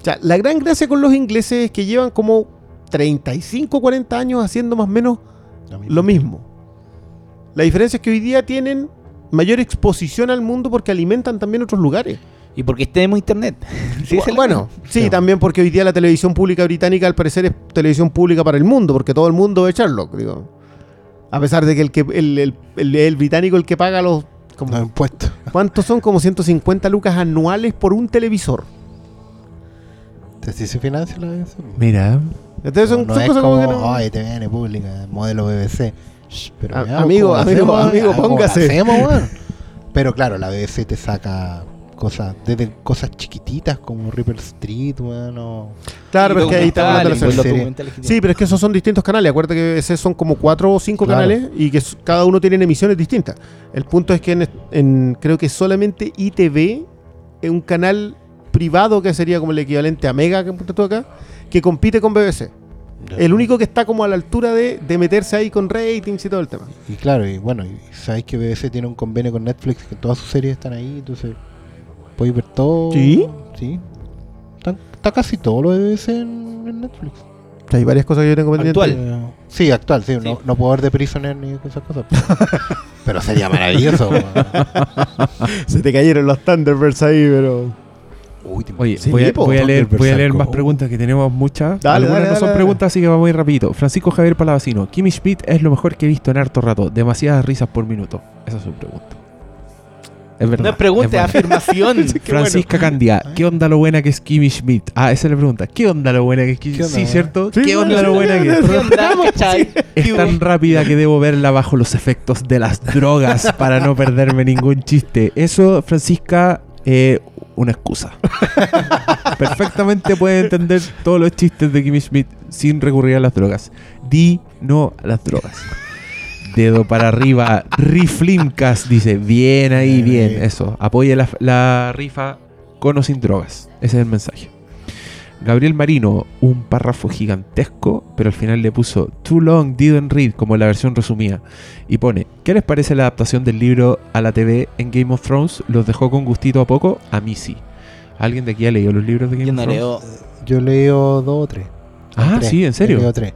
O sea, la gran gracia con los ingleses es que llevan como 35, 40 años haciendo más o menos lo mismo. La diferencia es que hoy día tienen mayor exposición al mundo porque alimentan también otros lugares. Y porque tenemos internet. Sí, bueno, sí, también porque hoy día la televisión pública británica al parecer es televisión pública para el mundo, porque todo el mundo ve Sherlock, digo. A pesar de que el que el, el- el- el británico el que paga los como- Los impuestos. ¿Cuántos son? Como 150 lucas anuales por un televisor. ¿Te sí se financia la BBC? Mira. Entonces son, no son es cosas como, como que no- ay, TVN pública, modelo BBC. Shh, pero A- amigo, amigo, hacemos, amigo, ah, póngase. hacemos, weón. Pero claro, la BBC te saca cosas, desde cosas chiquititas como Ripper Street, weón, o... Claro, pero es que ahí está hablando de la serie. Sí, pero es que esos son distintos canales. Acuérdate que ese son como cuatro o cinco Claro. canales y que cada uno tiene emisiones distintas. El punto es que en, en- creo que solamente ITV es un canal privado que sería como el equivalente a Mega que tú acá, que compite con BBC. El único que está como a la altura de, de meterse ahí con ratings y todo el tema. Y claro, y bueno, y sabéis que BBC tiene un convenio con Netflix, que todas sus series están ahí, entonces podéis ver todo. ¿Sí? Sí. Está, está casi todo lo de BBC en, en Netflix. Hay varias cosas que yo tengo pendientes. Actual. Eh, sí, actual, sí. No, no puedo ver de Prisoner ni esas cosas. Pero, sería maravilloso. Se te cayeron los Thunderbirds ahí, pero. Uy, te- Oye, Sí, voy, a, voy a leer, voy a leer más preguntas que tenemos muchas. Dale, Algunas dale, no son dale, preguntas, así que vamos a ir rapidito. Francisco Javier Palavacino. Kimmy Schmidt es lo mejor que he visto en harto rato. Demasiadas risas por minuto. Esa es su pregunta. Es verdad. No es pregunta, es afirmación. Francisca Candia, ¿qué onda lo buena que es Kimmy Schmidt? Ah, esa es la pregunta. ¿Qué onda lo buena que es Kimmy ¿Qué onda, Sí? ¿cierto? Sí, ¿Qué onda lo buena que es? ¿Qué onda, cachai? Es ¿Qué tan rápida que debo verla bajo los efectos de las drogas para no perderme ningún chiste. Eso, Francisca, eh, una excusa. Perfectamente puede entender todos los chistes de Kimmy Schmidt sin recurrir a las drogas. Di no a las drogas. Dedo para arriba, Riflimcast dice, bien ahí, bien, eso. Apoye la, la rifa con o sin drogas. Ese es el mensaje. Gabriel Marino, un párrafo gigantesco, pero al final le puso Too long, didn't read, como la versión resumida. Y pone, ¿qué les parece la adaptación del libro a la TV en Game of Thrones? ¿Los dejó con gustito a poco? A mí sí. ¿Alguien de aquí ha leído los libros de Game Yo of no Thrones? leo. Yo leo dos o tres. Ah, Tres. sí, ¿en serio? Yo leo tres.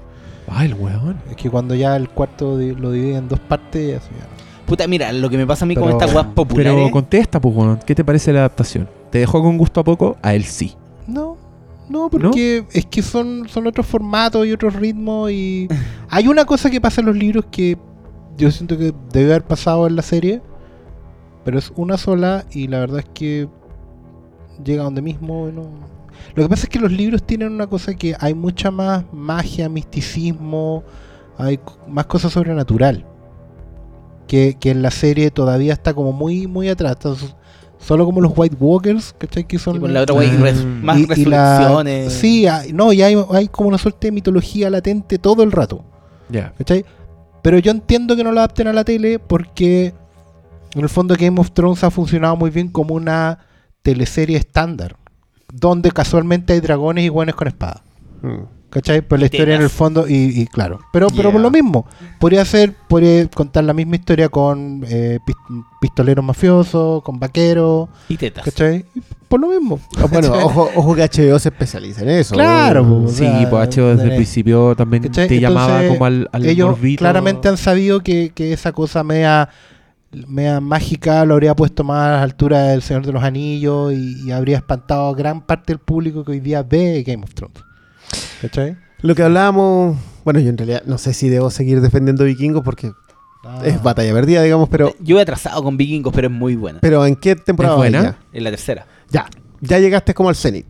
Ay, el weón. Es que cuando ya el cuarto di- lo divide en dos partes, eso ya. Puta, mira, lo que me pasa a mí con Pero- estas weas populares. Pero contesta, pues, weón. ¿Qué te parece la adaptación? ¿Te dejó con gusto a poco? A él sí. No, no, porque es que son, son otros formatos y otros ritmos y hay una cosa que pasa en los libros que yo siento que debe haber pasado en la serie, pero es una sola y la verdad es que llega donde mismo y no... Lo que pasa es que los libros tienen una cosa que hay mucha más magia, misticismo, hay más cosas sobrenatural. Que, que en la serie todavía está como muy, muy atrás. Está solo como los White Walkers, ¿cachai? Que son y con la otra Ah. res- más y- y la- resurrecciones. sí, hay- no, y hay, hay como una suerte de mitología latente todo el rato. Ya. ¿Cachai? Pero yo entiendo que no lo adapten a la tele porque en el fondo Game of Thrones ha funcionado muy bien como una teleserie estándar. Donde casualmente hay dragones y guanes con espada. Mm. ¿Cachai? Pero la Y historia en el fondo, y, y claro. Pero, pero por Yeah. lo mismo, podría ser, podría contar la misma historia con eh, pis- pistoleros mafiosos, con vaqueros, Y tetas. ¿cachai? Y Por lo mismo. Ah, Bueno, ojo, ojo que HBO se especializa en eso. Claro. O Sí, sea, pues HBO desde el tenés- principio también ¿Cachai? te llamaba Entonces, como al, al ellos morbito. claramente han sabido que, que esa cosa media, media mágica lo habría puesto más a la altura del Señor de los Anillos y, y habría espantado a gran parte del público que hoy día ve Game of Thrones. ¿Cachai? Lo que hablábamos. Bueno, yo en realidad no sé si debo seguir defendiendo vikingos porque Ah. es batalla perdida, digamos, pero. Yo he atrasado con vikingos, pero es muy buena. Pero ¿en qué temporada ¿Es buena? ya? En la tercera. Ya. Ya llegaste como al cenit.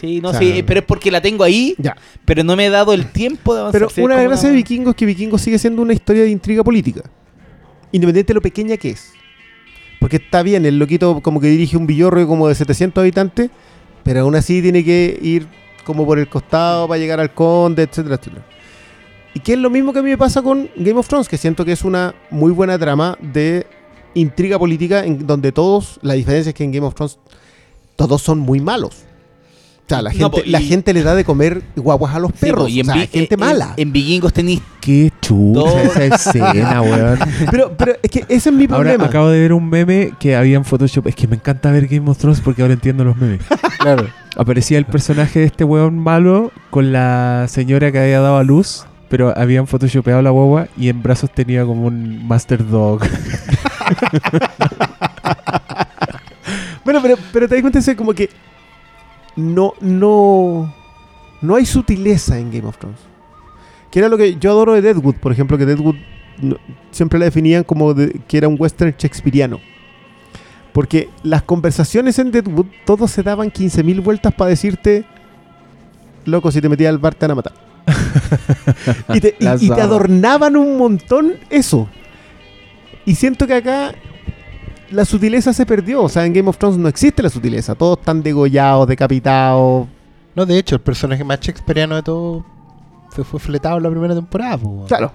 Sí, no, O sea, sí, pero es porque la tengo ahí, Ya. pero no me he dado el tiempo de avanzar. Pero una gracia de Vikingos es que Vikingos sigue siendo una historia de intriga política. Independiente de lo pequeña que es. Porque está bien, el loquito como que dirige un villorrio como de 700 habitantes, pero aún así tiene que ir como por el costado para llegar al conde, etcétera, etcétera. Y que es lo mismo que a mí me pasa con Game of Thrones, que siento que es una muy buena trama de intriga política en donde todos, la diferencia es que en Game of Thrones todos son muy malos. O sea, la No, gente, y- la gente le da de comer guaguas a los Sí, perros. po, y en, o sea, vi- gente en- mala. En, vikingos tenéis Qué chucha esa escena, weón. Pero, pero es que ese es mi Ahora problema. acabo de ver un meme que había en Photoshop. Es que me encanta ver Game of Thrones porque ahora entiendo los memes. Claro. Aparecía el personaje de este weón malo con la señora que había dado a luz, pero habían photoshopeado la guagua y en brazos tenía como un Master Dog. Bueno, pero, pero te das cuenta como que no, no, no hay sutileza en Game of Thrones. Que era lo que yo adoro de Deadwood, por ejemplo, que Deadwood no- siempre la definían como de- que era un western shakespeariano. Porque las conversaciones en Deadwood, todos se daban 15.000 vueltas para decirte, loco, si te metías al bar te van a matar. y, te, y- La y te zorra. adornaban un montón eso. Y siento que acá la sutileza se perdió. O sea, en Game of Thrones no existe la sutileza. Todos están degollados, decapitados. No, de hecho, el personaje más shakespeariano de todo se fue fletado en la primera temporada. po. Claro.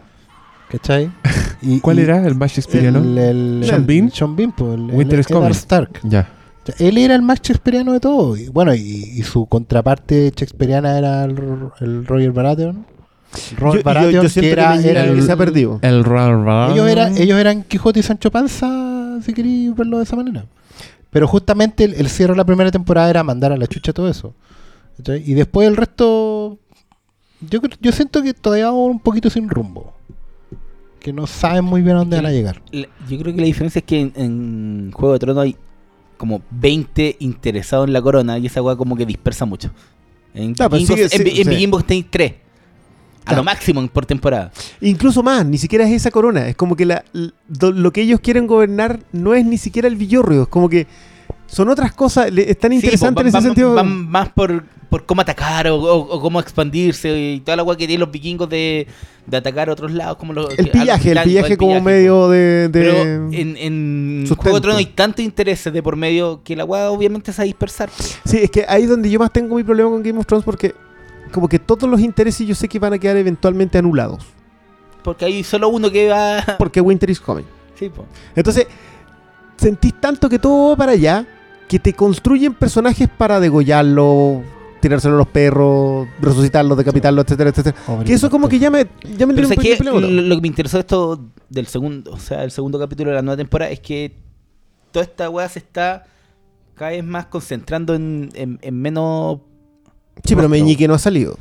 ¿Cachai? Y- ¿Cuál y era el más shakespeariano? El, el- ¿Sean el- Bean? Sean Bean, po, el, Winter el is coming. Eddard Stark. Ya. O sea, Él era el más shakespeariano de todo. Y, bueno, y, y su contraparte shakespeariana era el, el Roger Baratheon. Robert Yo- yo- Baratheon, yo que era, que, era que el- se ha perdido. El Ral ellos, eran, ellos eran Quijote y Sancho Panza, si queréis verlo de esa manera. Pero justamente el, el cierre de la primera temporada era mandar a la chucha todo eso. Y después el resto, yo, yo siento que todavía vamos un poquito sin rumbo. Que no saben muy bien a dónde van a llegar. La- Yo creo que la diferencia es que en, en Juego de Tronos hay como 20 interesados en la corona y esa weá como que dispersa mucho. En Claro, pero Vikingos, sigue- en, sí. Tenéis 3. A lo máximo por temporada. Incluso más, ni siquiera es esa corona. Es como que la, lo que ellos quieren gobernar no es ni siquiera el villorrio. Es como que son otras cosas. es tan Sí, interesante po, en ese van- sentido. Van más por, por cómo atacar o, o- o cómo expandirse y toda la weá que tienen los vikingos de, de atacar a otros lados. Como los, el pillaje, el pillaje como pillaje, medio de. de- Pero en, en. Juego de Tronos hay tanto intereses de por medio que la weá obviamente se va a dispersar. po. Sí, es que ahí es donde yo más tengo mi problema con Game of Thrones porque como que todos los intereses yo sé que van a quedar eventualmente anulados. Porque hay solo uno que va... Porque Winter is coming. Sí, po. Entonces, sentís tanto que todo va para allá que te construyen personajes para degollarlo, tirárselo a los perros, resucitarlo, decapitarlo, etcétera, etcétera. Que eso como que ya me, ya me Pero un lo, que me interesó de esto del segundo, o sea, el segundo capítulo de la nueva temporada es que toda esta weá se está cada vez más concentrando en, en- en menos. Sí, pero. Meñique no ha salido.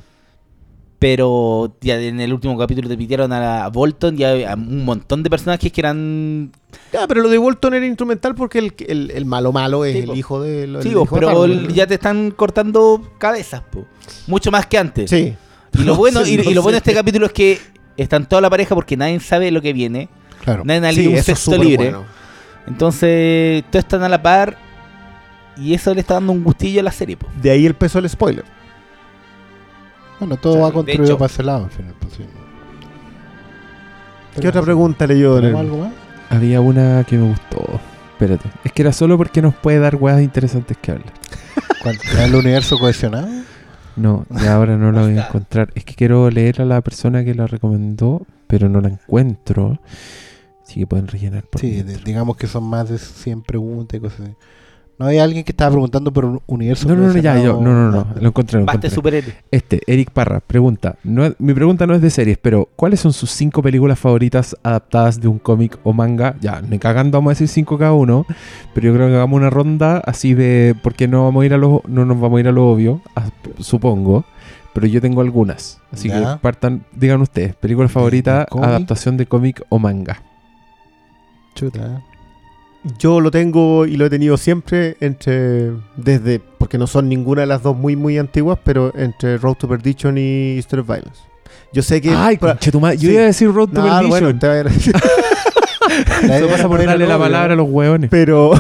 Pero ya en el último capítulo te pidieron a, Bolton y a, a un montón de personajes que eran. Ya, pero lo de Bolton era instrumental porque el, el, el malo malo es Sí, el hijo de... el Sí, hijo de pero el- ya te están cortando cabezas, po. mucho más que antes. Sí. Y lo No bueno, sé, y, no y lo bueno de este capítulo es que están toda la pareja porque nadie sabe lo que viene. Claro. Nadie ha Sí, un sexto libre. bueno. Entonces, todos están a la par. Y eso le está dando un gustillo a la serie. po. De ahí el peso del spoiler. Bueno, todo O sea, va construido hecho- para ese lado al final. Pues, sí. ¿Qué otra pregunta más? Había una que me gustó. Espérate. Es que era solo porque nos puede dar weas interesantes que hablar. ¿El universo cohesionado? No, y ahora no la voy a encontrar. Es que quiero leer a la persona que la recomendó, pero no la encuentro. Así que pueden rellenar por Sí, digamos que son más de 100 preguntas y cosas así. No hay alguien que estaba preguntando por un universo No, no, no, ya, yo, no, no, no, lo encontré, lo encontré. superhéroe. Este, Eric Parra, pregunta. No mi pregunta no es de series, pero ¿cuáles son sus cinco películas favoritas adaptadas de un cómic o manga? Ya, me cagando vamos a decir cinco cada uno, pero yo creo que hagamos una ronda así de. Porque no vamos a ir a lo, no nos vamos a ir a lo obvio, a- supongo. Pero yo tengo algunas. Así Ya. que partan, digan ustedes, película favorita, adaptación de cómic o manga. Chuta, ¿eh? Yo lo tengo y lo he tenido siempre entre. Desde. Porque no son ninguna de las dos muy, muy antiguas, pero entre Road to Perdition y History of Violence. Yo sé que. Ay, pra- conchetumare, yo sí. iba a decir Road to Perdition. bueno, te a Eso pasa por darle la palabra a los hueones. Pero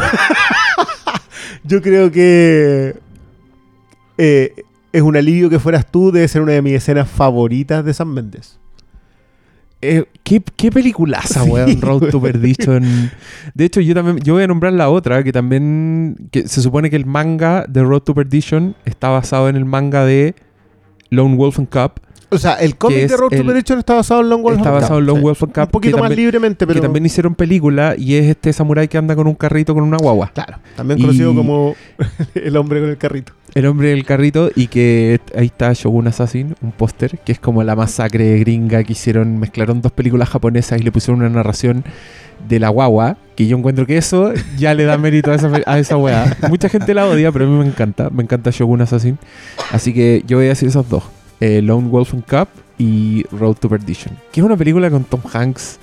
yo creo que eh, es un alivio que fueras tú, debe ser una de mis escenas favoritas de San Méndez. Eh, ¿qué, qué peliculaza, Sí, weón, Road to. Perdition. De hecho, yo también, yo voy a nombrar la otra, que también, que se supone que el manga de Road to Perdition está basado en el manga de Lone Wolf and Cup, O sea, el cómic de Road to Perdition está basado en Long Wolf está basado en sí. Wolf and Cup, Un poquito más libremente, pero que también hicieron película, y es este samurái que anda con un carrito con una guagua. claro, también conocido como el hombre con el carrito. El hombre del carrito y que ahí está Shogun Assassin, un póster, que es como la masacre gringa que hicieron, mezclaron dos películas japonesas y le pusieron una narración de la guagua, que yo encuentro que eso ya le da mérito a esa, a esa weá. Mucha gente la odia, pero a mí me encanta, me encanta Shogun Assassin. Así que yo voy a decir esos dos, eh, Lone Wolf and Cup y Road to Perdition, que es una película con Tom Hanks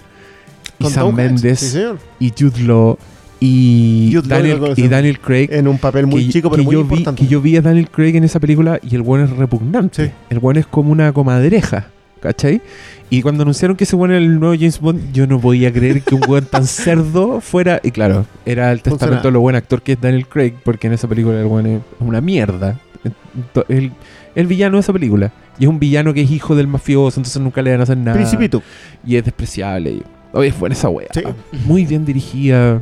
y Con Sam Tom Mendes sí, y Jude Law y, Jude Law lo Daniel, y. Daniel Craig En un papel muy que, chico, pero muy yo vi, importante. que yo vi a Daniel Craig en esa película y el buen es repugnante. Sí. El buen es como una comadreja, ¿cachai? Y cuando anunciaron que ese buen era el nuevo James Bond, yo no podía creer que un buen tan cerdo fuera. Y claro, era el testamento de lo buen actor que es Daniel Craig, porque en esa película el buen es una mierda. El, el villano de esa película. Y es un villano que es hijo del mafioso, entonces nunca le van a hacer nada. Principito. Y es despreciable. Oye, es buena esa wea. Sí. Muy bien dirigida.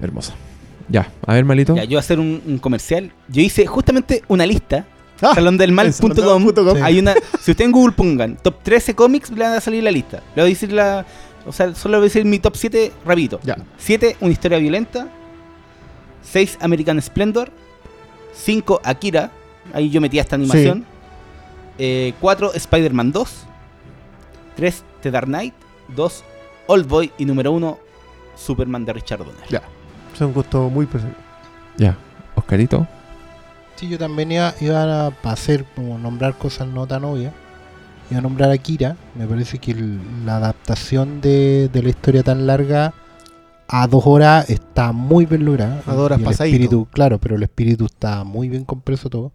Hermosa. Ya, a ver, malito. Ya, yo voy a hacer un, un comercial. Yo hice justamente una lista. Ah, salondelmal.com. Hay una. Si ustedes en Google pongan top 13 cómics, le van a salir la lista. Le voy a decir la. O sea, solo voy a decir mi top 7 rapidito. Ya. 7, una historia violenta. 6, American Splendor. 5, Akira. Ahí yo metía esta animación. 4, Spider-Man 2. 3, The Dark Knight. 2, Old Boy. Y número 1, Superman de Richard Donner. Ya. Es un gusto muy personal. Ya. Oscarito. Sí, yo también iba, iba a hacer como nombrar cosas no tan obvias. Iba a nombrar a Kira. Me parece que el- la adaptación de, de la historia tan larga a dos horas está muy bien lograda. A dos horas pasadito. espíritu, claro, pero el espíritu está muy bien compreso todo.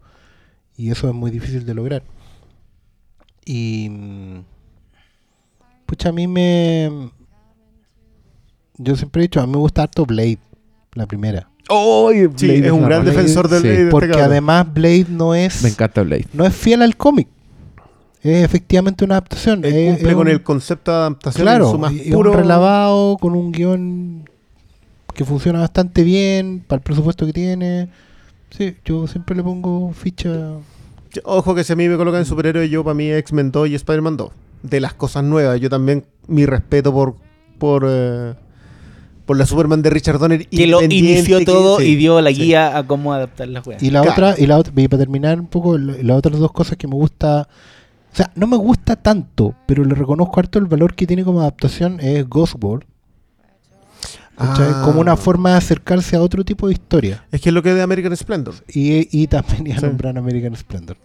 Y eso es muy difícil de lograr. Y. Pucha, a mí me. Yo siempre he dicho, a mí me gusta harto Blade, la primera. Sí, es un gran Blade, defensor del sí. de este Porque además Blade no es. Me encanta Blade. no es fiel al cómic. Es efectivamente una adaptación. Es- cumple es con un- el concepto de adaptación Claro, en su más puro... un relavado con un guion que funciona bastante bien para el presupuesto que tiene. Sí, yo siempre le pongo ficha. Ojo que si a mí me colocan en superhéroe, yo para mí X-Men 2 y Spider-Man 2. De las cosas nuevas. Yo también, mi respeto por por, eh, por la Superman de Richard Donner. Que lo inició que- todo sí, y dio la sí. guía a cómo adaptar las weas. Y la Claro. otra, y la otra, y para terminar un poco, la- las otras dos cosas que me gusta. O sea, no me gusta tanto, pero le reconozco harto el valor que tiene como adaptación es Ghost World. Ah. Como una forma de acercarse a otro tipo de historia. Es que es lo que es de American Splendor. Y, y también iba a Sí. nombrar American Splendor.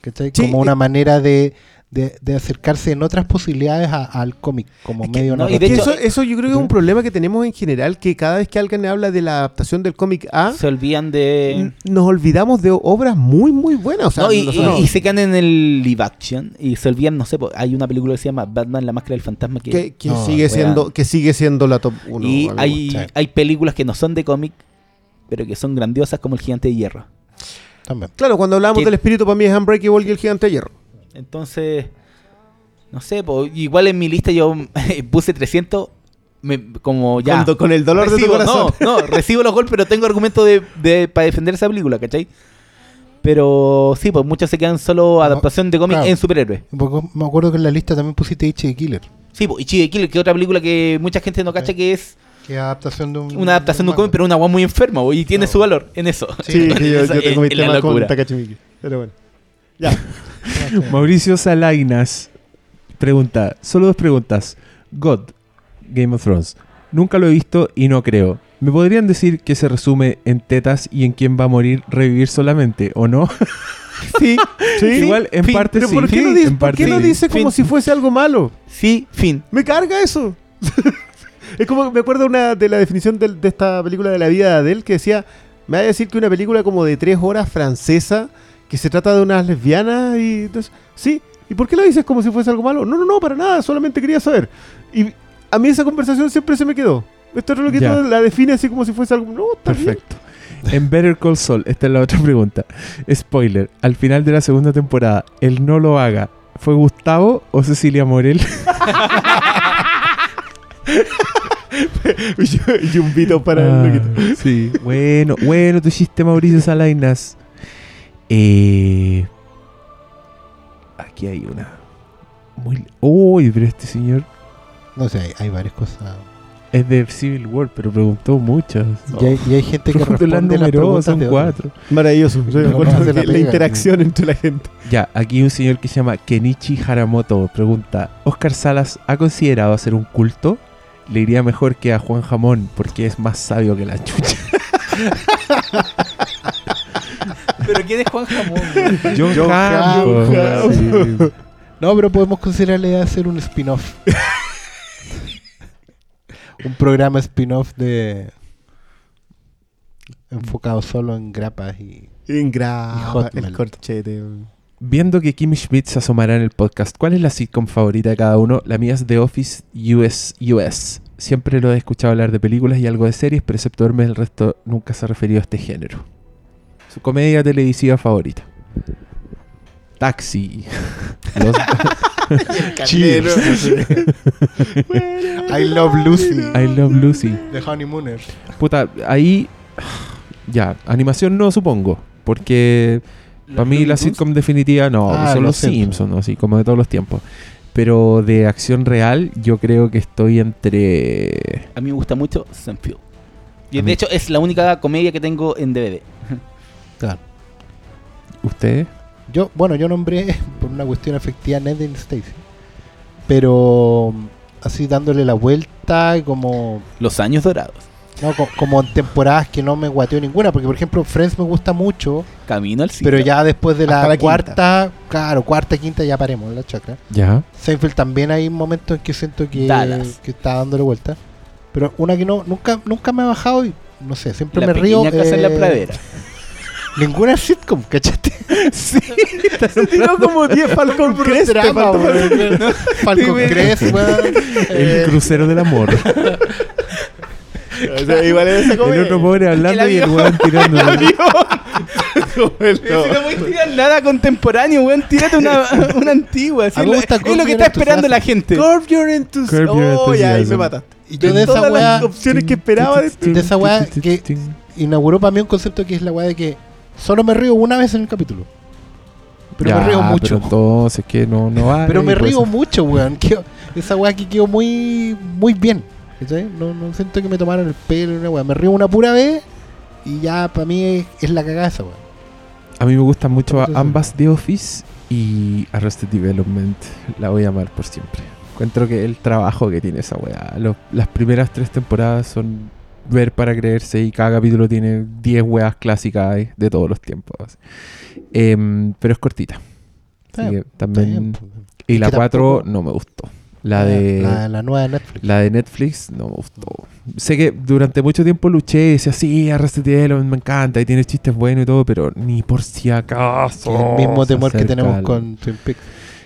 ¿Cachai? Sí, como una manera de, de, de acercarse en otras posibilidades a- al cómic, como Es que- medio no, y Es de que hecho- eso, eso yo creo que es un problema que tenemos en general, que cada vez que alguien habla de la adaptación del cómic A, Se olvidan de... nos olvidamos de obras muy, muy buenas. O sea, No, y, nosotros- y- y se quedan en el live action y se olvidan, no sé, hay una película que se llama Batman, la máscara del fantasma que... que, que No, sigue siendo, que sigue siendo la top 1. y hay, Sí. hay películas que no son de cómic, pero que son grandiosas como El Gigante de Hierro. también. Claro, cuando hablamos que- del espíritu, para mí es Unbreakable y el gigante de hierro. Entonces, no sé, po, igual en mi lista yo puse 300 me- como ya... Con, con el dolor de tu Recibo- corazón. No, no, recibo los golpes, pero tengo argumento de, de- para defender esa película, ¿cachai? Pero sí, pues muchos se quedan solo adaptación de cómic claro. en superhéroes. Me acuerdo que en la lista también pusiste H de Killer, Sí, pues, y Chive Killer, que es otra película que mucha gente no cacha que es que adaptación de un. una adaptación de un cómic, pero una agua muy enferma, po, y tiene No. su valor en eso. Sí, que yo, yo tengo mi tema con Miike. Pero bueno. Ya. Mauricio Salainas pregunta, solo dos preguntas. God, Game of Thrones. Nunca lo he visto y no creo. ¿Me podrían decir que se resume en tetas y en quién va a morir revivir solamente o no? Sí, sí. Igual en fin, parte Pero sí. ¿por qué, Sí, no dice, en ¿por parte qué no dice como Fin. si fuese algo malo? Sí, fin. Me carga eso. es como, me acuerdo una de la definición del- de, esta película de la vida de Adele que decía, me va a decir que una película como de tres horas francesa, que se trata de unas lesbianas y entonces, sí, ¿y por qué lo dices como si fuese algo malo? No, no, no, para nada, solamente quería saber. Y a mí esa conversación siempre se me quedó. Esto es lo que la define así como si fuese algo... No, está bien. Perfecto. En Better Call Saul, esta es la otra pregunta. Spoiler, al final de la segunda temporada, el no lo haga, ¿fue Gustavo o Cecilia Morel? y un pito para Ah, el loquito. Sí, bueno, bueno, tu chiste Mauricio Salainas. Eh, aquí hay una. Muy. Uy, pero este señor No sé, hay, hay varias cosas. es de Civil War, pero preguntó muchas. Y, hay, y hay gente que responde las preguntas son de cuatro. Maravilloso. Yo no la interacción entre la gente. Ya, aquí un señor que se llama Kenichi Haramoto pregunta: ¿Oscar Salas ha considerado hacer un culto? Le iría mejor que a Juan Jamón, porque es más sabio que la chucha. Pero ¿quién es Juan Jamón? John, John Hamm, Hamm. sí. No, pero podemos considerarle hacer un spin-off. un programa spin-off de. enfocado solo en grapas y. Hotmail. el corchete. Viendo que Kim Schmidt se asomará en el podcast, ¿cuál es la sitcom favorita de cada uno? La mía es The Office US US. Siempre lo he escuchado hablar de películas y algo de series, pero excepto Hermes, el resto nunca se ha referido a este género. Su comedia televisiva favorita. Taxi. Los- Cheers. I love Lucy. I Love Lucy. The Honeymooners. Puta, ahí. Ya, animación no supongo. Porque para mí la sitcom definitiva no, Ah, son Los Simpsons. Simpsons, así como de todos los tiempos. Pero de acción real, yo creo que estoy entre. A mí me gusta mucho Senfield. Y de hecho es la única comedia que tengo en DVD. ¿Ustedes? Yo, bueno, yo nombré por una cuestión efectiva Ned and Stacy. pero así dándole la vuelta y como Los años dorados. no, co- como en temporadas que no me guateó ninguna, porque por ejemplo Friends me gusta mucho, Camino al cielo. pero ya después de la, quinta. cuarta, claro, cuarta, quinta ya paremos en la chacra. Ya. Seinfeld también hay momentos en que siento que, Dallas. que está dándole vuelta, pero una que no nunca nunca me ha bajado y no sé, siempre La me río. casa en la eh, pradera. Ninguna sitcom, ¿cachate? Se tiró como 10 Falcon Crest. Falcon Sí, Crest, weón. El Eh, crucero del amor. O sea, igual es esa el otro pobre hablando y el weón tirando. Si no voy a tirar nada contemporáneo, weón, tírate una, una antigua. me es gusta lo- es lo que está esperando la gente. Curb Your Enthusiasm. Oh, ya, ahí me mataste. y yo de esa weá opciones que esperaba de de esa weá que inauguró para mí un concepto que es la weá de que solo me río una vez en el capítulo. Pero Ya, me río mucho. Pero entonces que no, no vale, Pero me pues. río mucho, weón. Quedo- esa weá que quedó muy muy bien. ¿cachai? No, no siento que me tomaron el pelo una weá. Me río una pura vez y ya para mí es, es la cagada esa weá. A mí me gustan mucho ambas The Office y Arrested Development. La voy a amar por siempre. Encuentro que el trabajo que tiene esa weá. las primeras tres temporadas son ver para creerse y cada capítulo tiene 10 weas clásicas de todos los tiempos. Em, pero es cortita. Así que también. Pues. y la que 4 tampoco- no me gustó. La de. la, la nueva de Netflix. La de Netflix no me gustó. Sé que durante mucho tiempo luché y decía, sí, Development me encanta y tiene chistes buenos y todo, pero ni por si acaso. El mismo temor que tenemos con Twin Peaks.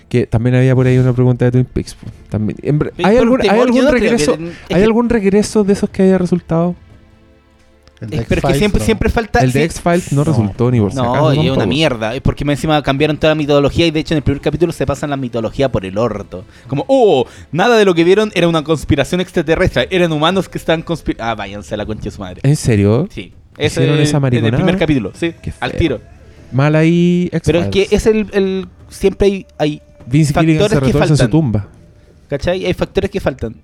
Que también había por ahí una pregunta de Twin Peaks. También. en ¿Hay algún, temor, ¿hay algún no regreso? es ¿Hay que- algún regreso de esos que haya resultado? El de pero es que X-Files, siempre, no. siempre falta. El de sí- X-Files no, No. resultó ni por si acaso. No, y es una mierda. Es porque más encima cambiaron toda la mitología y de hecho en el primer capítulo se pasan la mitología por el orto. Como, oh, nada de lo que vieron era una conspiración extraterrestre. Eran humanos que estaban conspirando. Ah, váyanse a la concha de su madre. ¿En serio? Sí. Ese ¿Hicieron es esa en el primer capítulo, sí. Al tiro. Mal ahí X-Files. Pero es que es el, el- siempre hay, hay Vince Gilligan se retuerce su tumba. ¿cachai? Hay factores que faltan.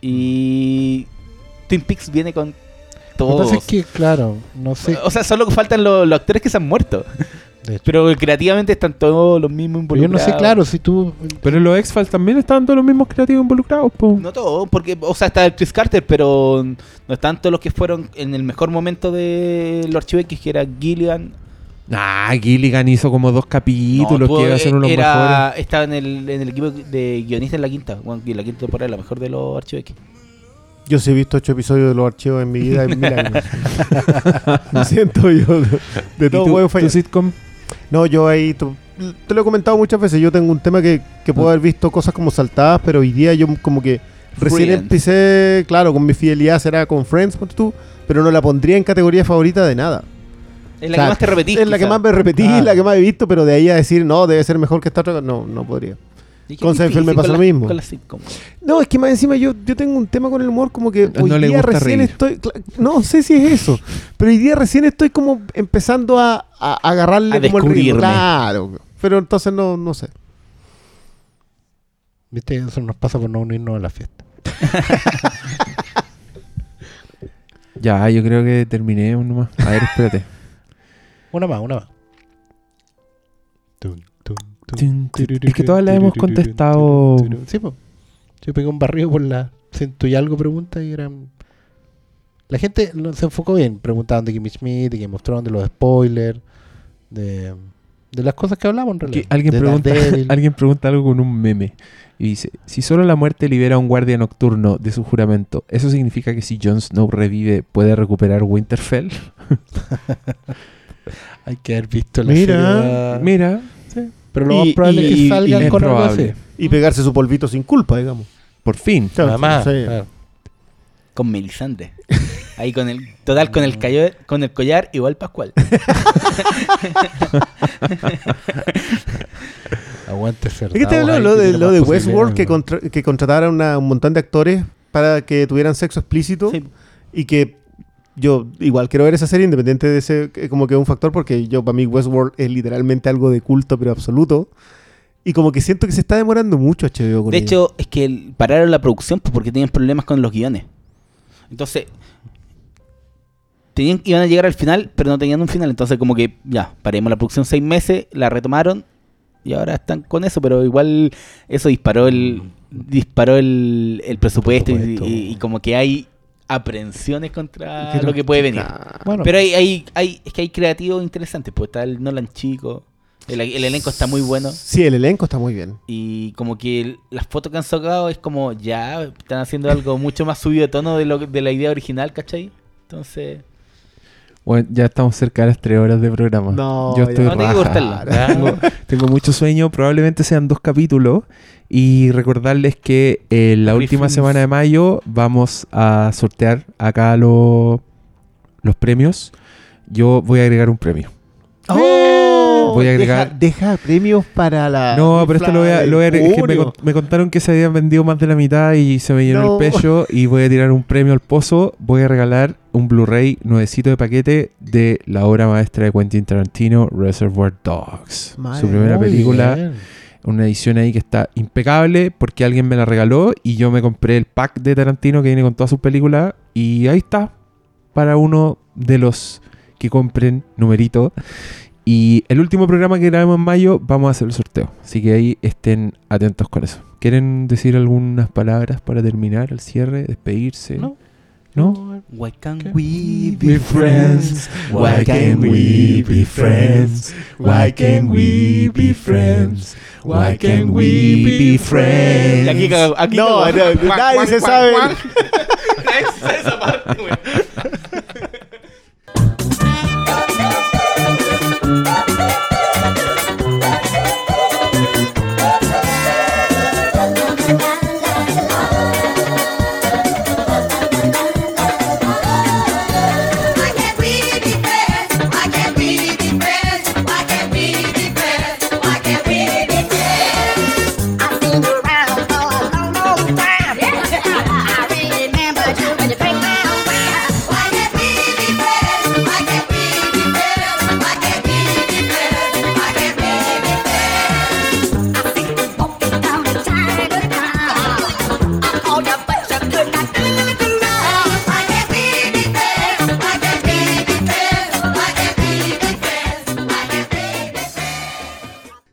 Y Twin Peaks viene con Lo que todo. pasa es que, claro, no sé. O sea, solo faltan los, los actores que se han muerto. Pero creativamente están todos los mismos Pero yo no involucrados. sé, claro, si tú. Pero en los X-Files también estaban todos los mismos creativos involucrados, po. No todo, porque, o sea, está el Chris Carter, pero no están todos los que fueron en el mejor momento de los archivos X, que era Gilligan. Ah, Gilligan hizo como dos capítulos No, que iba a ser uno de los era, mejores. Estaba en el, en el equipo de guionistas en la quinta. Bueno, y la quinta temporada, la mejor de los archivos X. Yo sí he visto ocho episodios de los archivos en mi vida en mil años. Lo siento yo. De, de ¿Y todo huevo tu fallar. sitcom? No, yo ahí. tu- te lo he comentado muchas veces. Yo tengo un tema que, que puedo haber visto cosas como saltadas, pero hoy día yo como que recién Friends. empecé. Claro, con mi fidelidad será con Friends, tú. Pero no la pondría en categoría favorita de nada. Es la O sea, que más te repetís. Es la que más me repetí, Claro. la que más he visto, pero de ahí a decir, no, debe ser mejor que esta otra. No, no podría. Con Seinfeld me con lo mismo. Con la sitcom. No, es que más encima yo, yo tengo un tema con el humor como que No hoy le día gusta recién reír. estoy... No sé si es eso, pero hoy día recién estoy como empezando a, a agarrarle A como el ritmo. descubrirme. Claro, pero entonces no, no sé. ¿Viste? Eso nos pasa por no unirnos a la fiesta. Ya, yo creo que terminé nomás. A ver, espérate. Una más, una más. Es que todas las hemos contestado. Sí, pues. Yo pegué un barrido por la ciento y algo preguntas y eran. La gente se enfocó bien. Preguntaban de Kimmy Schmidt, de Game of Thrones, de los spoilers, de, de las cosas que hablamos en realidad. Alguien, De pregunta, alguien pregunta algo con un meme. Y dice, si solo la muerte libera a un guardia nocturno de su juramento, ¿eso significa que si Jon Snow revive puede recuperar Winterfell? Hay que haber visto la Mira, serie. Mira, Pero lo más Y- probable es y- que salgan es con algo probable. así. Y pegarse su polvito sin culpa, digamos. por fin. Claro, Nada más. sí. claro. Con Melisandre. Ahí con el. Total, con el, callo- con el collar, igual Pascual. Aguante ser. Es que te habló lo de, lo de Westworld que, contra- que contrataron una- un montón de actores para que tuvieran sexo explícito Sí. y que yo igual quiero ver esa serie independiente de ese que como que un factor porque yo para mí Westworld es literalmente algo de culto pero absoluto y como que siento que se está demorando mucho HBO con De ella. hecho, es que pararon la producción pues, porque tenían problemas con los guiones. Entonces, tenían, iban a llegar al final, pero no tenían un final. Entonces, como que ya, paremos la producción seis meses, la retomaron y ahora están con eso. Pero igual eso disparó el, disparó el, el presupuesto, y- presupuesto. Y, y como que hay aprensiones contra lo que puede venir. Bueno, Pero hay, hay, hay, es que hay creativos interesantes, pues está el Nolan Chico, el, el elenco está muy bueno. Sí, el elenco está muy bien. Y como que el- las fotos que han sacado es como ya están haciendo algo mucho más subido de tono de, lo, de la idea original, ¿cachai? Entonces, Bueno, ya estamos cerca de las tres horas de programa. No, Yo estoy no. Tengo, tengo mucho sueño, probablemente sean dos capítulos. Y recordarles que eh, la última semana de mayo vamos a sortear acá lo- los premios. Yo voy a agregar un premio. ¡Oh! Voy a agregar- Deja, deja premios para la. No, pero esto lo voy a, lo voy a es que me, contaron que se habían vendido más de la mitad y se me llenó No. el pecho. Y voy a tirar un premio al pozo. Voy a regalar un Blu-ray nuevecito de paquete de la obra maestra de Quentin Tarantino, Reservoir Dogs. Madre, Su primera película. bien. Una edición ahí que está impecable porque alguien me la regaló y yo me compré el pack de Tarantino que viene con todas sus películas y ahí está para uno de los que compren numerito. Y el último programa que grabemos en mayo vamos a hacer el sorteo. Así que ahí estén atentos con eso. ¿Quieren decir algunas palabras para terminar el cierre, despedirse? No. ¿No? Why can't ¿Qué? we be friends? Why can't we be friends? Why can't we be friends? Why can't we be friends? Y aquí, aquí No, cagó. no, nadie se sabe. Nadie se sabe esa parte, güey.